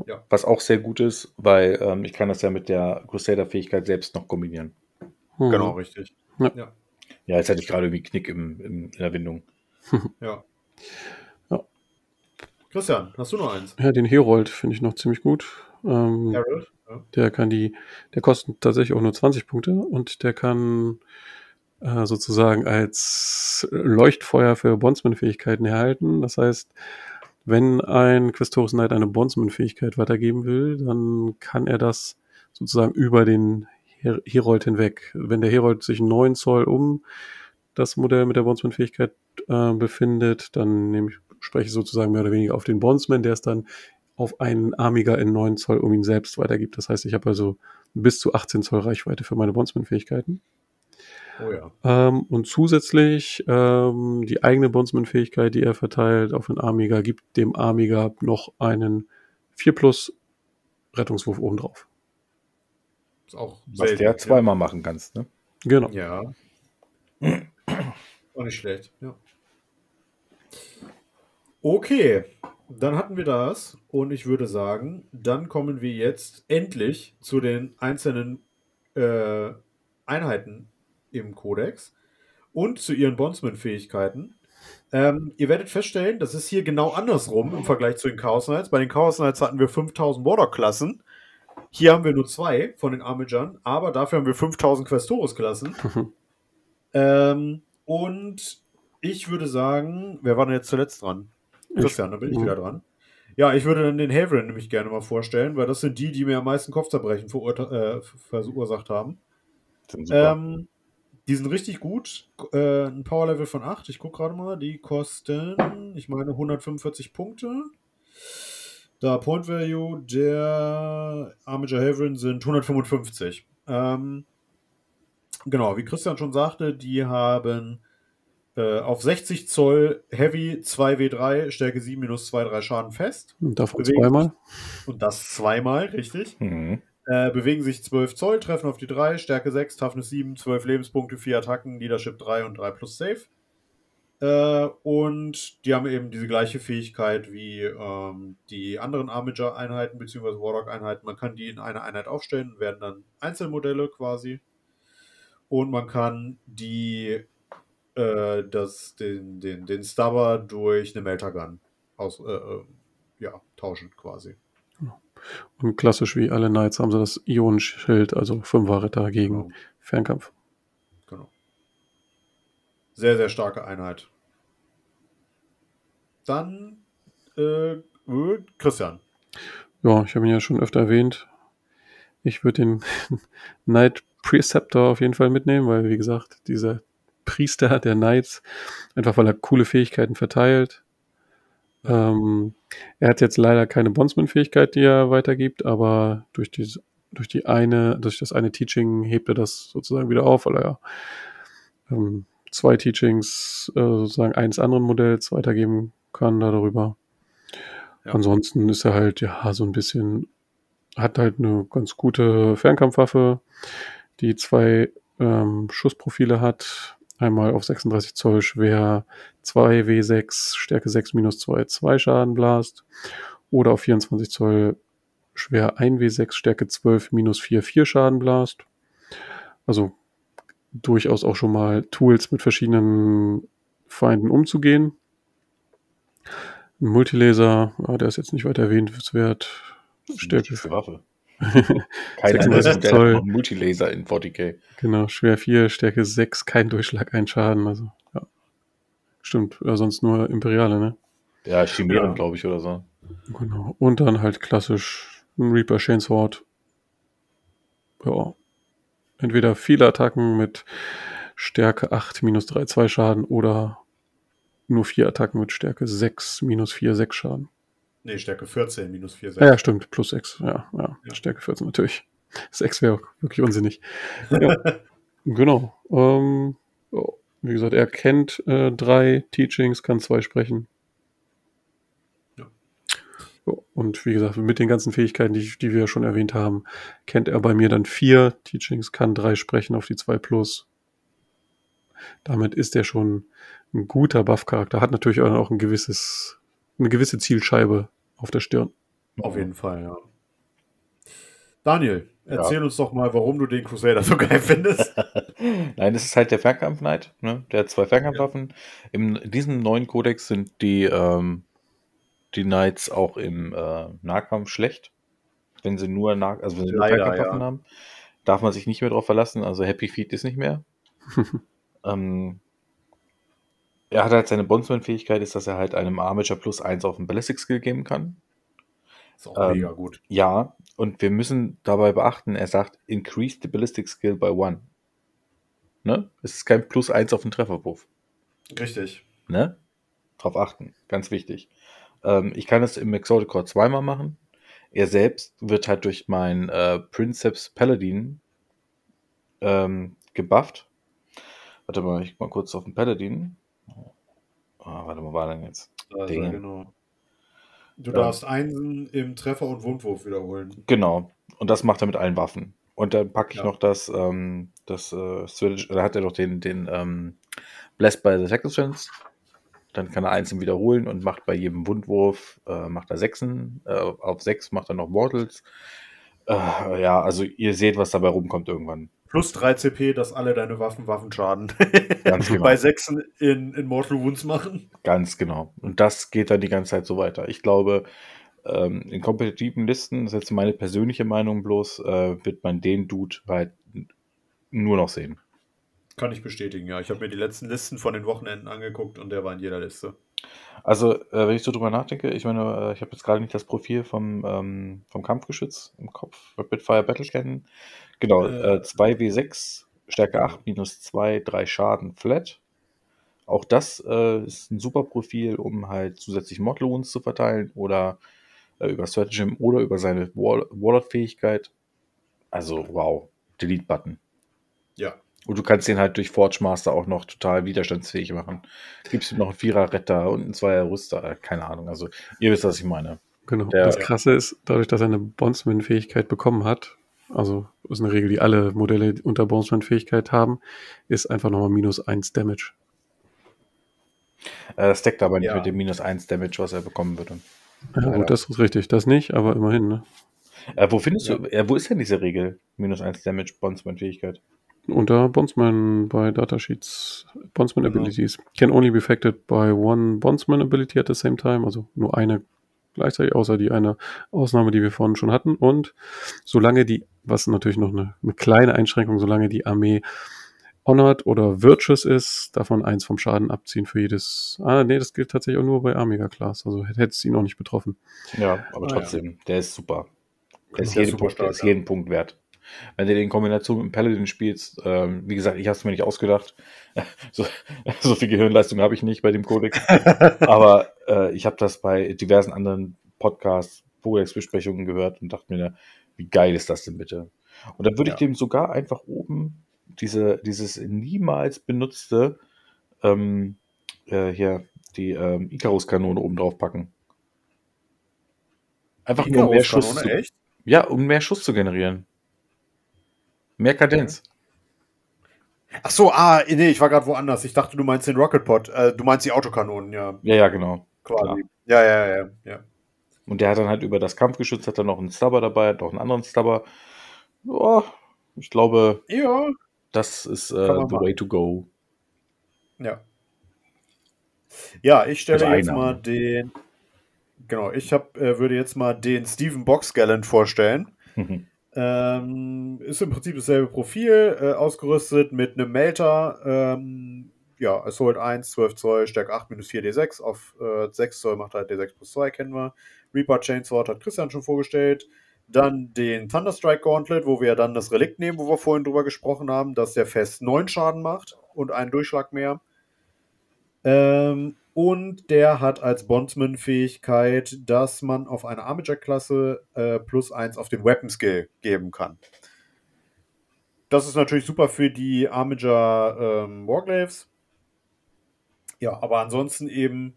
[SPEAKER 1] Ja.
[SPEAKER 2] Was auch sehr gut ist, weil ähm, ich kann das ja mit der Crusader-Fähigkeit selbst noch kombinieren.
[SPEAKER 3] Hm.
[SPEAKER 1] Genau, richtig.
[SPEAKER 2] Ja, jetzt hatte ich gerade irgendwie Knick im, im, in der Windung. <laughs>
[SPEAKER 1] Ja.
[SPEAKER 3] Ja.
[SPEAKER 1] Christian, hast du noch eins?
[SPEAKER 3] Ja, den Herold finde ich noch ziemlich gut. Ähm,
[SPEAKER 1] Harold? Ja.
[SPEAKER 3] Der kann die, der kostet tatsächlich auch nur 20 Punkte und der kann äh, sozusagen als Leuchtfeuer für Bondsman-Fähigkeiten erhalten. Das heißt, wenn ein Questoris Knight eine Bondsman-Fähigkeit weitergeben will, dann kann er das sozusagen über den Her Herold hinweg. Wenn der Herold sich 9 Zoll um das Modell mit der Bondsman-Fähigkeit äh, befindet, dann nehme ich, spreche ich sozusagen mehr oder weniger auf den Bondsman, der es dann auf einen Amiga in 9 Zoll um ihn selbst weitergibt. Das heißt, ich habe also bis zu 18 Zoll Reichweite für meine Bondsman-Fähigkeiten.
[SPEAKER 1] Oh ja.
[SPEAKER 3] Ähm, und zusätzlich ähm, die eigene Bondsman-Fähigkeit, die er verteilt auf den Amiga, gibt dem Amiga noch einen 4 plus Rettungswurf obendrauf.
[SPEAKER 1] Ist auch
[SPEAKER 2] Was
[SPEAKER 1] selten,
[SPEAKER 2] der zweimal machen kannst, ne?
[SPEAKER 3] Genau.
[SPEAKER 1] Ja. Auch nicht schlecht, ja. Okay, dann hatten wir das und ich würde sagen, dann kommen wir jetzt endlich zu den einzelnen äh, Einheiten im Kodex und zu ihren Bondsman-Fähigkeiten. Ähm, ihr werdet feststellen, das ist hier genau andersrum im Vergleich zu den Chaos Knights. Bei den Chaos Knights hatten wir 5000 Warlock-Klassen. Hier haben wir nur zwei von den Armigern, aber dafür haben wir 5000 Questoris-Klassen. <laughs> ähm, und ich würde sagen, wer war denn jetzt zuletzt dran? Christian, da bin ich wieder dran. Ja, ich würde dann den Haverin nämlich gerne mal vorstellen, weil das sind die, die mir am meisten Kopfzerbrechen äh, verursacht haben. Ähm, die sind richtig gut. Äh, ein Power-Level von 8. Ich gucke gerade mal. Die kosten, ich meine, 145 Punkte. Da Point Value der Armager Haverin sind 155. Ähm, genau, wie Christian schon sagte, die haben äh, auf 60 Zoll Heavy 2W3, Stärke 7 minus 2, 3 Schaden fest.
[SPEAKER 3] Und davon zweimal.
[SPEAKER 1] Und das zweimal, richtig. Mhm. Äh, bewegen sich 12 Zoll, treffen auf die 3, Stärke 6, Toughness 7, 12 Lebenspunkte, 4 Attacken, Leadership 3 und 3 plus Save. Äh, und die haben eben diese gleiche Fähigkeit wie ähm, die anderen Armager-Einheiten bzw. Warlock-Einheiten. Man kann die in eine Einheit aufstellen, werden dann Einzelmodelle quasi. Und man kann die äh, das, den, den, den Stubber durch eine Melter-Gun aus, äh, äh, ja, tauschen quasi.
[SPEAKER 3] Und klassisch wie alle Knights haben sie das Ionenschild, also Fünfer-Ritter gegen genau. Fernkampf. Genau.
[SPEAKER 1] Sehr, sehr starke Einheit. Dann äh, äh Christian.
[SPEAKER 3] Ja, ich habe ihn ja schon öfter erwähnt. Ich würde den <laughs> Knight Preceptor auf jeden Fall mitnehmen, weil, wie gesagt, dieser Priester der Knights, einfach weil er coole Fähigkeiten verteilt. Ähm, er hat jetzt leider keine Bondsman-Fähigkeit, die er weitergibt, aber durch die, durch die eine, durch das eine Teaching hebt er das sozusagen wieder auf, weil er ja ähm, zwei Teachings äh, sozusagen eines anderen Modells weitergeben kann darüber. Ja. Ansonsten ist er halt ja so ein bisschen, hat halt eine ganz gute Fernkampfwaffe, die zwei ähm, Schussprofile hat, Einmal auf 36 Zoll schwer 2W6, Stärke 6 minus 2, 2 Schaden Blast. Oder auf 24 Zoll schwer 1W6, Stärke 12 minus 4, 4 Schaden Blast. Also durchaus auch schon mal Tools mit verschiedenen Feinden umzugehen. Ein Multilaser, ah, der ist jetzt nicht weiter erwähnenswert. Stärke. Waffe. <laughs>
[SPEAKER 2] kein anderes Modell Multilaser in 40k.
[SPEAKER 3] Genau, schwer 4, Stärke 6, kein Durchschlag, ein Schaden. Also, ja. Stimmt, ja, sonst nur Imperiale, ne?
[SPEAKER 2] Ja, Chimären, ja. glaube ich, oder so.
[SPEAKER 3] Genau. Und dann halt klassisch ein Reaper Chainsword. Ja. Entweder viele Attacken mit Stärke 8 minus 3, 2 Schaden oder nur vier Attacken mit Stärke 6 minus 4, 6 Schaden.
[SPEAKER 1] Nee, Stärke 14, minus 4,
[SPEAKER 3] 6. Ja, ja, stimmt, plus 6. Ja, ja, ja. Stärke 14 natürlich. <laughs> 6 wäre wirklich unsinnig. Ja, <laughs> genau. Ähm, wie gesagt, er kennt äh, drei Teachings, kann zwei sprechen. Ja. Und wie gesagt, mit den ganzen Fähigkeiten, die, die wir schon erwähnt haben, kennt er bei mir dann vier Teachings, kann drei sprechen auf die 2 plus. Damit ist er schon ein guter Buff-Charakter. Hat natürlich auch ein gewisses, eine gewisse Zielscheibe auf der Stirn.
[SPEAKER 1] Auf jeden Fall, ja. Daniel, erzähl ja. uns doch mal, warum du den Crusader so geil findest. <laughs>
[SPEAKER 2] Nein, es ist halt der Fernkampf Knight, ne? Der hat zwei Fernkampfwaffen. Ja. In diesem neuen Kodex sind die, ähm, die Knights auch im äh, Nahkampf schlecht. Wenn sie nur, nah also wenn sie nur Fernkampfwaffen ja. haben, darf man sich nicht mehr darauf verlassen. Also Happy Feet ist nicht mehr. <laughs> ähm, er hat halt seine Bondsman-Fähigkeit, ist, dass er halt einem Armature plus 1 auf den Ballistic Skill geben kann.
[SPEAKER 1] Ist auch ähm, mega gut.
[SPEAKER 2] Ja, und wir müssen dabei beachten, er sagt, increase the Ballistic Skill by 1. Ne? Es ist kein plus 1 auf den Trefferwurf.
[SPEAKER 1] Richtig.
[SPEAKER 2] Ne? Drauf achten, ganz wichtig. Ähm, ich kann es im Exotic Core zweimal machen. Er selbst wird halt durch mein äh, Princeps Paladin ähm, gebufft. Warte mal, ich mal kurz auf den Paladin. Oh, warte mal, war denn jetzt? Also, genau.
[SPEAKER 1] Du ja. darfst Einsen im Treffer und Wundwurf wiederholen.
[SPEAKER 2] Genau. Und das macht er mit allen Waffen. Und dann packe ich ja. noch das, ähm, das äh, Swedish, da hat er noch den, den ähm, Blessed by the Sacrifice. Dann kann er Einsen wiederholen und macht bei jedem Wundwurf, äh, macht er Sechsen, äh, auf sechs macht er noch Mortals. Äh, ja, also ihr seht, was dabei rumkommt irgendwann.
[SPEAKER 1] Plus 3 CP, dass alle deine Waffen Waffenschaden
[SPEAKER 2] Ganz <laughs> genau.
[SPEAKER 1] bei 6 in, in Mortal Wounds machen.
[SPEAKER 2] Ganz genau. Und das geht dann die ganze Zeit so weiter. Ich glaube, ähm, in kompetitiven Listen, das ist jetzt meine persönliche Meinung bloß, äh, wird man den Dude halt nur noch sehen.
[SPEAKER 1] Kann ich bestätigen, ja. Ich habe mir die letzten Listen von den Wochenenden angeguckt und der war in jeder Liste.
[SPEAKER 2] Also, äh, wenn ich so drüber nachdenke, ich meine, äh, ich habe jetzt gerade nicht das Profil vom, ähm, vom Kampfgeschütz im Kopf, Rapid Fire Battle kennen. Genau,
[SPEAKER 1] Äh.
[SPEAKER 2] äh, 2W6, Stärke 8, minus 2, 3 Schaden flat. Auch das äh, ist ein super Profil, um halt zusätzlich Mortal Wounds zu verteilen oder äh, über Stratagem oder über seine Wall Warlord-Fähigkeit. Also, wow, Delete-Button.
[SPEAKER 1] Ja.
[SPEAKER 2] Und du kannst den halt durch Forge Master auch noch total widerstandsfähig machen. Gibst ihm noch einen Vierer-Retter und einen Zweier-Rüster, äh, keine Ahnung. Also, ihr wisst, was ich meine.
[SPEAKER 3] Genau.
[SPEAKER 2] Der-
[SPEAKER 3] das Krasse ist, dadurch, dass er eine Bondsman-Fähigkeit bekommen hat, also ist eine Regel, die alle Modelle unter Bondsman-Fähigkeit haben, ist einfach nochmal minus 1 Damage.
[SPEAKER 2] Äh, Das deckt aber nicht
[SPEAKER 1] Ja.
[SPEAKER 2] mit dem minus 1 Damage, was er bekommen würde.
[SPEAKER 3] Ja, gut, das ist richtig. Das nicht, aber immerhin, ne?
[SPEAKER 2] Äh, wo findest
[SPEAKER 1] Ja.
[SPEAKER 2] du, äh, wo ist denn diese Regel? Minus 1 Damage, Bondsman-Fähigkeit.
[SPEAKER 3] Unter Bondsman bei Datasheets, Bondsman
[SPEAKER 1] Genau.
[SPEAKER 3] Abilities can only be affected by one Bondsman Ability at the same time, also nur eine gleichzeitig, außer die eine Ausnahme, die wir vorhin schon hatten. Und solange die, was natürlich noch eine, eine kleine Einschränkung, solange die Armee Honored oder Virtuous ist, davon eins vom Schaden abziehen für jedes. Ah, nee, das gilt tatsächlich auch nur bei Amiga Class, also hätte es ihn auch nicht betroffen.
[SPEAKER 2] Ja, aber
[SPEAKER 1] Ah,
[SPEAKER 2] trotzdem, der ist super. Der ist,
[SPEAKER 1] Der ist
[SPEAKER 2] jeden
[SPEAKER 1] super
[SPEAKER 2] Punkt, der ist
[SPEAKER 1] ja.
[SPEAKER 2] jeden Punkt wert. Wenn du den in Kombination mit dem Paladin spielst, ähm, wie gesagt, ich habe es mir nicht ausgedacht. <laughs> So, so viel Gehirnleistung habe ich nicht bei dem Codex. <laughs> Aber äh, ich habe das bei diversen anderen Podcasts, Pokédex-Besprechungen gehört und dachte mir, wie geil ist das denn bitte? Und dann würde ich
[SPEAKER 1] Ja.
[SPEAKER 2] dem sogar einfach oben diese, dieses niemals benutzte ähm, äh, hier die ähm, Icarus-Kanone oben drauf packen. Einfach nur um mehr Schuss zu,
[SPEAKER 1] echt?
[SPEAKER 2] ja, um mehr Schuss zu generieren. Mehr Kadenz.
[SPEAKER 1] Ach so, ah, nee, ich war gerade woanders. Ich dachte, du meinst den Rocket Pod. Äh, du meinst die Autokanonen, ja,
[SPEAKER 2] Ja, ja, genau.
[SPEAKER 1] quasi. Ja, ja, ja, ja.
[SPEAKER 2] Und der hat dann halt über das Kampfgeschütz hat er noch einen Stubber dabei, hat noch einen anderen Stubber. Ja, ich glaube,
[SPEAKER 1] Ja,
[SPEAKER 2] das ist äh, the
[SPEAKER 1] machen.
[SPEAKER 2] way to go.
[SPEAKER 1] ja. Ja, ich stelle
[SPEAKER 2] Also
[SPEAKER 1] jetzt mal den. Genau, ich hab, äh, würde jetzt mal den Steven Boxgallant vorstellen. Ähm, ist im Prinzip dasselbe Profil, äh, ausgerüstet mit einem Melter. Ähm, ja, Assault 1, 12 Zoll, Stärke 8, minus 4 D6. Auf äh, 6 Zoll macht halt D6 plus 2, kennen wir. Reaper Chainsword hat Christian schon vorgestellt. Dann den Thunderstrike Gauntlet, wo wir dann das Relikt nehmen, wo wir vorhin drüber gesprochen haben, dass der fest 9 Schaden macht und einen Durchschlag mehr. Ähm, und der hat als Bondsman-Fähigkeit, dass man auf eine Armager-Klasse äh, plus 1 auf den Weapon-Skill geben kann. Das ist natürlich super für die Armager ähm, Warglaves. Ja, aber ansonsten eben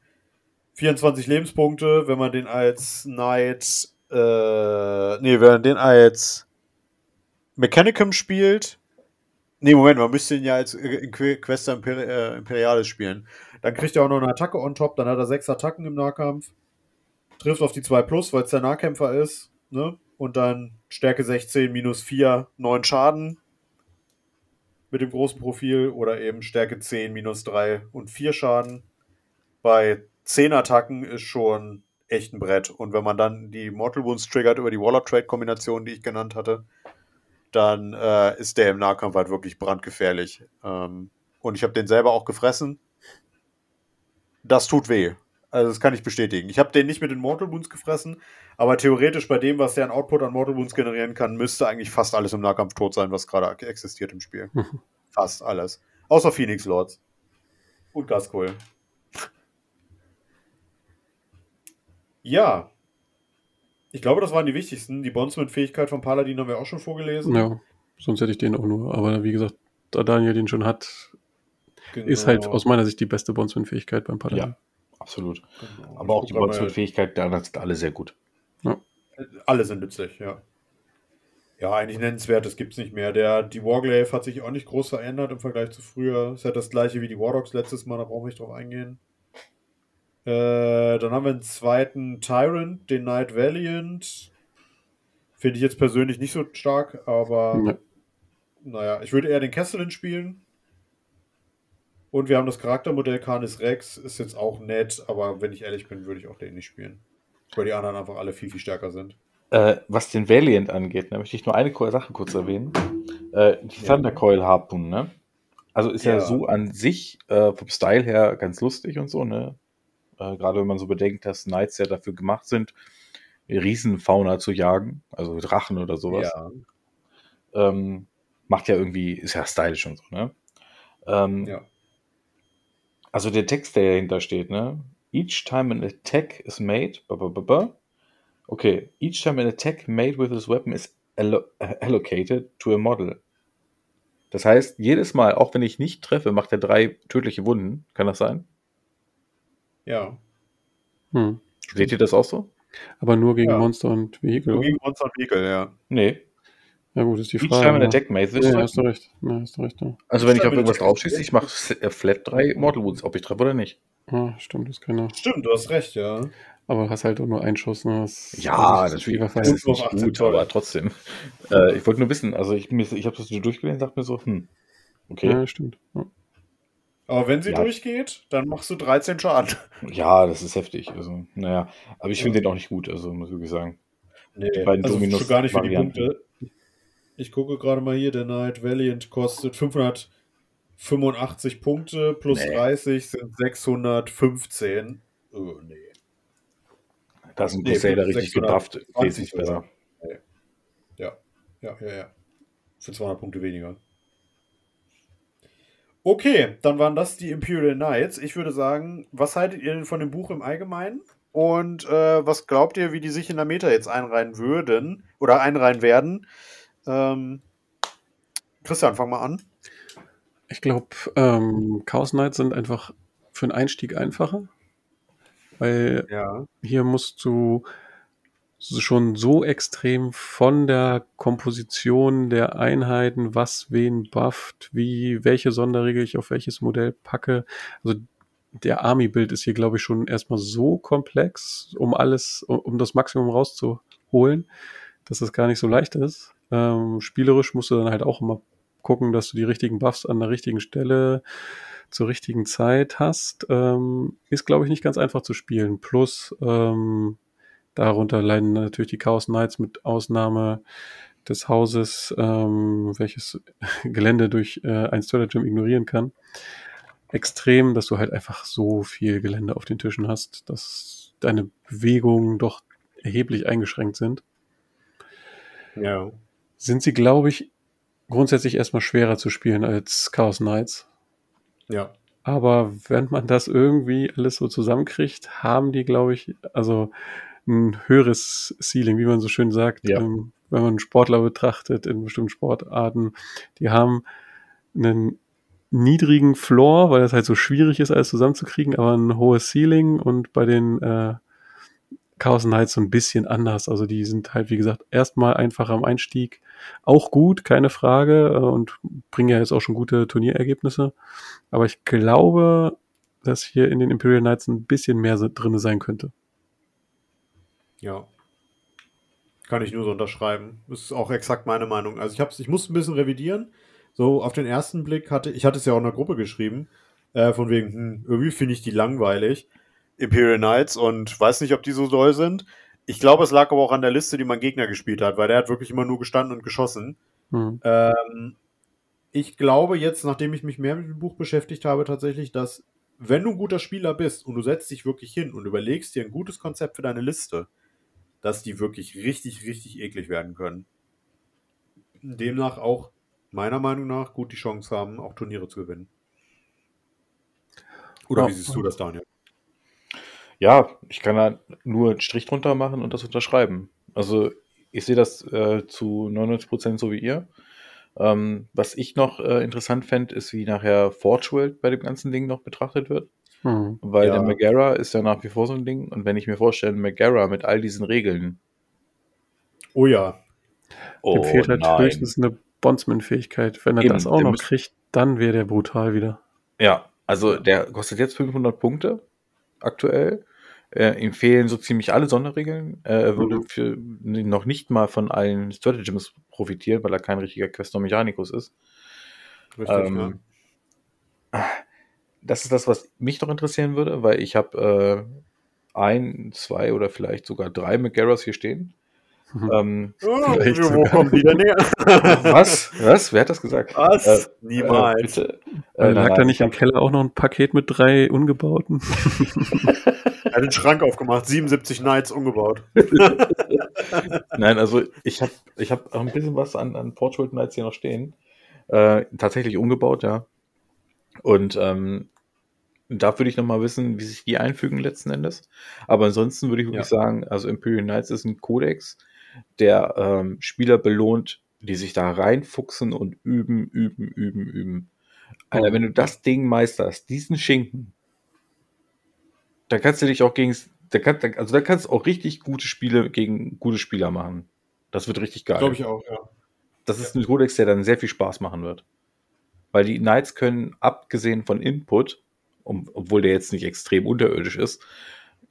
[SPEAKER 1] 24 Lebenspunkte, wenn man den als Knight, äh, nee, wenn man den als Mechanicum spielt. Nee, Moment, man müsste ihn ja als äh, in Que- Questa Imperi äh, Imperialis spielen. Dann kriegt er auch noch eine Attacke on top, dann hat er sechs Attacken im Nahkampf. Trifft auf die 2 Plus, weil es der Nahkämpfer ist. Ne? Und dann Stärke 16, minus 4, 9 Schaden. Mit dem großen Profil. Oder eben Stärke 10, minus 3 und 4 Schaden. Bei 10 Attacken ist schon echt ein Brett. Und wenn man dann die Mortal Wounds triggert über die Warlock-Trade-Kombination, die ich genannt hatte, dann äh, ist der im Nahkampf halt wirklich brandgefährlich. Ähm, und ich habe den selber auch gefressen. Das tut weh. Also das kann ich bestätigen. Ich habe den nicht mit den Mortal Wounds gefressen, aber theoretisch bei dem, was der an Output an Mortal Wounds generieren kann, müsste eigentlich fast alles im Nahkampf tot sein, was gerade existiert im Spiel.
[SPEAKER 3] Mhm.
[SPEAKER 1] Fast alles. Außer Phoenix Lords. Und Gaskol. Ja. Ich glaube, das waren die wichtigsten. Die Bondsman-Fähigkeit von Paladin haben wir auch schon vorgelesen.
[SPEAKER 3] Ja, sonst hätte ich den auch nur. Aber wie gesagt, da Daniel den schon hat,
[SPEAKER 1] Genau.
[SPEAKER 3] ist halt aus meiner Sicht die beste Bondsman-Fähigkeit beim Paladin.
[SPEAKER 2] Ja, absolut.
[SPEAKER 1] Genau.
[SPEAKER 2] Aber auch
[SPEAKER 1] Ich
[SPEAKER 2] die Bondsman-Fähigkeit der anderen sind alle sehr gut.
[SPEAKER 1] Alle sind nützlich, ja. Ja, eigentlich nennenswert, das gibt's nicht mehr. Der, die Warglaive hat sich auch nicht groß verändert im Vergleich zu früher. Ist ja das gleiche wie die Wardogs letztes Mal, da brauchen wir nicht drauf eingehen. Äh, dann haben wir einen zweiten Tyrant, den Knight Valiant. Finde ich jetzt persönlich nicht so stark, aber
[SPEAKER 3] Ja.
[SPEAKER 1] naja, ich würde eher den Kesselin spielen. Und wir haben das Charaktermodell Canis Rex, ist jetzt auch nett, aber wenn ich ehrlich bin, würde ich auch den nicht spielen. Weil die anderen einfach alle viel, viel stärker sind.
[SPEAKER 2] Äh, was den Valiant angeht, ne, möchte ich nur eine Sache kurz erwähnen. Äh, die. Thundercoil Harpoon, ne? Also ist ja, ja so an sich äh, vom Style her ganz lustig und so, ne? Äh, Gerade wenn man so bedenkt, dass Knights ja dafür gemacht sind, Riesenfauna zu jagen, also Drachen oder sowas. Ja. Ähm, macht ja irgendwie, ist ja stylisch und so, ne? Ähm, ja. Also der Text, der dahinter steht, ne? Each time an attack is made, okay, each time an attack made with this weapon is allo allocated to a model. Das heißt, jedes Mal, auch wenn ich nicht treffe, macht er drei tödliche Wunden. Kann das sein?
[SPEAKER 1] Ja.
[SPEAKER 2] Hm. Seht ihr das auch so?
[SPEAKER 3] Aber nur gegen ja. Monster und Vehikel. Nur
[SPEAKER 1] gegen Monster und Vehikel, ja.
[SPEAKER 2] Nee.
[SPEAKER 3] Ja gut, ist die Frage. Each time
[SPEAKER 2] in attack made
[SPEAKER 3] ja, hast du recht. Ja, hast du recht ja.
[SPEAKER 2] Also wenn ich auf irgendwas draufschieße, ich mache äh, flat 3 Mortal Wounds, ob ich treffe oder nicht.
[SPEAKER 3] Ah, stimmt, das kann er.
[SPEAKER 1] Stimmt, du hast recht, ja.
[SPEAKER 3] Aber du hast halt auch nur einen Schuss. Ne?
[SPEAKER 2] Das ja, das, ist, das ist nicht gut, aber trotzdem. Äh, ich wollte nur wissen, also ich, ich habe das durchgelesen und dachte mir so, hm, okay.
[SPEAKER 3] Ja, stimmt. Ja.
[SPEAKER 1] Aber wenn sie ja. durchgeht, dann machst du 13 Schaden.
[SPEAKER 2] Ja, das ist heftig. Also, naja, aber ich finde den auch nicht gut, also muss ich wirklich sagen.
[SPEAKER 1] Nee, die beiden also Dominus gar nicht für die Punkte. Ich gucke gerade mal hier, der Night Valiant kostet 585 Punkte plus nee. 30 sind 615. Oh, nee.
[SPEAKER 2] Da ist ein Crusader nee, richtig gebufft. Wesentlich besser.
[SPEAKER 1] Nee. Ja, ja, ja, ja. Für 200 Punkte weniger. Okay, dann waren das die Imperial Knights. Ich würde sagen, was haltet ihr denn von dem Buch im Allgemeinen? Und äh, was glaubt ihr, wie die sich in der Meta jetzt einreihen würden oder einreihen werden? Ähm, Christian, fang mal an.
[SPEAKER 3] Ich glaube, ähm, Chaos Knights sind einfach für einen Einstieg einfacher. Weil ja. hier musst du schon so extrem von der Komposition der Einheiten, was wen bufft, wie, welche Sonderregel ich auf welches Modell packe. Also der Army-Bild ist hier, glaube ich, schon erstmal so komplex, um alles, um, um das Maximum rauszuholen, dass es gar nicht so leicht ist. Ähm, spielerisch musst du dann halt auch immer gucken, dass du die richtigen Buffs an der richtigen Stelle zur richtigen Zeit hast. Ähm, ist, glaube ich, nicht ganz einfach zu spielen. Plus, ähm, darunter leiden natürlich die Chaos Knights mit Ausnahme des Hauses, ähm, welches <laughs> Gelände durch äh, ein Stratagem ignorieren kann. Extrem, dass du halt einfach so viel Gelände auf den Tischen hast, dass deine Bewegungen doch erheblich eingeschränkt sind.
[SPEAKER 1] Ja
[SPEAKER 3] sind sie, glaube ich, grundsätzlich erstmal schwerer zu spielen als Chaos Knights.
[SPEAKER 1] Ja.
[SPEAKER 3] Aber wenn man das irgendwie alles so zusammenkriegt, haben die, glaube ich, also ein höheres Ceiling, wie man so schön sagt, ja. ähm, wenn man Sportler betrachtet in bestimmten Sportarten. Die haben einen niedrigen Floor, weil es halt so schwierig ist, alles zusammenzukriegen, aber ein hohes Ceiling und bei den äh, Chaos Knights so ein bisschen anders. Also die sind halt, wie gesagt, erstmal einfach am Einstieg auch gut, keine Frage, äh, und bringen ja jetzt auch schon gute Turnierergebnisse. Aber ich glaube, dass hier in den Imperial Knights ein bisschen mehr drin sein könnte.
[SPEAKER 1] Ja. Kann ich nur so unterschreiben. Das ist auch exakt meine Meinung. Also ich hab's, ich muss ein bisschen revidieren. So auf den ersten Blick hatte, ich hatte es ja auch in der Gruppe geschrieben, äh, von wegen, hm, irgendwie finde ich die langweilig. Imperial Knights und weiß nicht, ob die so doll sind. Ich glaube, es lag aber auch an der Liste, die mein Gegner gespielt hat, weil der hat wirklich immer nur gestanden und geschossen. Mhm. Ähm, ich glaube jetzt, nachdem ich mich mehr mit dem Buch beschäftigt habe, tatsächlich, dass wenn du ein guter Spieler bist und du setzt dich wirklich hin und überlegst dir ein gutes Konzept für deine Liste, dass die wirklich richtig, richtig eklig werden können. Demnach auch meiner Meinung nach gut die Chance haben, auch Turniere zu gewinnen. Oder ja. wie siehst du das, Daniel?
[SPEAKER 2] Ja, ich kann da nur einen Strich drunter machen und das unterschreiben. Also ich sehe das äh, zu 99% so wie ihr. Ähm, was ich noch äh, interessant fände, ist, wie nachher Forge World bei dem ganzen Ding noch betrachtet wird. Hm. Weil ja. der Megara ist ja nach wie vor so ein Ding. Und wenn ich mir vorstelle, Megara mit all diesen Regeln.
[SPEAKER 1] Oh ja.
[SPEAKER 3] Oh, Dem fehlt halt nein. höchstens eine Bondsman-Fähigkeit. Wenn er Eben, das auch noch kriegt, dann wäre der brutal wieder.
[SPEAKER 2] Ja, also der kostet jetzt 500 Punkte aktuell. Äh, ihm fehlen so ziemlich alle Sonderregeln. Äh, er würde mhm. für noch nicht mal von allen Stratagems profitieren, weil er kein richtiger Questor Mechanicus ist. Richtig, ähm, ja. Das ist das, was mich noch interessieren würde, weil ich habe äh, ein, zwei oder vielleicht sogar drei McGarrows hier stehen. Mhm. Ähm, oh, wo kommen die denn her? <laughs> Was? Was? Wer hat das gesagt?
[SPEAKER 1] Was? Äh, Niemals.
[SPEAKER 3] Äh, bitte. Äh, lag da nicht im Keller auch noch ein Paket mit drei ungebauten? <laughs>
[SPEAKER 1] er hat den Schrank aufgemacht, 77 Knights umgebaut.
[SPEAKER 2] Nein, also ich habe ich hab auch ein bisschen was an, an Portrait Knights hier noch stehen. Äh, tatsächlich umgebaut, ja. Und ähm, da würde ich nochmal wissen, wie sich die einfügen letzten Endes. Aber ansonsten würde ich wirklich ja. sagen, also Imperial Knights ist ein Kodex, der ähm, Spieler belohnt, die sich da reinfuchsen und üben, üben, üben, üben. Alter, wenn du das Ding meisterst, diesen Schinken, dann kannst du dich auch gegen, da kann, also da kannst du auch richtig gute Spiele gegen gute Spieler machen. Das wird richtig geil.
[SPEAKER 1] Glaube ich auch, ja.
[SPEAKER 2] Das ist ein Codex, der dann sehr viel Spaß machen wird. Weil die Knights können, abgesehen von Input, um, obwohl der jetzt nicht extrem unterirdisch ist,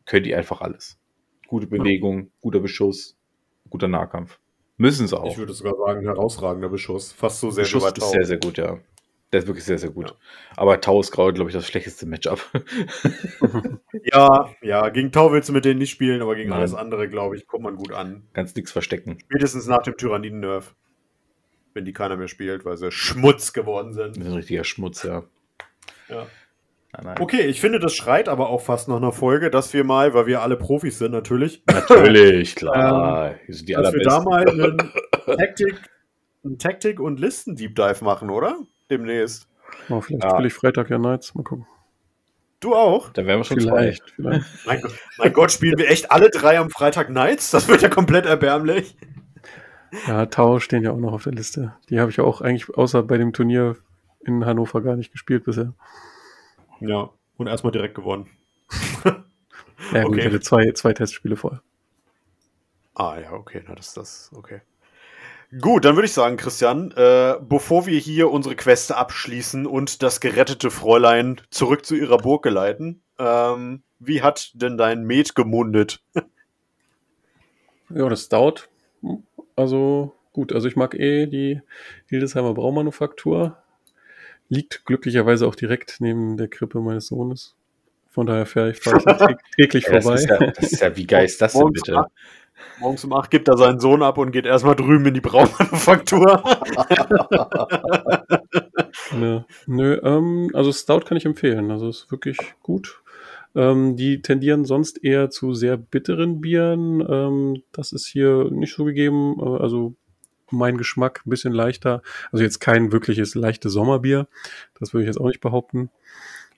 [SPEAKER 2] können die einfach alles. Gute Bewegung, guter Beschuss, guter Nahkampf. Müssen sie auch.
[SPEAKER 1] Ich würde sogar sagen, herausragender Beschuss. Fast so
[SPEAKER 2] sehr Beschuss wie bei Tau. ist sehr, sehr gut, ja. Der ist wirklich sehr, sehr gut. Ja. Aber Tau ist gerade, glaube ich, das schlechteste Matchup. <laughs>
[SPEAKER 1] ja, ja, gegen Tau willst du mit denen nicht spielen, aber gegen Nein. alles andere, glaube ich, kommt man gut an.
[SPEAKER 2] Kannst nichts verstecken.
[SPEAKER 1] Spätestens nach dem Tyranniden-Nerf. Wenn die keiner mehr spielt, weil sie Schmutz geworden sind.
[SPEAKER 2] Das ist ein richtiger Schmutz, ja.
[SPEAKER 1] Ja. Nein, nein. Okay, ich finde, das schreit aber auch fast nach einer Folge, dass wir mal, weil wir alle Profis sind, natürlich.
[SPEAKER 2] Natürlich, <laughs> klar.
[SPEAKER 1] ähm, sind die dass wir da mal einen <laughs> Taktik, einen Taktik und Listen-Deep Dive machen, oder? Demnächst.
[SPEAKER 3] Oh, vielleicht ja. spiele ich Freitag ja Nights. Mal gucken.
[SPEAKER 1] Du auch?
[SPEAKER 2] Da wären wir schon vielleicht. vielleicht.
[SPEAKER 1] Mein, mein, Gott, spielen wir echt alle drei am Freitag Nights? Das wird ja komplett erbärmlich.
[SPEAKER 3] Ja, Tau stehen ja auch noch auf der Liste. Die habe ich ja auch eigentlich außer bei dem Turnier in Hannover gar nicht gespielt bisher.
[SPEAKER 1] Ja, und erstmal direkt gewonnen. <laughs>
[SPEAKER 3] ja, gut, okay. ich hatte zwei, zwei Testspiele vorher.
[SPEAKER 1] Ah, ja, okay, na, das ist das, okay. Gut, dann würde ich sagen, Christian, äh, bevor wir hier unsere Queste abschließen und das gerettete Fräulein zurück zu ihrer Burg geleiten, ähm, wie hat denn dein Met gemundet?
[SPEAKER 3] ja, das dauert. Also gut, also ich mag eh die Hildesheimer Braumanufaktur. Liegt glücklicherweise auch direkt neben der Krippe meines Sohnes. Von daher fahre ich, <laughs> täglich ja, vorbei.
[SPEAKER 2] Das ist, ja, das ist, ja, wie geil ist das denn bitte?
[SPEAKER 1] Morgens um 8 gibt er seinen Sohn ab und geht erstmal drüben in die Braumanufaktur. <laughs>
[SPEAKER 3] ja, nö, ähm, also Stout kann ich empfehlen. Also ist wirklich gut. Ähm, die tendieren sonst eher zu sehr bitteren Bieren. Ähm, das ist hier nicht so gegeben. Äh, also mein Geschmack, ein bisschen leichter. Also jetzt kein wirkliches leichtes Sommerbier, das würde ich jetzt auch nicht behaupten.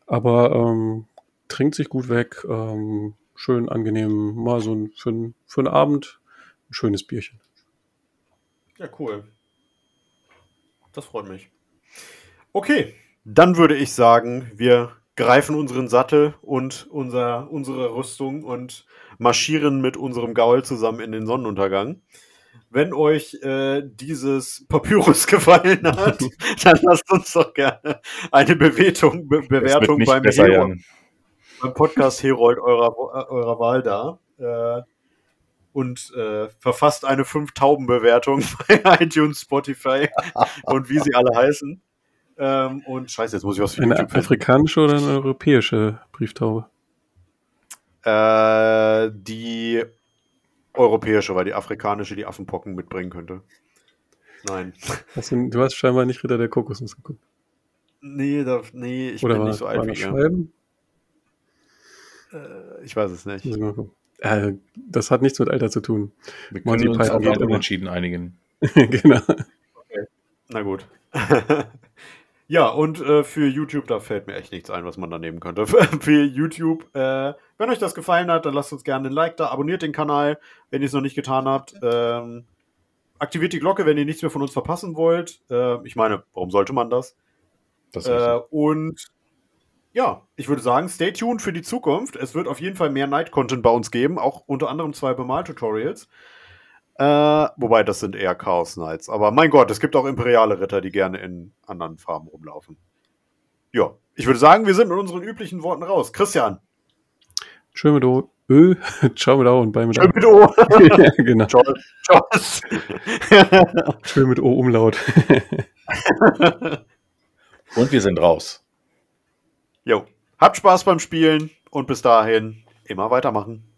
[SPEAKER 3] Aber ähm, trinkt sich gut weg, ähm, schön angenehm, mal so ein, für, für einen Abend ein schönes Bierchen.
[SPEAKER 1] Ja, cool. Das freut mich. Okay, dann würde ich sagen, wir greifen unseren Sattel und unser, unsere Rüstung und marschieren mit unserem Gaul zusammen in den Sonnenuntergang. Wenn euch äh, dieses Papyrus <laughs> gefallen hat, <laughs> dann lasst uns doch gerne eine Bewertung, Be Bewertung beim, besser, Herold, beim Podcast Herold eurer, eurer Wahl da. Äh, und äh, verfasst eine Fünf-Tauben-Bewertung <laughs> bei iTunes, Spotify und wie sie alle heißen. Ähm, und scheiße, jetzt muss ich was
[SPEAKER 3] für Eine YouTube afrikanische oder eine europäische Brieftaube?
[SPEAKER 1] Äh, die europäische, weil die afrikanische die Affenpocken mitbringen könnte. Nein. <laughs>
[SPEAKER 3] Hast du, du hast scheinbar nicht Ritter der Kokosnuss geguckt.
[SPEAKER 1] Nee, da, nee ich
[SPEAKER 3] Oder
[SPEAKER 1] bin
[SPEAKER 3] war,
[SPEAKER 1] nicht so alt wie
[SPEAKER 3] Schreiben?
[SPEAKER 1] Äh, ich weiß es nicht.
[SPEAKER 3] Äh, das hat nichts mit Alter zu tun.
[SPEAKER 2] Wir können uns auf Unentschieden einigen. <laughs>
[SPEAKER 3] genau. Okay.
[SPEAKER 1] Na gut. <laughs> Ja, und äh, für YouTube, da fällt mir echt nichts ein, was man da nehmen könnte. <laughs> für YouTube, äh, wenn euch das gefallen hat, dann lasst uns gerne ein Like da, abonniert den Kanal, wenn ihr es noch nicht getan habt. Ähm, aktiviert die Glocke, wenn ihr nichts mehr von uns verpassen wollt. Äh, ich meine, warum sollte man das? das äh, und ja, ich würde sagen, stay tuned für die Zukunft. Es wird auf jeden Fall mehr Night-Content bei uns geben, auch unter anderem zwei Bemal-Tutorials. Äh, wobei, das sind eher Chaos Knights. Aber mein Gott, es gibt auch imperiale Ritter, die gerne in anderen Farben rumlaufen. Ja, ich würde sagen, wir sind mit unseren üblichen Worten raus. Christian.
[SPEAKER 3] Schön mit O. Ö. <laughs> Ciao mit O und bei mit O.
[SPEAKER 1] Schön mit O.
[SPEAKER 3] ja, genau.
[SPEAKER 1] Tschüss. <laughs>
[SPEAKER 3] Schön mit O Umlaut. <laughs>
[SPEAKER 2] und wir sind raus.
[SPEAKER 1] Jo. Habt Spaß beim Spielen und bis dahin immer weitermachen.